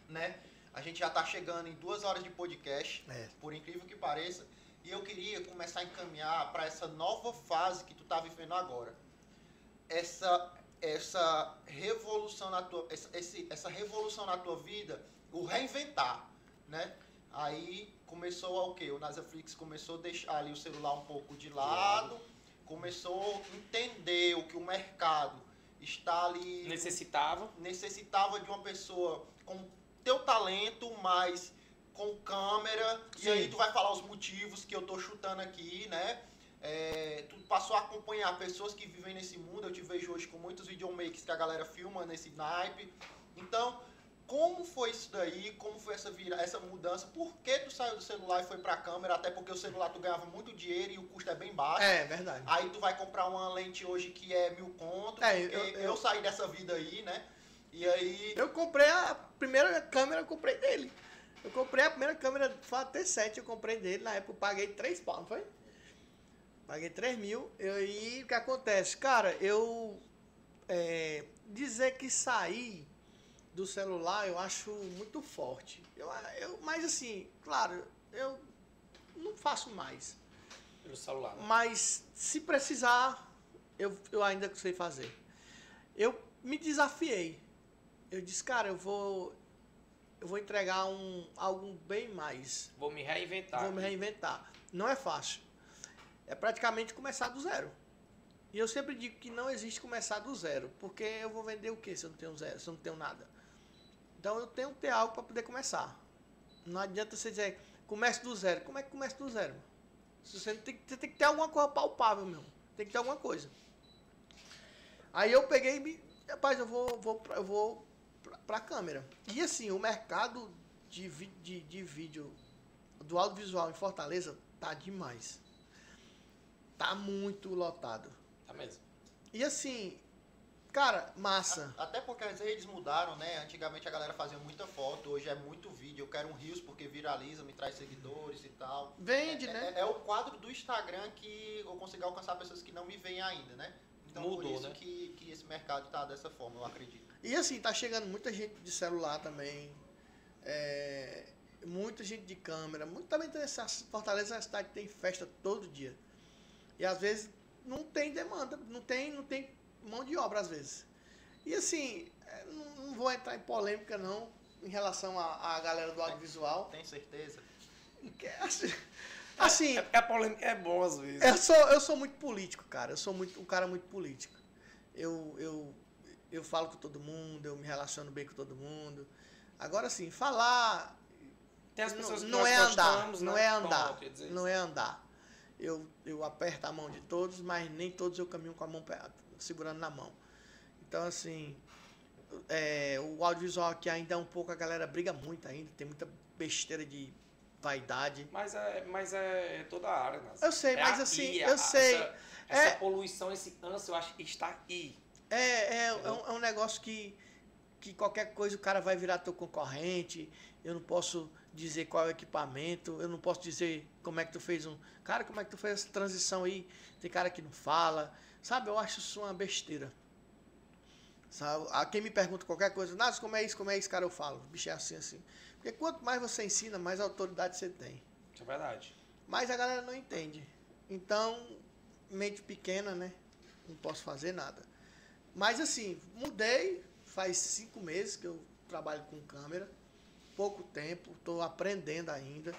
né? A gente já tá chegando em duas horas de podcast É. por incrível que pareça. E eu queria começar a encaminhar para essa nova fase que tu tá vivendo agora. Essa essa revolução na tua essa, esse, essa revolução na tua vida, o reinventar, né? Aí começou o quê? O Nasaflix começou a deixar ali o celular um pouco de lado, começou a entender o que o mercado está ali Necessitava. necessitava de uma pessoa com teu talento, mas com câmera. Sim. E aí tu vai falar os motivos que eu tô chutando aqui, né? É, tu passou a acompanhar pessoas que vivem nesse mundo. Eu te vejo hoje com muitos videomakers que a galera filma nesse naipe. Então, como foi isso daí? Como foi essa vira, essa mudança? Por que tu saiu do celular e foi pra câmera? Até porque o celular tu ganhava muito dinheiro e o custo é bem baixo. É, verdade. Aí tu vai comprar uma lente hoje que é mil conto, É, eu- eu, eu- saí dessa vida aí, né? E aí. Eu comprei a primeira câmera, eu comprei dele. Eu comprei a primeira câmera a T7, eu comprei dele. Na época eu paguei 3 pau, não foi? Paguei 3 mil. E aí o que acontece? Cara, eu. é, dizer que saí do celular eu acho muito forte. Eu, eu, mas assim, claro, eu não faço mais. Pelo celular. né? Mas se precisar, eu, eu ainda sei fazer. Eu me desafiei. Eu disse, cara, eu vou eu vou entregar um algo bem mais. Vou me reinventar. Vou me reinventar. Não é fácil. É praticamente começar do zero. E eu sempre digo que não existe começar do zero, porque eu vou vender o que se eu não tenho zero, se eu não tenho nada. Então eu tenho que ter algo para poder começar. Não adianta você dizer, comece do zero. Como é que começa do zero? Você tem, você tem que ter alguma coisa palpável, meu. Tem que ter alguma coisa. Aí eu peguei e me. Rapaz, eu vou, vou, eu vou pra, pra câmera. E assim, o mercado de, vi- de, de vídeo do audiovisual em Fortaleza tá demais. Tá muito lotado. Tá mesmo. E assim, cara, massa. Até porque as redes mudaram, né? Antigamente a galera fazia muita foto, hoje é muito vídeo. Eu quero um Reels porque viraliza, me traz seguidores e tal. Vende, é, né? É, é o quadro do Instagram que eu consigo alcançar pessoas que não me veem ainda, né? Então por Mudou, isso né? que, que esse mercado tá dessa forma, eu acredito. E assim, tá chegando muita gente de celular também. é, muita gente de câmera. Muito, também tem essa Fortaleza é uma cidade que tem festa todo dia. E às vezes não tem demanda, não tem, não tem mão de obra às vezes. E assim, é, não, não vou entrar em polêmica não em relação à, à galera do audiovisual. Tem certeza? que é assim, assim, É porque a polêmica é bom às vezes. eu sou, eu sou muito político, cara. Eu sou muito, um cara muito político. Eu, eu, eu falo com todo mundo, eu me relaciono bem com todo mundo. Agora, assim, falar Tem as não, pessoas que não é andar, gostamos, não né? é andar, dizer não é andar. Eu, eu aperto a mão de todos, mas nem todos eu caminho com a mão segurando na mão. Então, assim, é, o audiovisual aqui ainda é um pouco, a galera briga muito ainda, tem muita besteira de vaidade. Mas é, mas é toda a área, Nas. Eu sei, É mas assim, a- eu sei. Essa, essa É- poluição, esse ânsia, eu acho que está aí. É, é, é, um, é um negócio que, que qualquer coisa o cara vai virar teu concorrente. Eu não posso dizer qual é o equipamento, eu não posso dizer como é que tu fez um. Cara, como é que tu fez essa transição aí? Tem cara que não fala. Sabe, eu acho isso uma besteira. Sabe? A quem me pergunta qualquer coisa, Nas, como é isso, como é isso, cara, eu falo. Bicho, é assim, assim. Porque quanto mais você ensina, mais autoridade você tem. Isso é verdade. Mas a galera não entende. Então, mente pequena, né? Não posso fazer nada. Mas assim, mudei. Faz cinco meses que eu trabalho com câmera. Pouco tempo, estou aprendendo ainda.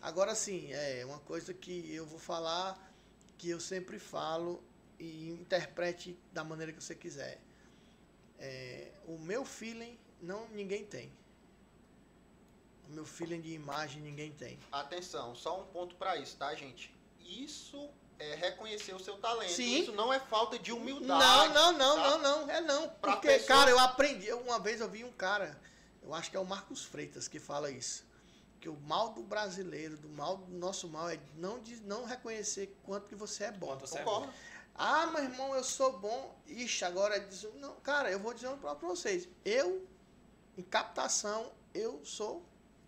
Agora sim, é uma coisa que eu vou falar, que eu sempre falo e interprete da maneira que você quiser. É, o meu feeling não ninguém tem. O meu feeling de imagem ninguém tem. Atenção, só um ponto pra isso, tá, gente? Isso é reconhecer o seu talento. Sim. Isso não é falta de humildade. Não, não, não, tá? não, não, é não. Pra Porque, pessoa- cara, eu aprendi. Uma vez eu vi um cara, eu acho que é o Marcos Freitas que fala isso. Que o mal do brasileiro, do mal do nosso mal, é não, de, não reconhecer quanto que você é bom. Quanto você é Concordo. bom. Ah, meu irmão, eu sou bom. Ixi, agora diz. Não, cara, eu vou dizer pra pra vocês. Eu, em captação, eu sou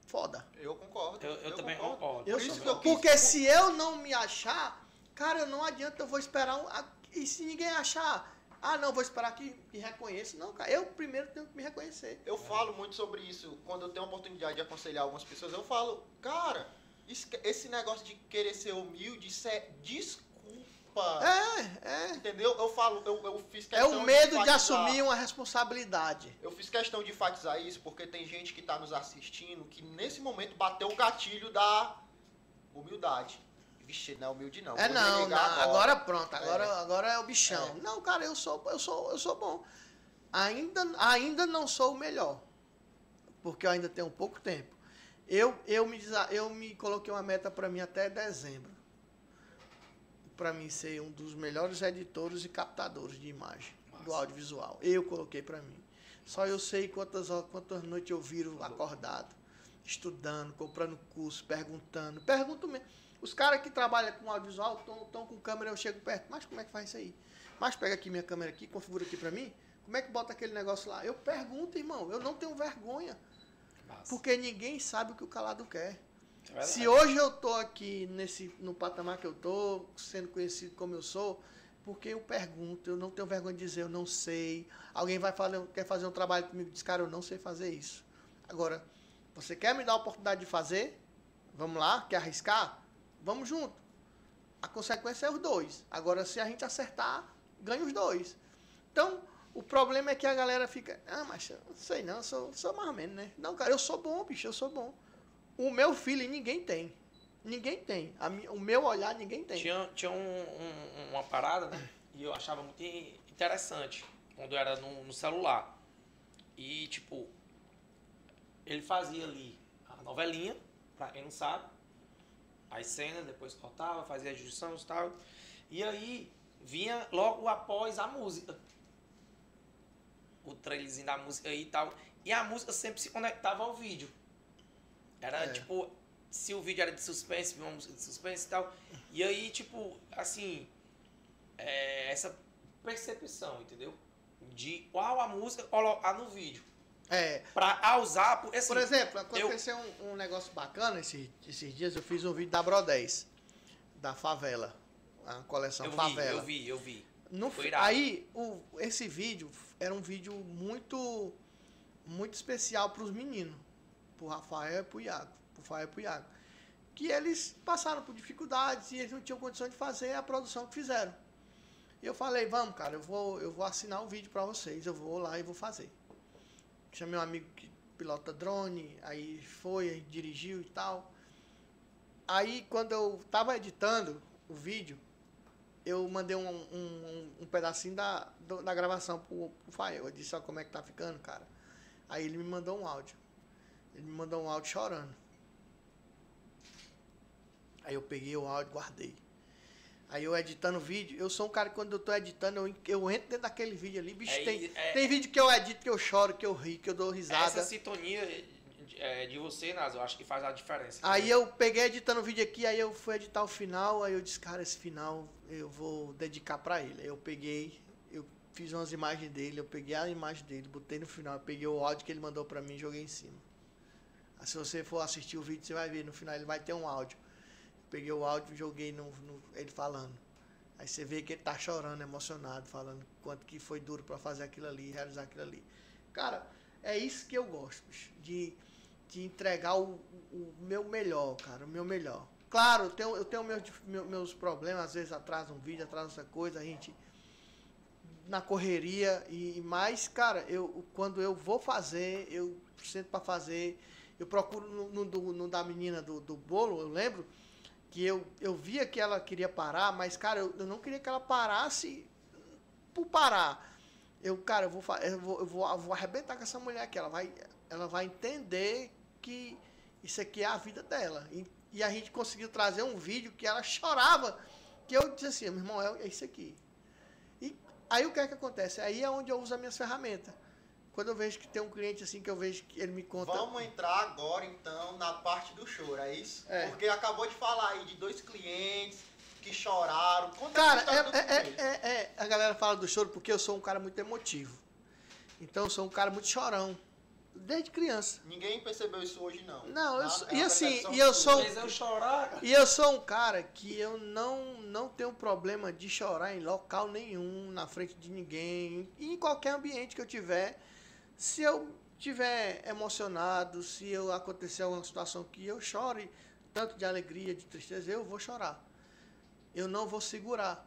foda. Eu concordo. Eu, eu, também concordo. Eu Por isso sou que eu quis- Porque se eu não me achar, cara, não adianta, eu vou esperar. Um, e se ninguém achar, ah, não, vou esperar que me reconheça. Não, cara, eu primeiro tenho que me reconhecer. Eu falo muito sobre isso. Quando eu tenho a oportunidade de aconselhar algumas pessoas, eu falo, cara, esse negócio de querer ser humilde, isso é desculpa. É, é. Entendeu? Eu falo, eu, eu fiz É questão o medo de enfatizar- assumir uma responsabilidade. Eu fiz questão de enfatizar isso porque tem gente que está nos assistindo que nesse momento bateu o gatilho da humildade. Vixe, não é humilde não. É vou não, não, agora pronto, agora, É. agora é o bichão. É. Não, cara, eu sou, eu sou, eu sou bom. Ainda, ainda não sou o melhor, porque eu ainda tenho pouco tempo. Eu, eu me, eu me coloquei uma meta para mim até dezembro, para mim ser um dos melhores editores e captadores de imagem do audiovisual. Eu coloquei para mim. Só eu sei quantas horas, quantas noites eu viro acordado, estudando, comprando curso, perguntando, pergunto mesmo. Os caras que trabalham com audiovisual estão com câmera, eu chego perto. Mas como é que faz isso aí? Mas pega aqui minha câmera aqui, configura aqui pra mim. Como é que bota aquele negócio lá? Eu pergunto, irmão. Eu não tenho vergonha. Massa. Porque ninguém sabe o que o calado quer. É. Se hoje eu tô aqui nesse, no patamar que eu tô, sendo conhecido como eu sou, porque eu pergunto, eu não tenho vergonha de dizer, eu não sei. Alguém vai fazer, quer fazer um trabalho comigo diz, cara, eu não sei fazer isso. Agora, você quer me dar a oportunidade de fazer? Vamos lá, quer arriscar? Vamos junto. A consequência é os dois. Agora, se a gente acertar, ganha os dois. Então, o problema é que a galera fica, ah, mas eu não sei não, eu sou, sou mais ou menos, né? Não, cara, eu sou bom, bicho, eu sou bom. O meu filho ninguém tem. Ninguém tem. A o meu olhar ninguém tem. Tinha, tinha um- um- uma parada, né? E eu achava muito interessante quando era no, no celular. E, tipo, ele fazia ali a novelinha, pra quem não sabe, as cenas, depois cortava, fazia a junção e tal. E aí vinha logo após a música. O trailerzinho da música aí e tal. E a música sempre se conectava ao vídeo. Era É. tipo, se o vídeo era de suspense, vinha uma música de suspense e tal. E aí, tipo, assim, é, essa percepção, entendeu? De qual a música colocar no vídeo. É. Pra usar, por, assim, Por exemplo, aconteceu um, um negócio bacana esses, esses dias. Eu fiz um vídeo da Bro 10, da favela. A coleção eu vi, Favela. eu vi, eu vi. No, aí, o, esse vídeo era um vídeo muito muito especial para os meninos, pro Rafael e pro Iago, pro Rafael e pro Iago, que eles passaram por dificuldades e eles não tinham condição de fazer a produção que fizeram. E eu falei, vamos, cara, eu vou eu vou assinar o vídeo para vocês, eu vou lá e vou fazer. Chamei um amigo que pilota drone, aí foi, aí dirigiu e tal. Aí quando eu tava editando o vídeo, eu mandei um, um, um pedacinho da, da gravação pro, pro Fael. Eu disse, ó, como é que tá ficando, cara. Aí ele me mandou um áudio. Ele me mandou um áudio chorando. Aí eu peguei o áudio e guardei. Aí eu editando vídeo, eu sou um cara que quando eu tô editando, eu, eu entro dentro daquele vídeo ali, bicho, É, tem, é- tem vídeo que eu edito, que eu choro, que eu rio, que eu dou risada. Essa sintonia é, de você, Nazo, eu acho que faz a diferença. Aí eu peguei editando o vídeo aqui, aí eu fui editar o final, aí eu disse, cara, esse final eu vou dedicar pra ele. Aí eu peguei, eu fiz umas imagens dele, eu peguei a imagem dele, botei no final, peguei o áudio que ele mandou pra mim e joguei em cima. Aí, se você for assistir o vídeo, você vai ver, no final ele vai ter um áudio. Peguei o áudio e joguei no, no- ele falando. Aí você vê que ele tá chorando, emocionado, falando quanto que foi duro pra fazer aquilo ali, realizar aquilo ali. Cara, é isso que eu gosto, bicho, de, de entregar o, o meu melhor, cara, o meu melhor. Claro, eu tenho, eu tenho meus, meus problemas, às vezes atrasa um vídeo, atrasa essa coisa, a gente na correria e mais, cara, eu quando eu vou fazer, eu sento pra fazer, eu procuro no, no, no da menina do, do bolo, eu lembro que eu, eu via que ela queria parar, mas cara, eu, eu não queria que ela parasse por parar. Eu, cara, eu vou, eu vou, eu vou, eu vou arrebentar com essa mulher aqui. Ela vai, ela vai entender que isso aqui é a vida dela. E, e a gente conseguiu trazer um vídeo que ela chorava. Que eu disse assim, meu irmão, é, é isso aqui. E aí o que é que acontece? Aí é onde eu uso as minhas ferramentas. Quando eu vejo que tem um cliente assim que eu vejo que ele me conta. Vamos entrar agora então na parte do choro, é isso? É. Porque acabou de falar aí de dois clientes que choraram. Conta Cara, é, é, cliente. é, é- a galera fala do choro porque eu sou um cara muito emotivo. Então eu sou um cara muito chorão. Desde criança. Ninguém percebeu isso hoje não. Não, eu sou- É e assim, e eu sou- eu chorar, cara. E eu sou um cara que eu não, não tenho problema de chorar em local nenhum, na frente de ninguém, em qualquer ambiente que eu tiver. Se eu tiver emocionado, se eu acontecer alguma situação que eu chore, tanto de alegria, de tristeza, eu vou chorar. Eu não vou segurar.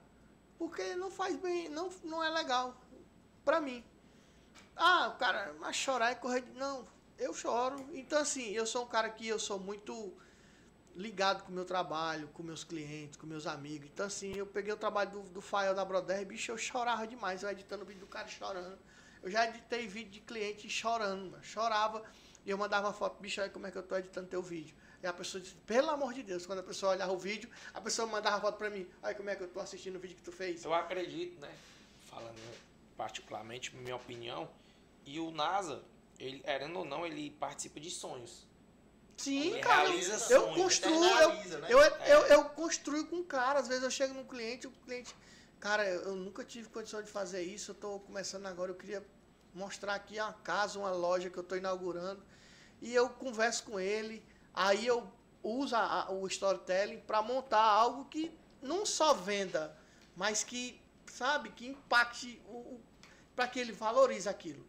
Porque não faz bem, não, não é legal pra mim. Ah, cara, mas chorar é correr. Não, eu choro. Então, assim, eu sou um cara que eu sou muito ligado com o meu trabalho, com meus clientes, com meus amigos. Então, assim, eu peguei o trabalho do, do Fael da Broder, bicho, eu chorava demais, eu editando o vídeo do cara chorando. Eu já editei vídeo de cliente chorando, mano, chorava. E eu mandava foto, bicho, olha como é que eu tô editando teu vídeo. E a pessoa disse, pelo amor de Deus, quando a pessoa olhava o vídeo, a pessoa mandava foto pra mim, olha como é que eu tô assistindo o vídeo que tu fez. Eu acredito, né? Falando particularmente, minha opinião, e o NASA, ele, querendo ou não, ele participa de sonhos. Sim, Ele cara. realiza Eu sonhos, construo, eu, eternaliza, né? eu, É. eu, eu construo com o cara. Às vezes eu chego num cliente, o cliente. Cara, eu eu nunca tive condição de fazer isso. Eu tô começando agora. Eu queria mostrar aqui a casa, uma loja que eu tô inaugurando. E eu converso com ele. Aí eu uso a- o storytelling para montar algo que não só venda, mas que, sabe, que impacte o, o para que ele valorize aquilo.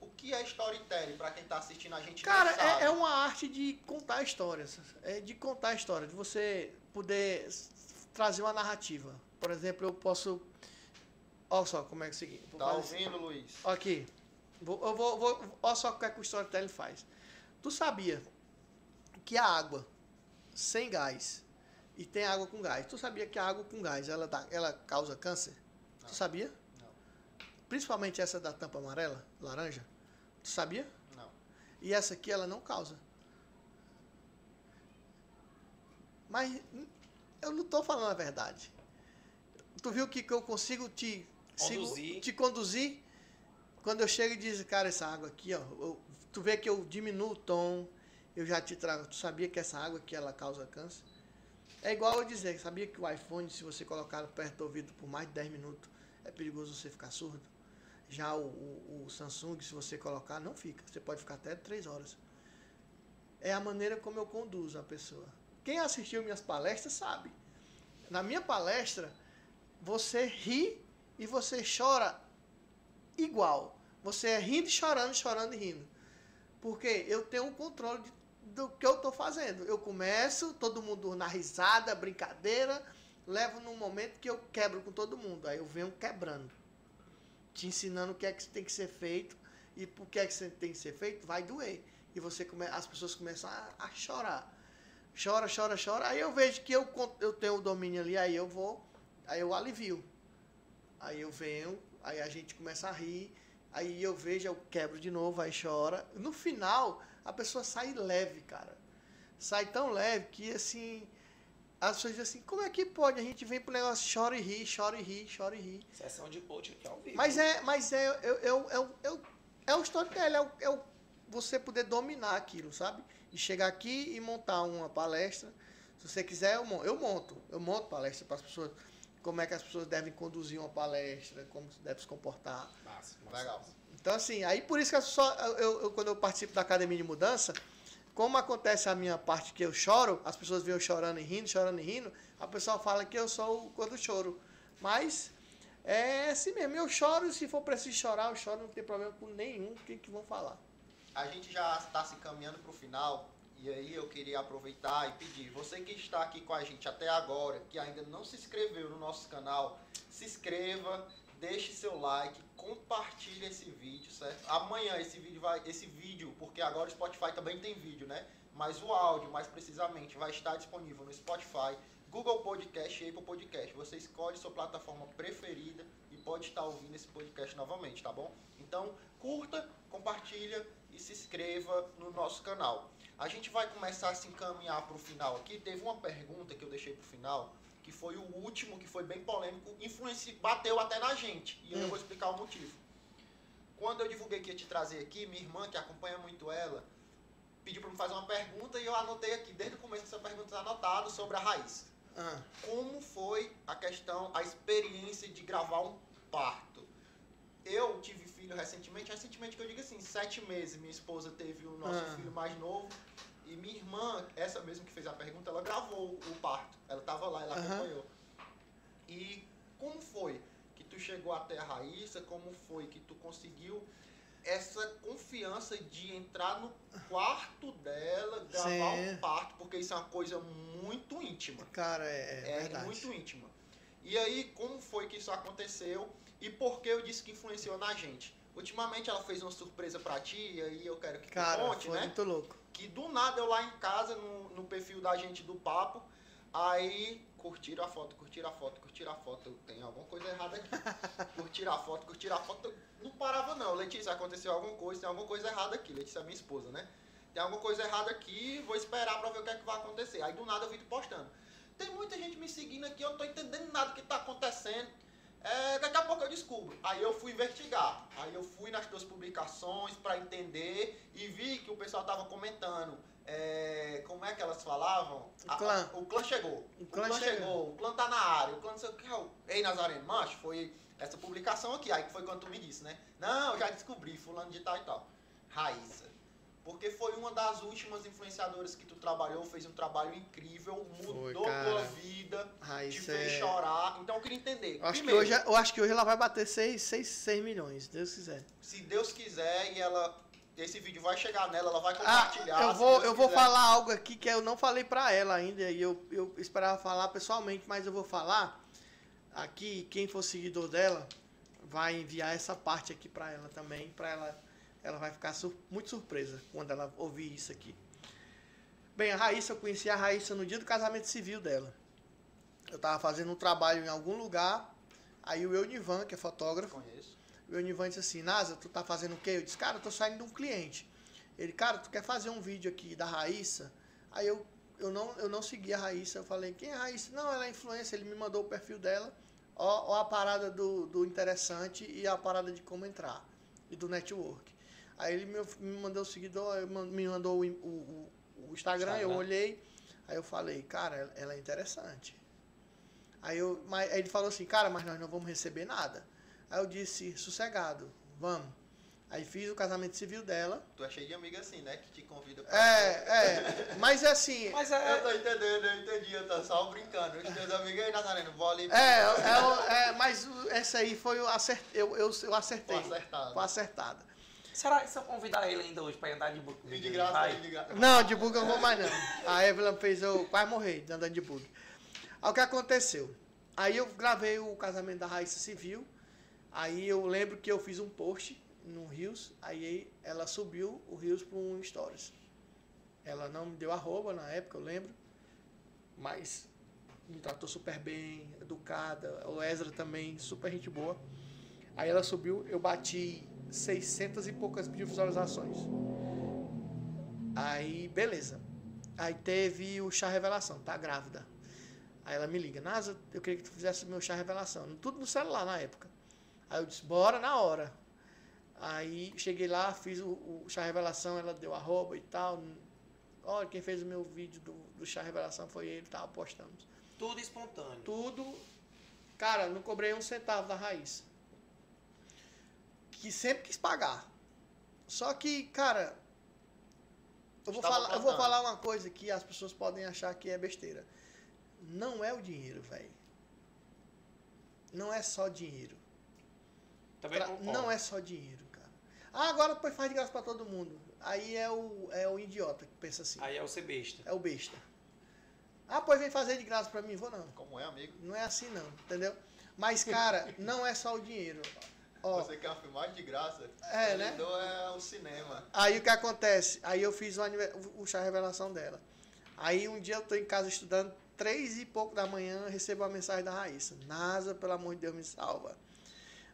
O que é storytelling pra quem tá assistindo a gente Cara, é, é uma arte de contar histórias. É de contar histórias, de você poder trazer uma narrativa. Por exemplo, eu posso Olha só como é que é o seguinte. Tá assim. ouvindo, Luiz? Aqui. Vou, eu vou, vou, olha só o que, é que o storytelling faz. Tu sabia que a água sem gás e tem água com gás. Tu sabia que a água com gás ela, dá, ela causa câncer? Não. Tu sabia? Não. Principalmente essa da tampa amarela, laranja. Tu sabia? Não. E essa aqui ela não causa. Mas eu não estou falando a verdade. Tu viu que, que eu consigo te Conduzir. te conduzir quando eu chego e diz, cara, essa água aqui, ó, eu- tu vê que eu diminuo o tom, eu já te trago. Tu sabia que essa água aqui ela causa câncer? É igual eu dizer, sabia que o iPhone, se você colocar perto do ouvido por mais de 10 minutos, é perigoso você ficar surdo? Já o, o- o Samsung, se você colocar, não fica. Você pode ficar até 3 horas. É a maneira como eu conduzo a pessoa. Quem assistiu minhas palestras sabe. Na minha palestra, você ri e você chora igual. Você é rindo e chorando, chorando e rindo. Porque eu tenho o controle de- do que eu estou fazendo. Eu começo, todo mundo na risada, brincadeira, levo num momento que eu quebro com todo mundo. Aí eu venho quebrando. Te ensinando o que é que tem que ser feito e por que é que tem que ser feito, vai doer. E você come, as pessoas começam a, a chorar. Chora, chora, chora. Aí eu vejo que eu, eu tenho o domínio ali, aí eu vou, aí eu alivio. Aí eu venho, aí a gente começa a rir, aí eu vejo, eu quebro de novo, aí chora. No final, a pessoa sai leve, cara. Sai tão leve que assim. As pessoas dizem assim, como é que pode? A gente vem pro negócio, chora e ri, chora e ri, chora e ri. Sessão de coach aqui ao vivo. Mas é, mas é, o- é, o- é, o- é o storytelling, é, o, é o você poder dominar aquilo, sabe? E chegar aqui e montar uma palestra. Se você quiser, eu monto. Eu monto, eu monto palestra para as pessoas. Como é que as pessoas devem conduzir uma palestra, como se deve se comportar. Massa, Legal. massa. Então, assim, aí por isso que eu só, eu, eu- quando eu participo da academia de mudança, como acontece a minha parte que eu choro, as pessoas eu chorando e rindo, chorando e rindo, a pessoa fala que eu sou o quando eu choro. Mas é assim mesmo, eu choro, se for preciso chorar, eu choro, não tem problema com nenhum, o que, que vão falar. A gente já está se caminhando para o final e aí eu queria aproveitar e pedir, você que está aqui com a gente até agora, que ainda não se inscreveu no nosso canal, se inscreva, deixe seu like, compartilhe esse vídeo, certo? Amanhã esse vídeo vai, esse vídeo, porque agora o Spotify também tem vídeo, né? Mas o áudio, mais precisamente, vai estar disponível no Spotify, Google Podcast e Apple Podcast. Você escolhe sua plataforma preferida e pode estar ouvindo esse podcast novamente, tá bom? Então, curta, compartilha e se inscreva no nosso canal. A gente vai começar a se encaminhar para o final aqui. Teve uma pergunta que eu deixei para o final, que foi o último, que foi bem polêmico, influenci... bateu até na gente. E eu Hum. vou explicar o motivo. Quando eu divulguei que ia te trazer aqui, minha irmã, que acompanha muito ela, pediu para me fazer uma pergunta e eu anotei aqui, desde o começo dessa pergunta está anotado sobre a raiz. Ah, Como foi a questão, a experiência de gravar um parto? Eu tive filho recentemente, recentemente que eu digo assim, sete meses, minha esposa teve o nosso Ah. filho mais novo. E minha irmã, essa mesmo que fez a pergunta, ela gravou o parto. Ela estava lá, ela acompanhou. E como foi que tu chegou até a Raíssa? Como foi que tu conseguiu essa confiança de entrar no quarto dela, gravar Sim. um parto? Porque isso é uma coisa muito íntima. cara, é, é É, verdade. muito íntima. E aí, como foi que isso aconteceu e por que eu disse que influenciou na gente? Ultimamente ela fez uma surpresa pra ti, e aí eu quero que Cara, tu conte, foi né? muito louco. Que do nada eu lá em casa, no, no perfil da gente do papo, aí curtiram a foto, curtiram a foto, curtiram a foto. Eu, Tem alguma coisa errada aqui. [LAUGHS] curtiram a foto, curtiram a foto. Eu não parava não. Letícia, aconteceu alguma coisa, tem alguma coisa errada aqui. Letícia é minha esposa, né? Tem alguma coisa errada aqui, vou esperar pra ver o que é que vai acontecer. Aí do nada eu vi tu postando. Tem muita gente me seguindo aqui, eu não tô entendendo nada do que tá acontecendo. É, daqui a pouco eu descubro. Aí eu fui investigar. Aí eu fui nas tuas publicações pra entender e vi que o pessoal tava comentando. é, como é que elas falavam? O clã. o clã chegou. O O clã clã, chegou. chegou. O clã tá na área. O clã não sei o que. é o- Ei, Nazareno, macho, foi essa publicação aqui. Aí que foi quando tu me disse, né? Não, eu já descobri, fulano de tal e tal. Raíssa. Porque foi uma das últimas influenciadoras que tu trabalhou, fez um trabalho incrível, mudou cara. tua vida, te Raíssa fez é... chorar. Então eu queria entender. Eu acho, que primeiro, hoje, eu acho que hoje ela vai bater 6, 6, 6 milhões, se Deus quiser. se Deus quiser e ela. Esse vídeo vai chegar nela, ela vai Ah, compartilhar. eu se vou, eu vou quiser. falar algo aqui que eu não falei pra ela ainda e eu, eu esperava falar pessoalmente, mas eu vou falar aqui, quem for seguidor dela, vai enviar essa parte aqui para ela também, para ela ela vai ficar sur muito surpresa quando ela ouvir isso aqui. Bem, a Raíssa, eu conheci a Raíssa no dia do casamento civil dela. Eu tava fazendo um trabalho em algum lugar, aí o Eunivan, que é fotógrafo, Conheço. o Eunivan disse assim, Nasa, tu tá fazendo o quê? Eu disse, cara, eu tô saindo de um cliente. Ele, cara, tu quer fazer um vídeo aqui da Raíssa? Aí eu, eu, não, eu não segui a Raíssa, eu falei, quem é a Raíssa? Não, ela é influência, ele me mandou o perfil dela, ó, ó a parada do, do interessante e a parada de como entrar, e do network. Aí ele me, me mandou o seguidor, eu me mandou o, o, o Instagram, eu Instagram. olhei, aí eu falei, cara, ela- é interessante. Aí, eu, mas, aí ele falou assim, cara, mas nós não vamos receber nada. Aí eu disse, sossegado, vamos. Aí fiz o casamento civil dela. Tu é cheio de amiga assim, né? Que te convida pra. É, é, mas é assim, [LAUGHS] Mas Eu é. tô entendendo, eu entendi, eu tô só brincando. Os teus amigos aí, Nazareno, vou ali. é, é, é, mas essa aí foi o acert, eu, eu, eu acertei. Foi acertado. Foi acertada. Será que se eu convidar ele ainda hoje pra andar de book? E de graça, de graça. Não, de bug eu não vou mais não. A Evelyn fez eu quase morrer andando de bug. Aí o que aconteceu? Aí eu gravei o casamento da Raíssa Civil. Aí eu lembro que eu fiz um post no Rios. Aí ela subiu o Rios para um Stories. Ela não me deu arroba na época, eu lembro. Mas me tratou super bem, educada. O Ezra também, super gente boa. Aí ela subiu, eu bati 600 e poucas mil visualizações. Aí, beleza. Aí teve o chá revelação, tá grávida. Aí ela me liga, Nasa, eu queria que tu fizesse meu chá revelação. Tudo no celular na época. Aí eu disse, bora na hora. Aí cheguei lá, fiz o, o chá revelação, ela deu arroba e tal. Olha, quem fez o meu vídeo do, do chá revelação foi ele e tal, postamos. Tudo espontâneo. Tudo. Cara, não cobrei um centavo da Raíssa. Que sempre quis pagar. Só que, cara, eu vou, Estava falar, eu vou falar uma coisa que as pessoas podem achar que é besteira. Não é o dinheiro, velho. Não é só dinheiro. Também Pra- não é só dinheiro, cara. Ah, agora depois faz de graça pra todo mundo. Aí é o, é o idiota que pensa assim. Aí é o ser besta. É o besta. Ah, pois vem fazer de graça pra mim. Vou não. Como é, amigo? Não é assim não, entendeu? Mas, cara, não é só o dinheiro. Ó, Você quer uma filmagem de graça? É, né? Então é o cinema. aí o que acontece? Aí eu fiz o, o chá revelação dela. Aí um dia eu tô em casa estudando, três e pouco da manhã, recebo uma mensagem da Raíssa. Nasa, pelo amor de Deus, me salva.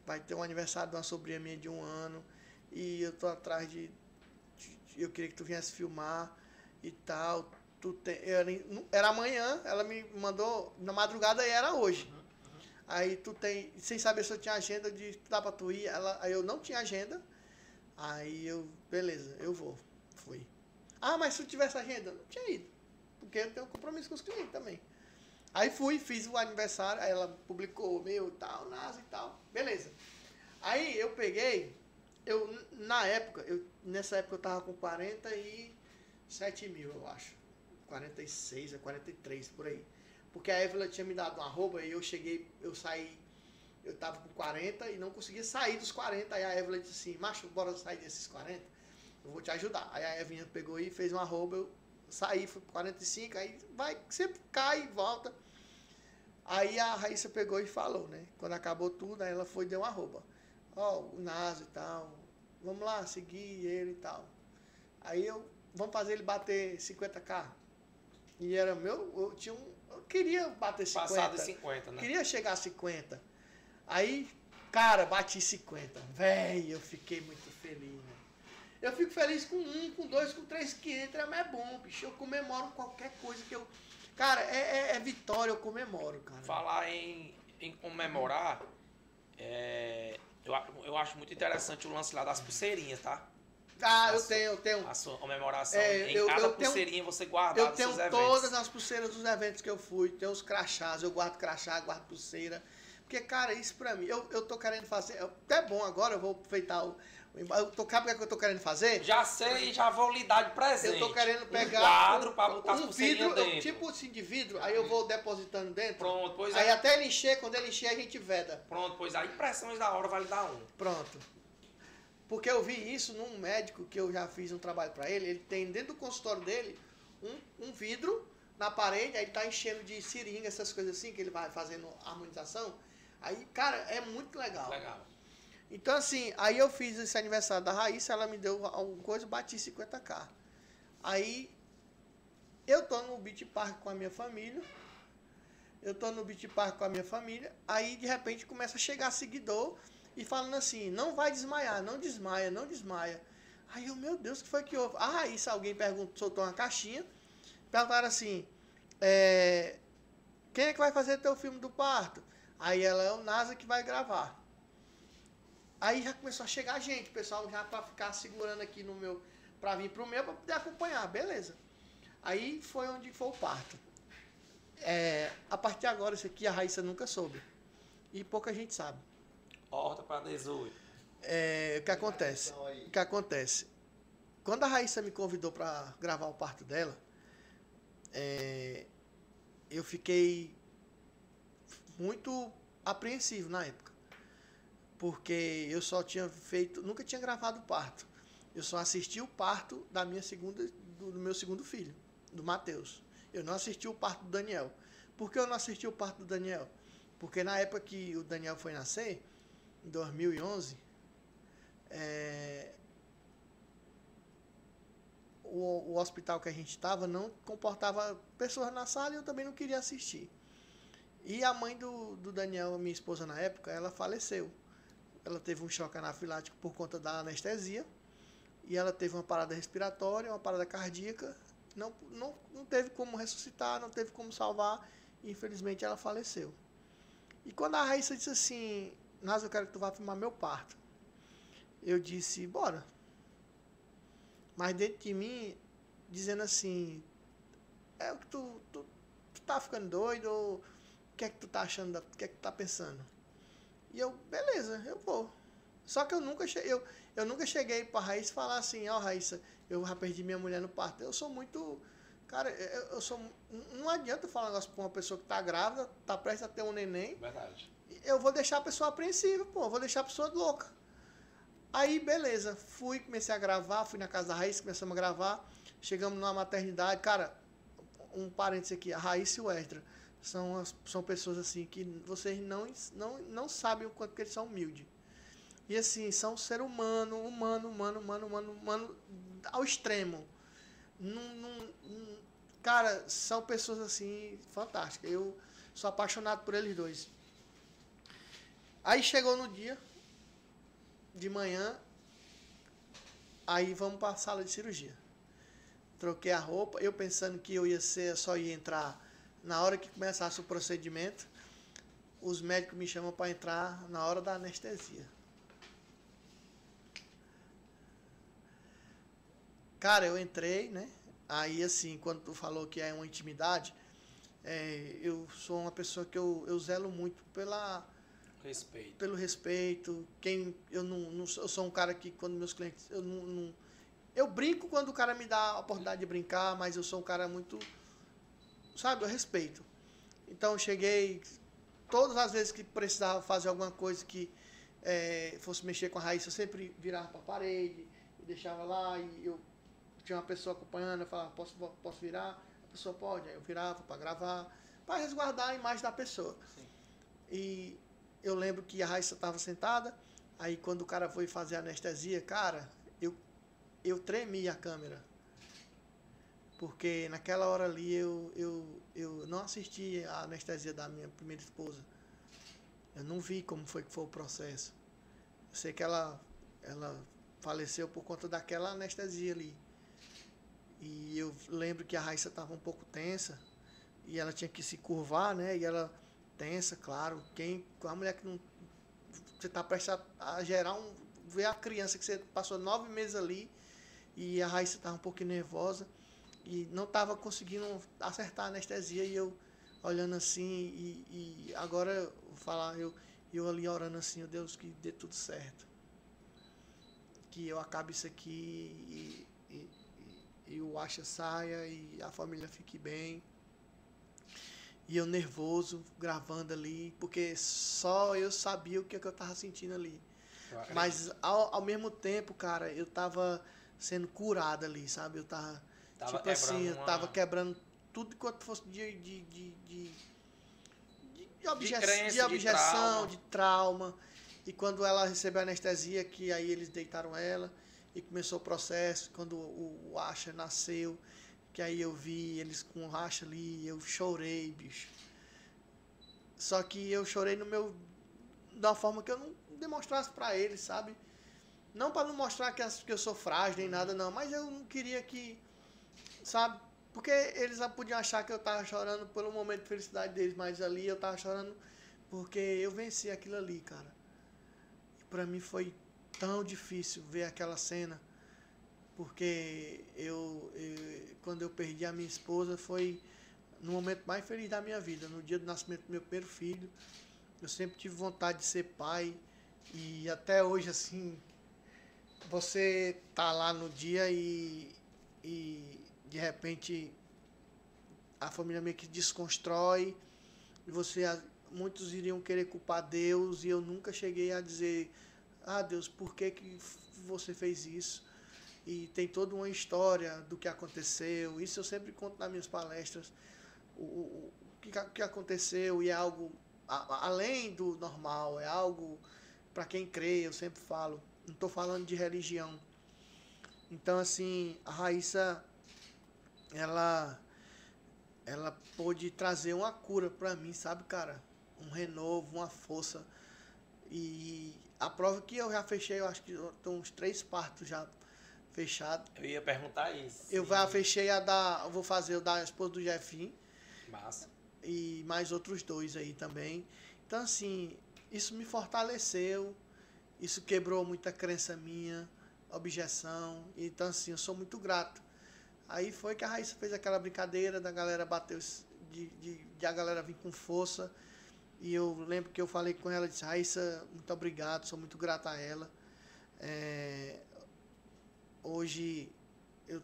Vai ter um aniversário de uma sobrinha minha de um ano e eu tô atrás de. de- eu queria que tu viesse filmar e tal. Tu tem, era, era amanhã, ela me mandou na madrugada e era hoje. Aí tu tem, sem saber se eu tinha agenda de dá pra tu ir, ela, aí eu não tinha agenda. Aí eu, beleza, eu vou. Fui. Ah, mas se eu tivesse agenda, não tinha ido. Porque eu tenho compromisso com os clientes também. Aí fui, fiz o aniversário, aí ela publicou meu tal, NASA e tal. Beleza. Aí eu peguei, eu, na época, eu, nessa época eu tava com 47 mil, eu acho. 46 a 43, por aí. Porque a Evelyn tinha me dado um arroba e eu cheguei, eu saí, eu tava com 40 e não conseguia sair dos 40. Aí a Evelyn disse assim, macho, bora sair desses 40? Eu vou te ajudar. Aí a Evelyn pegou e fez um arroba, eu saí, fui pro 45, aí vai, sempre cai e volta. Aí a Raíssa pegou e falou, né? Quando acabou tudo, aí ela foi e deu um arroba. Ó, o Naso e tal, vamos lá, seguir ele e tal. Aí eu, vamos fazer ele bater 50k. E era meu, eu tinha um, queria bater 50. Passado de 50, né? Queria chegar a 50. Aí, cara, bati 50. Véi, eu fiquei muito feliz, né? Eu fico feliz com um, com dois, com três que entra, mas é bom, bicho. Eu comemoro qualquer coisa que eu. Cara, é, é- é vitória, eu comemoro, cara. Falar em, em comemorar, é, eu, eu acho muito interessante o lance lá das pulseirinhas, tá? Ah, eu tenho, eu tenho. A sua comemoração. É, em eu- cada eu tenho- pulseirinha você guardar Eu tenho todas eventos. as pulseiras dos eventos que eu fui, tenho os crachás, eu guardo crachá, guardo pulseira. Porque, cara, isso pra mim, eu, eu tô querendo fazer, é até bom agora, eu vou aproveitar o. Eu tô, sabe o que é que eu tô querendo fazer? Já sei, já vou lhe dar de presente. Eu tô querendo pegar um quadro pra botar um vidro, eu- dentro. tipo assim de vidro, aí eu vou depositando dentro. Pronto, pois Aí é. até ele encher, quando ele encher a gente veda. Pronto, pois a impressões da hora vai lhe dar um. Pronto. Porque eu vi isso num médico que eu já fiz um trabalho pra ele, ele tem dentro do consultório dele um, um vidro na parede, aí tá enchendo de seringa, essas coisas assim, que ele vai fazendo harmonização. Aí, cara, é muito legal. Legal. Então, assim, aí eu fiz esse aniversário da Raíssa, ela me deu alguma coisa, bati 50k. Aí eu tô no Beach Park com a minha família. Eu tô no Beach Park com a minha família. Aí de repente começa a chegar seguidor e falando assim: não vai desmaiar, não desmaia, não desmaia. Aí eu, meu Deus, o que foi que houve? Ah, isso alguém perguntou, soltou uma caixinha. Perguntaram assim: é, quem é que vai fazer teu filme do parto? Aí ela é o NASA que vai gravar. Aí já começou a chegar gente, pessoal já para ficar segurando aqui no meu, para vir pro meu, para poder acompanhar, beleza. Aí foi onde foi o parto. É, a partir de agora, isso aqui a Raíssa nunca soube. E pouca gente sabe. Horta para 18. É, o que acontece? O que acontece? Quando a Raíssa me convidou para gravar o parto dela, é, eu fiquei muito apreensivo na época. Porque eu só tinha feito, nunca tinha gravado o parto. Eu só assisti o parto da minha segunda, do, do meu segundo filho, do Matheus. Eu não assisti o parto do Daniel. Por que eu não assisti o parto do Daniel? Porque na época que o Daniel foi nascer, em 2011, é, o, o hospital que a gente estava não comportava pessoas na sala e eu também não queria assistir. E a mãe do, do Daniel, minha esposa na época, ela faleceu. Ela teve um choque anafilático por conta da anestesia. E ela teve uma parada respiratória, uma parada cardíaca. Não, não, não teve como ressuscitar, não teve como salvar. E infelizmente ela faleceu. E quando a Raíssa disse assim: Nasa, eu quero que tu vá filmar meu parto. Eu disse: bora. Mas dentro de mim, dizendo assim: é o que tu, tu, tu tá ficando doido? Ou o que é que tu tá achando? O que é que tu tá pensando? E eu, beleza, eu vou. Só que eu nunca cheguei, eu, eu nunca cheguei pra Raíssa falar assim, ó oh, Raíssa, eu já perdi minha mulher no parto. Eu sou muito. Cara, eu, eu sou. Não adianta falar um negócio pra uma pessoa que tá grávida, tá prestes a ter um neném. Verdade. Eu vou deixar a pessoa apreensiva, pô, vou deixar a pessoa louca. Aí, beleza, fui, comecei a gravar, fui na casa da Raíssa, começamos a gravar. Chegamos numa maternidade, cara, um parênteses aqui, a Raíssa e o Esdra são, são pessoas assim que vocês não, não, não sabem o quanto que eles são humildes. E assim, são ser humano, humano, humano, humano, humano, humano, ao extremo. Num, num, num, cara, são pessoas assim fantásticas. Eu sou apaixonado por eles dois. Aí chegou no dia de manhã, aí vamos para a sala de cirurgia. Troquei a roupa, eu pensando que eu ia ser, só ia entrar na hora que começasse o procedimento. Os médicos me chamam para entrar na hora da anestesia. Cara, eu entrei, né? Aí, assim, quando tu falou que é uma intimidade, é, eu sou uma pessoa que eu, eu zelo muito pela respeito. pelo respeito. Quem eu não, não eu sou um cara que quando meus clientes eu não, não, eu brinco quando o cara me dá a oportunidade de brincar, mas eu sou um cara muito sabe, eu respeito. Então eu cheguei todas as vezes que precisava fazer alguma coisa que é, fosse mexer com a raiz, eu sempre virava para a parede, e deixava lá e eu tinha uma pessoa acompanhando, eu falava, posso, posso virar? A pessoa pode, aí eu virava para gravar, para resguardar a imagem da pessoa. Sim. E eu lembro que a Raíssa estava sentada, aí quando o cara foi fazer anestesia, cara, eu, eu tremi a câmera. Porque naquela hora ali eu, eu, eu não assisti a anestesia da minha primeira esposa. Eu não vi como foi que foi o processo. Eu sei que ela, ela faleceu por conta daquela anestesia ali. E eu lembro que a Raíssa estava um pouco tensa e ela tinha que se curvar, né? E ela tensa, claro. Quem, a mulher que não. Você está prestes a, a, gerar um. Ver a criança que você passou nove meses ali e a Raíssa estava um pouquinho nervosa e não estava conseguindo acertar a anestesia e eu olhando assim e, e agora vou falar eu eu ali orando assim, oh Deus que dê tudo certo, que eu acabe isso aqui e, e, e o Acha saia e a família fique bem e eu nervoso, gravando ali, porque só eu sabia o que, é que eu tava sentindo ali. Mas ao, ao mesmo tempo, cara, eu tava sendo curado ali, sabe? Eu tava, tava tipo assim, eu tava quebrando tudo quanto fosse de, de, de, de, de, obje de, crença, de objeção, de trauma. de trauma. E quando ela recebeu anestesia, que aí eles deitaram ela e começou o processo. Quando o, o Asha nasceu, que aí eu vi eles com o Asha ali, eu chorei, bicho. Só que eu chorei no meu da forma que eu não demonstrasse para eles, sabe? Não para não mostrar que, que eu sou frágil nem nada, não, mas eu não queria que, sabe? Porque eles podiam achar que eu tava chorando pelo momento de felicidade deles, mas ali eu tava chorando porque eu venci aquilo ali, cara. E para mim foi tão difícil ver aquela cena, porque eu, eu, quando eu perdi a minha esposa foi no momento mais feliz da minha vida, no dia do nascimento do meu primeiro filho. Eu sempre tive vontade de ser pai e até hoje assim você tá lá no dia e, e de repente a família meio que desconstrói e você muitos iriam querer culpar Deus e eu nunca cheguei a dizer ah Deus por que que você fez isso e tem toda uma história do que aconteceu. Isso eu sempre conto nas minhas palestras. O, o, o que, aconteceu e é algo a, além do normal é algo para quem crê eu sempre falo. Não estou falando de religião. Então assim a Raíssa ela ela pôde trazer uma cura para mim, sabe, cara? Um renovo, uma força. E a prova que eu já fechei, eu acho que estão uns três partos já fechados. Eu ia perguntar isso. Eu já fechei a da. Eu vou fazer o da esposa do Jefim. Massa. E mais outros dois aí também. Então, assim, isso me fortaleceu. Isso quebrou muita crença minha, objeção. Então, assim, eu sou muito grato Aí foi que a Raíssa fez aquela brincadeira da galera bater, de, de, de, a galera vir com força. E eu lembro que eu falei com ela, disse, Raíssa, muito obrigado, sou muito grata a ela. É, hoje eu,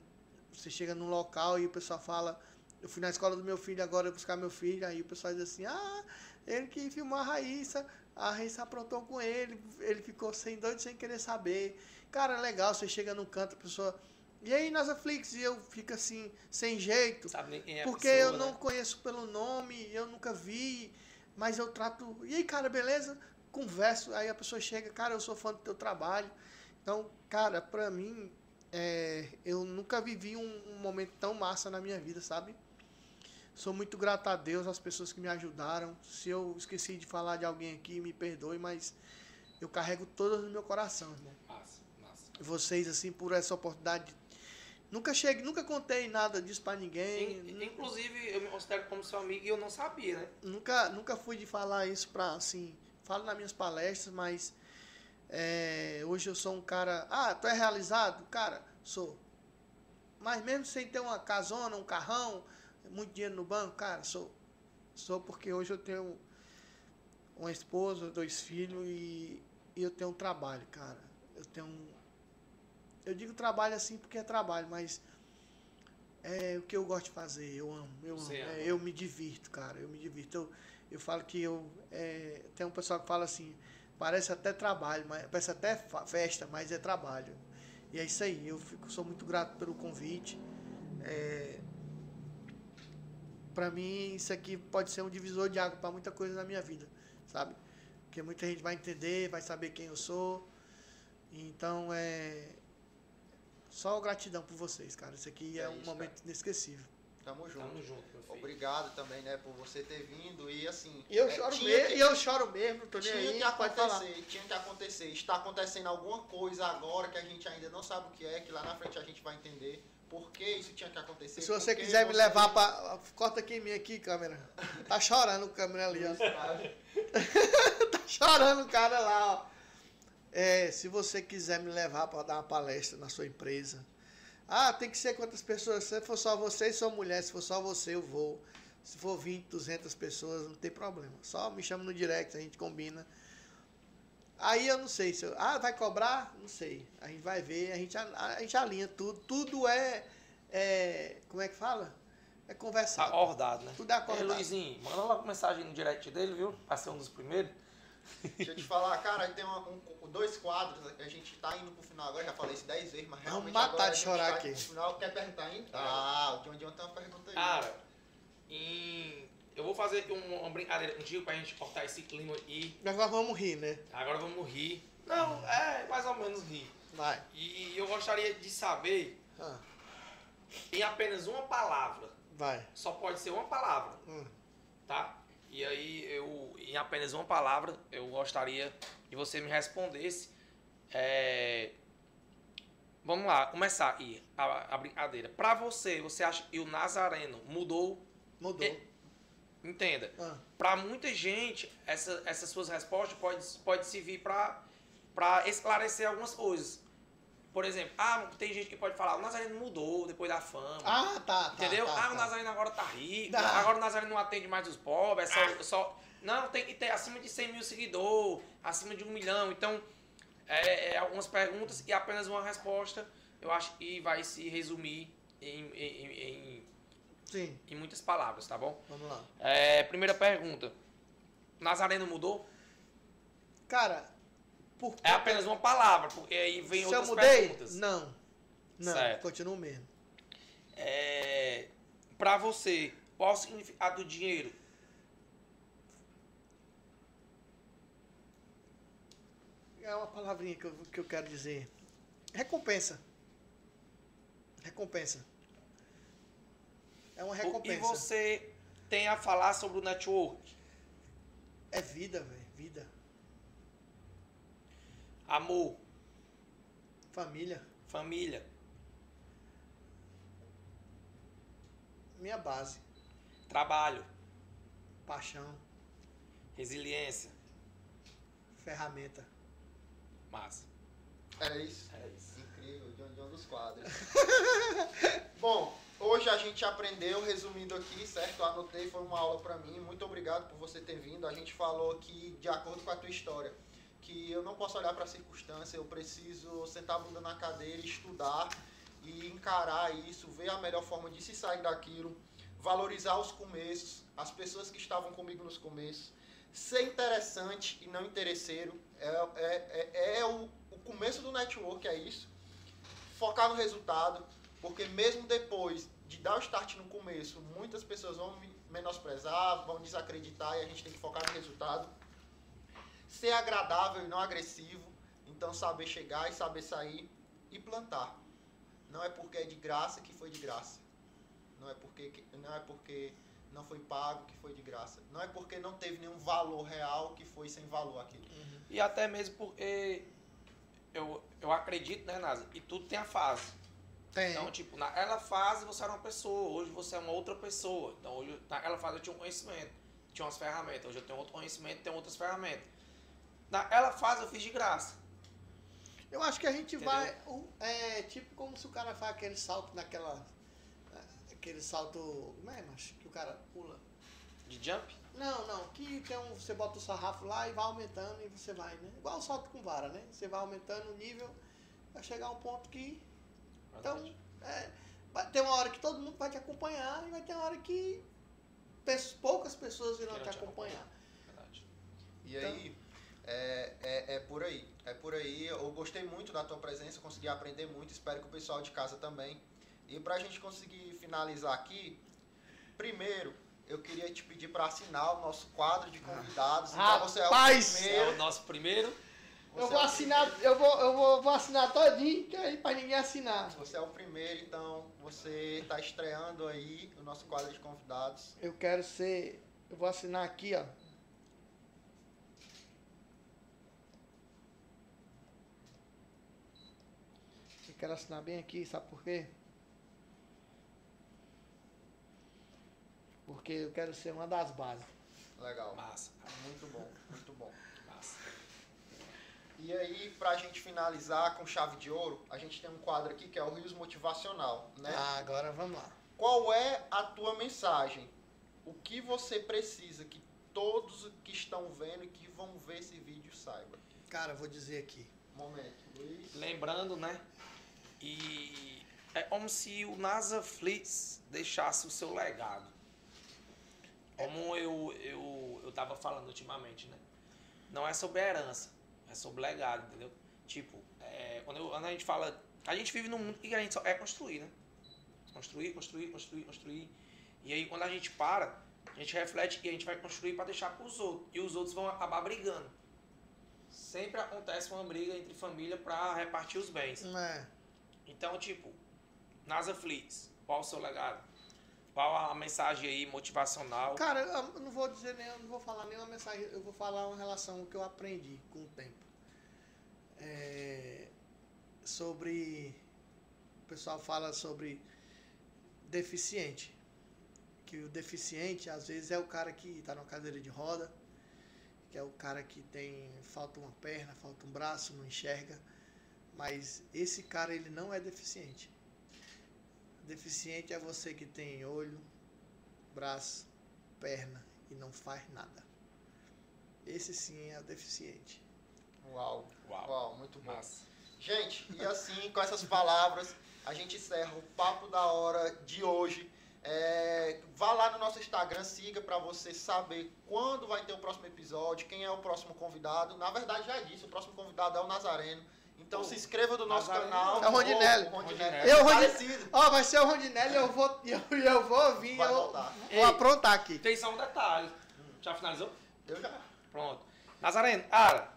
você chega num local e o pessoal fala, eu fui na escola do meu filho agora buscar meu filho, aí o pessoal diz assim, ah, ele que filmou a Raíssa, a Raíssa aprontou com ele, ele ficou sem doido, sem querer saber. Cara, é legal, você chega num canto, a pessoa e aí nas Aflix eu fico assim, sem jeito. Sabe nem quem é porque pessoa, eu não né? conheço pelo nome, eu nunca vi, mas eu trato. E aí, cara, beleza? Converso, aí a pessoa chega, cara, eu sou fã do teu trabalho. Então, cara, pra mim, é, eu nunca vivi um, um, momento tão massa na minha vida, sabe? Sou muito grato a Deus, às pessoas que me ajudaram. Se eu esqueci de falar de alguém aqui, me perdoe, mas eu carrego todas no meu coração, irmão. Massa, massa. Vocês, assim, por essa oportunidade de Nunca cheguei, nunca contei nada disso para ninguém. Inclusive, eu me considero como seu amigo e eu não sabia, né? Nunca, nunca fui de falar isso pra, assim, falo nas minhas palestras, mas é, hoje eu sou um cara. Ah, tu é realizado? Cara, sou. Mas mesmo sem ter uma casona, um carrão, muito dinheiro no banco, cara, sou. Sou porque hoje eu tenho uma esposa, dois filhos e, e eu tenho um trabalho, cara. Eu tenho um, eu digo trabalho assim porque é trabalho, mas é o que eu gosto de fazer, eu amo, eu amo. É, eu me divirto, cara, eu me divirto. Eu, eu falo que eu. É, tem um pessoal que fala assim, parece até trabalho, mas, parece até festa, mas é trabalho. E é isso aí, eu fico, sou muito grato pelo convite. É, para mim, isso aqui pode ser um divisor de água para muita coisa na minha vida, sabe? Porque muita gente vai entender, vai saber quem eu sou. Então, é, só gratidão por vocês, cara. Isso aqui é, é um isso, momento cara. inesquecível. Tamo junto. Tamo junto, meu filho. Obrigado também, né, por você ter vindo e assim. E eu é, choro mesmo, que, e eu choro mesmo, tô tinha nem aí, que acontecer, tinha que acontecer. Está acontecendo alguma coisa agora que a gente ainda não sabe o que é, que lá na frente a gente vai entender por que isso tinha que acontecer. Se você quiser me levar para corta aqui em mim aqui, câmera. Tá chorando o câmera ali, ó. [LAUGHS] tá chorando o cara lá, ó. É, se você quiser me levar para dar uma palestra na sua empresa, ah, tem que ser quantas pessoas? Se for só você, sou mulher. Se for só você, eu vou. Se for 20, 200 pessoas, não tem problema. Só me chama no direct, a gente combina. Aí eu não sei se eu, ah, vai cobrar? Não sei. A gente vai ver, a gente, a, gente alinha tudo. Tudo é, é como é que fala? É conversado. Acordado, né? Tudo é acordado. Ei, Luizinho, manda uma mensagem no direct dele, viu? Pra ser um dos primeiros. Deixa eu te falar, cara, aí tem uma, um, dois quadros, a gente tá indo pro final agora, já falei isso dez vezes, mas realmente Vamos matar de chorar aqui. Pro final, quer perguntar ainda? Ah, o John John tem uma pergunta aí. Cara, em, eu vou fazer um- uma brincadeira contigo pra gente cortar esse clima e Agora vamos rir, né? agora vamos rir. Não, é mais ou menos rir. Vai. E eu gostaria de saber, Ah, em apenas uma palavra, vai. só pode ser uma palavra, Hum. tá? E aí eu, em apenas uma palavra, eu gostaria que você me respondesse. é, Vamos lá, começar aí a, a brincadeira. Pra você, você acha que o Nazareno mudou? Mudou. É. Entenda. Ah, Pra muita gente, essa, essas suas respostas pode, pode servir pra esclarecer algumas coisas. Por exemplo, ah, tem gente que pode falar, o Nazareno mudou depois da fama. Ah, tá, tá. Entendeu? tá, ah, tá. o Nazareno agora tá rico, Tá. agora o Nazareno não atende mais os pobres, é só, só- Não, tem que ter acima de 100 mil seguidores, acima de um milhão. Então, é, é algumas perguntas e apenas uma resposta, eu acho que vai se resumir em, em, em, Sim, em muitas palavras, tá bom? vamos lá. É, primeira pergunta. Nazareno mudou? Cara, É apenas uma palavra, porque aí vem Se eu outras mudei? perguntas. Não. Não, Certo. continuo mesmo. É, pra você, qual o significado do dinheiro? É uma palavrinha que eu, que eu quero dizer. Recompensa. Recompensa. É uma O- recompensa. E você tem a falar sobre o network? É vida, velho. Vida. Amor, Família. família, Minha base. trabalho, Paixão. resiliência. Ferramenta. Massa. É isso. É isso. Incrível, John John dos quadros. [LAUGHS] Bom, hoje a gente aprendeu, resumindo aqui, certo? Eu anotei, foi uma aula pra mim. Muito obrigado por você ter vindo. A gente falou aqui, de acordo com a tua história, que eu não posso olhar pra circunstância, eu preciso sentar a bunda na cadeira, estudar e encarar isso, ver a melhor forma de se sair daquilo, valorizar os começos, as pessoas que estavam comigo nos começos, ser interessante e não interesseiro. É, é, é, é o, o começo do network, é isso. Focar no resultado, porque mesmo depois de dar o start no começo, muitas pessoas vão me menosprezar, vão desacreditar e a gente tem que focar no resultado. Ser agradável e não agressivo, então saber chegar e saber sair e plantar. Não é porque é de graça que foi de graça. Não é porque não é porque não foi pago que foi de graça. Não é porque não teve nenhum valor real que foi sem valor aquilo. E até mesmo porque eu, eu acredito, né, Nasa, que tudo tem a fase. Tem. Então, tipo, naquela fase você era uma pessoa, hoje você é uma outra pessoa. Então, hoje, naquela fase eu tinha um conhecimento, tinha umas ferramentas. Hoje eu tenho outro conhecimento, tenho outras ferramentas. Naquela fase eu fiz de graça. Eu acho que a gente Entendeu? vai. É tipo como se o cara faz aquele salto naquela. Aquele salto. Como é, macho? Que o cara pula. De jump? Não, não. Que tem um. Você bota o sarrafo lá e vai aumentando e você vai, né? Igual o salto com vara, né? Você vai aumentando o nível, vai chegar a um ponto que. Então, Verdade. é, vai ter uma hora que todo mundo vai te acompanhar e vai ter uma hora que poucas pessoas irão te acompanhar. Verdade. E Então- aí, é, é, é por aí. É por aí. Eu gostei muito da tua presença, consegui aprender muito. Espero que o pessoal de casa também. E pra gente conseguir finalizar aqui, primeiro, eu queria te pedir para assinar o nosso quadro de convidados. Então você é o Rapaz! É primeiro. o nosso primeiro. você Eu é vou o assinar, primeiro. eu vou, eu vou, vou assinar todinho, que aí pra ninguém assinar. Você é o primeiro, então você está estreando aí o nosso quadro de convidados. Eu quero ser. Eu vou assinar aqui, ó. Quero assinar bem aqui, sabe por quê? Porque eu quero ser uma das bases. Legal. Massa. Muito bom, muito bom. Massa. E aí, pra gente finalizar com chave de ouro, a gente tem um quadro aqui que é o Rios Motivacional, né? Ah, agora vamos lá. Qual é a tua mensagem? O que você precisa que todos que estão vendo e que vão ver esse vídeo saibam? Cara, eu vou dizer aqui. Momento, Luiz. Lembrando, né? E é como se o NASA Flix deixasse o seu legado. Como eu, eu, eu tava falando ultimamente, né? Não é sobre herança, é sobre legado, entendeu? Tipo, é, quando, eu- quando a gente fala. A gente vive num mundo que a gente só é construir, né? Construir, construir, construir, construir. E aí quando a gente para, a gente reflete e a gente vai construir para deixar para os outros. E os outros vão acabar brigando. Sempre acontece uma briga entre família para repartir os bens. É. Então, tipo, NASA Flix, qual o seu legado? Qual a mensagem aí motivacional? Cara, eu não vou dizer nem, eu não vou falar nenhuma mensagem, eu vou falar uma relação que eu aprendi com o tempo. É, sobre. O pessoal fala sobre deficiente. Que o deficiente, às vezes, é o cara que está numa cadeira de roda, que é o cara que tem. falta uma perna, falta um braço, não enxerga. Mas esse cara, ele não é deficiente. Deficiente é você que tem olho, braço, perna e não faz nada. Esse sim é o deficiente. Uau, Uau. uau, muito bom. Massa. Gente, e assim, com essas palavras, a gente encerra o Papo da Hora de hoje. É, vá lá no nosso Instagram, siga para você saber quando vai ter o próximo episódio, quem é o próximo convidado. Na verdade, já disse, o próximo convidado é o Nazareno. Então Oh, se inscreva no nosso canal. É o Rondinelli. Oh, o Rondinelli. Rondinelli. Eu, Rondi- Parecido. Ó, vai ser o Rondinelli e eu vou, [LAUGHS] eu, eu vou vir, Vai eu voltar. vou Ei. aprontar aqui. Tem só um detalhe. Já finalizou? Eu já. Pronto. Nazareno, cara,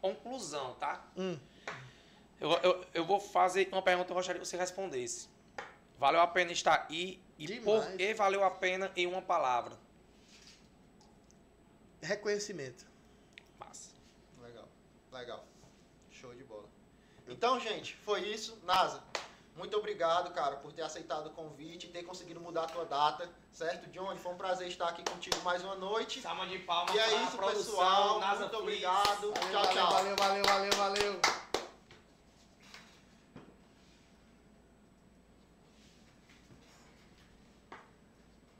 conclusão, tá? Hum. Eu, eu, eu vou fazer uma pergunta que eu gostaria que você respondesse. Valeu a pena estar aí e Demais. por que valeu a pena em uma palavra? Reconhecimento. Massa. Legal, legal. Então, gente, foi isso. NASA, muito obrigado, cara, por ter aceitado o convite e ter conseguido mudar a tua data, certo? Johnny, foi um prazer estar aqui contigo mais uma noite. Salma de palmas E é isso, produção, pessoal. NASA Muito Flix. obrigado. Valeu, Tchau, valeu, tchau. valeu, valeu, valeu, valeu.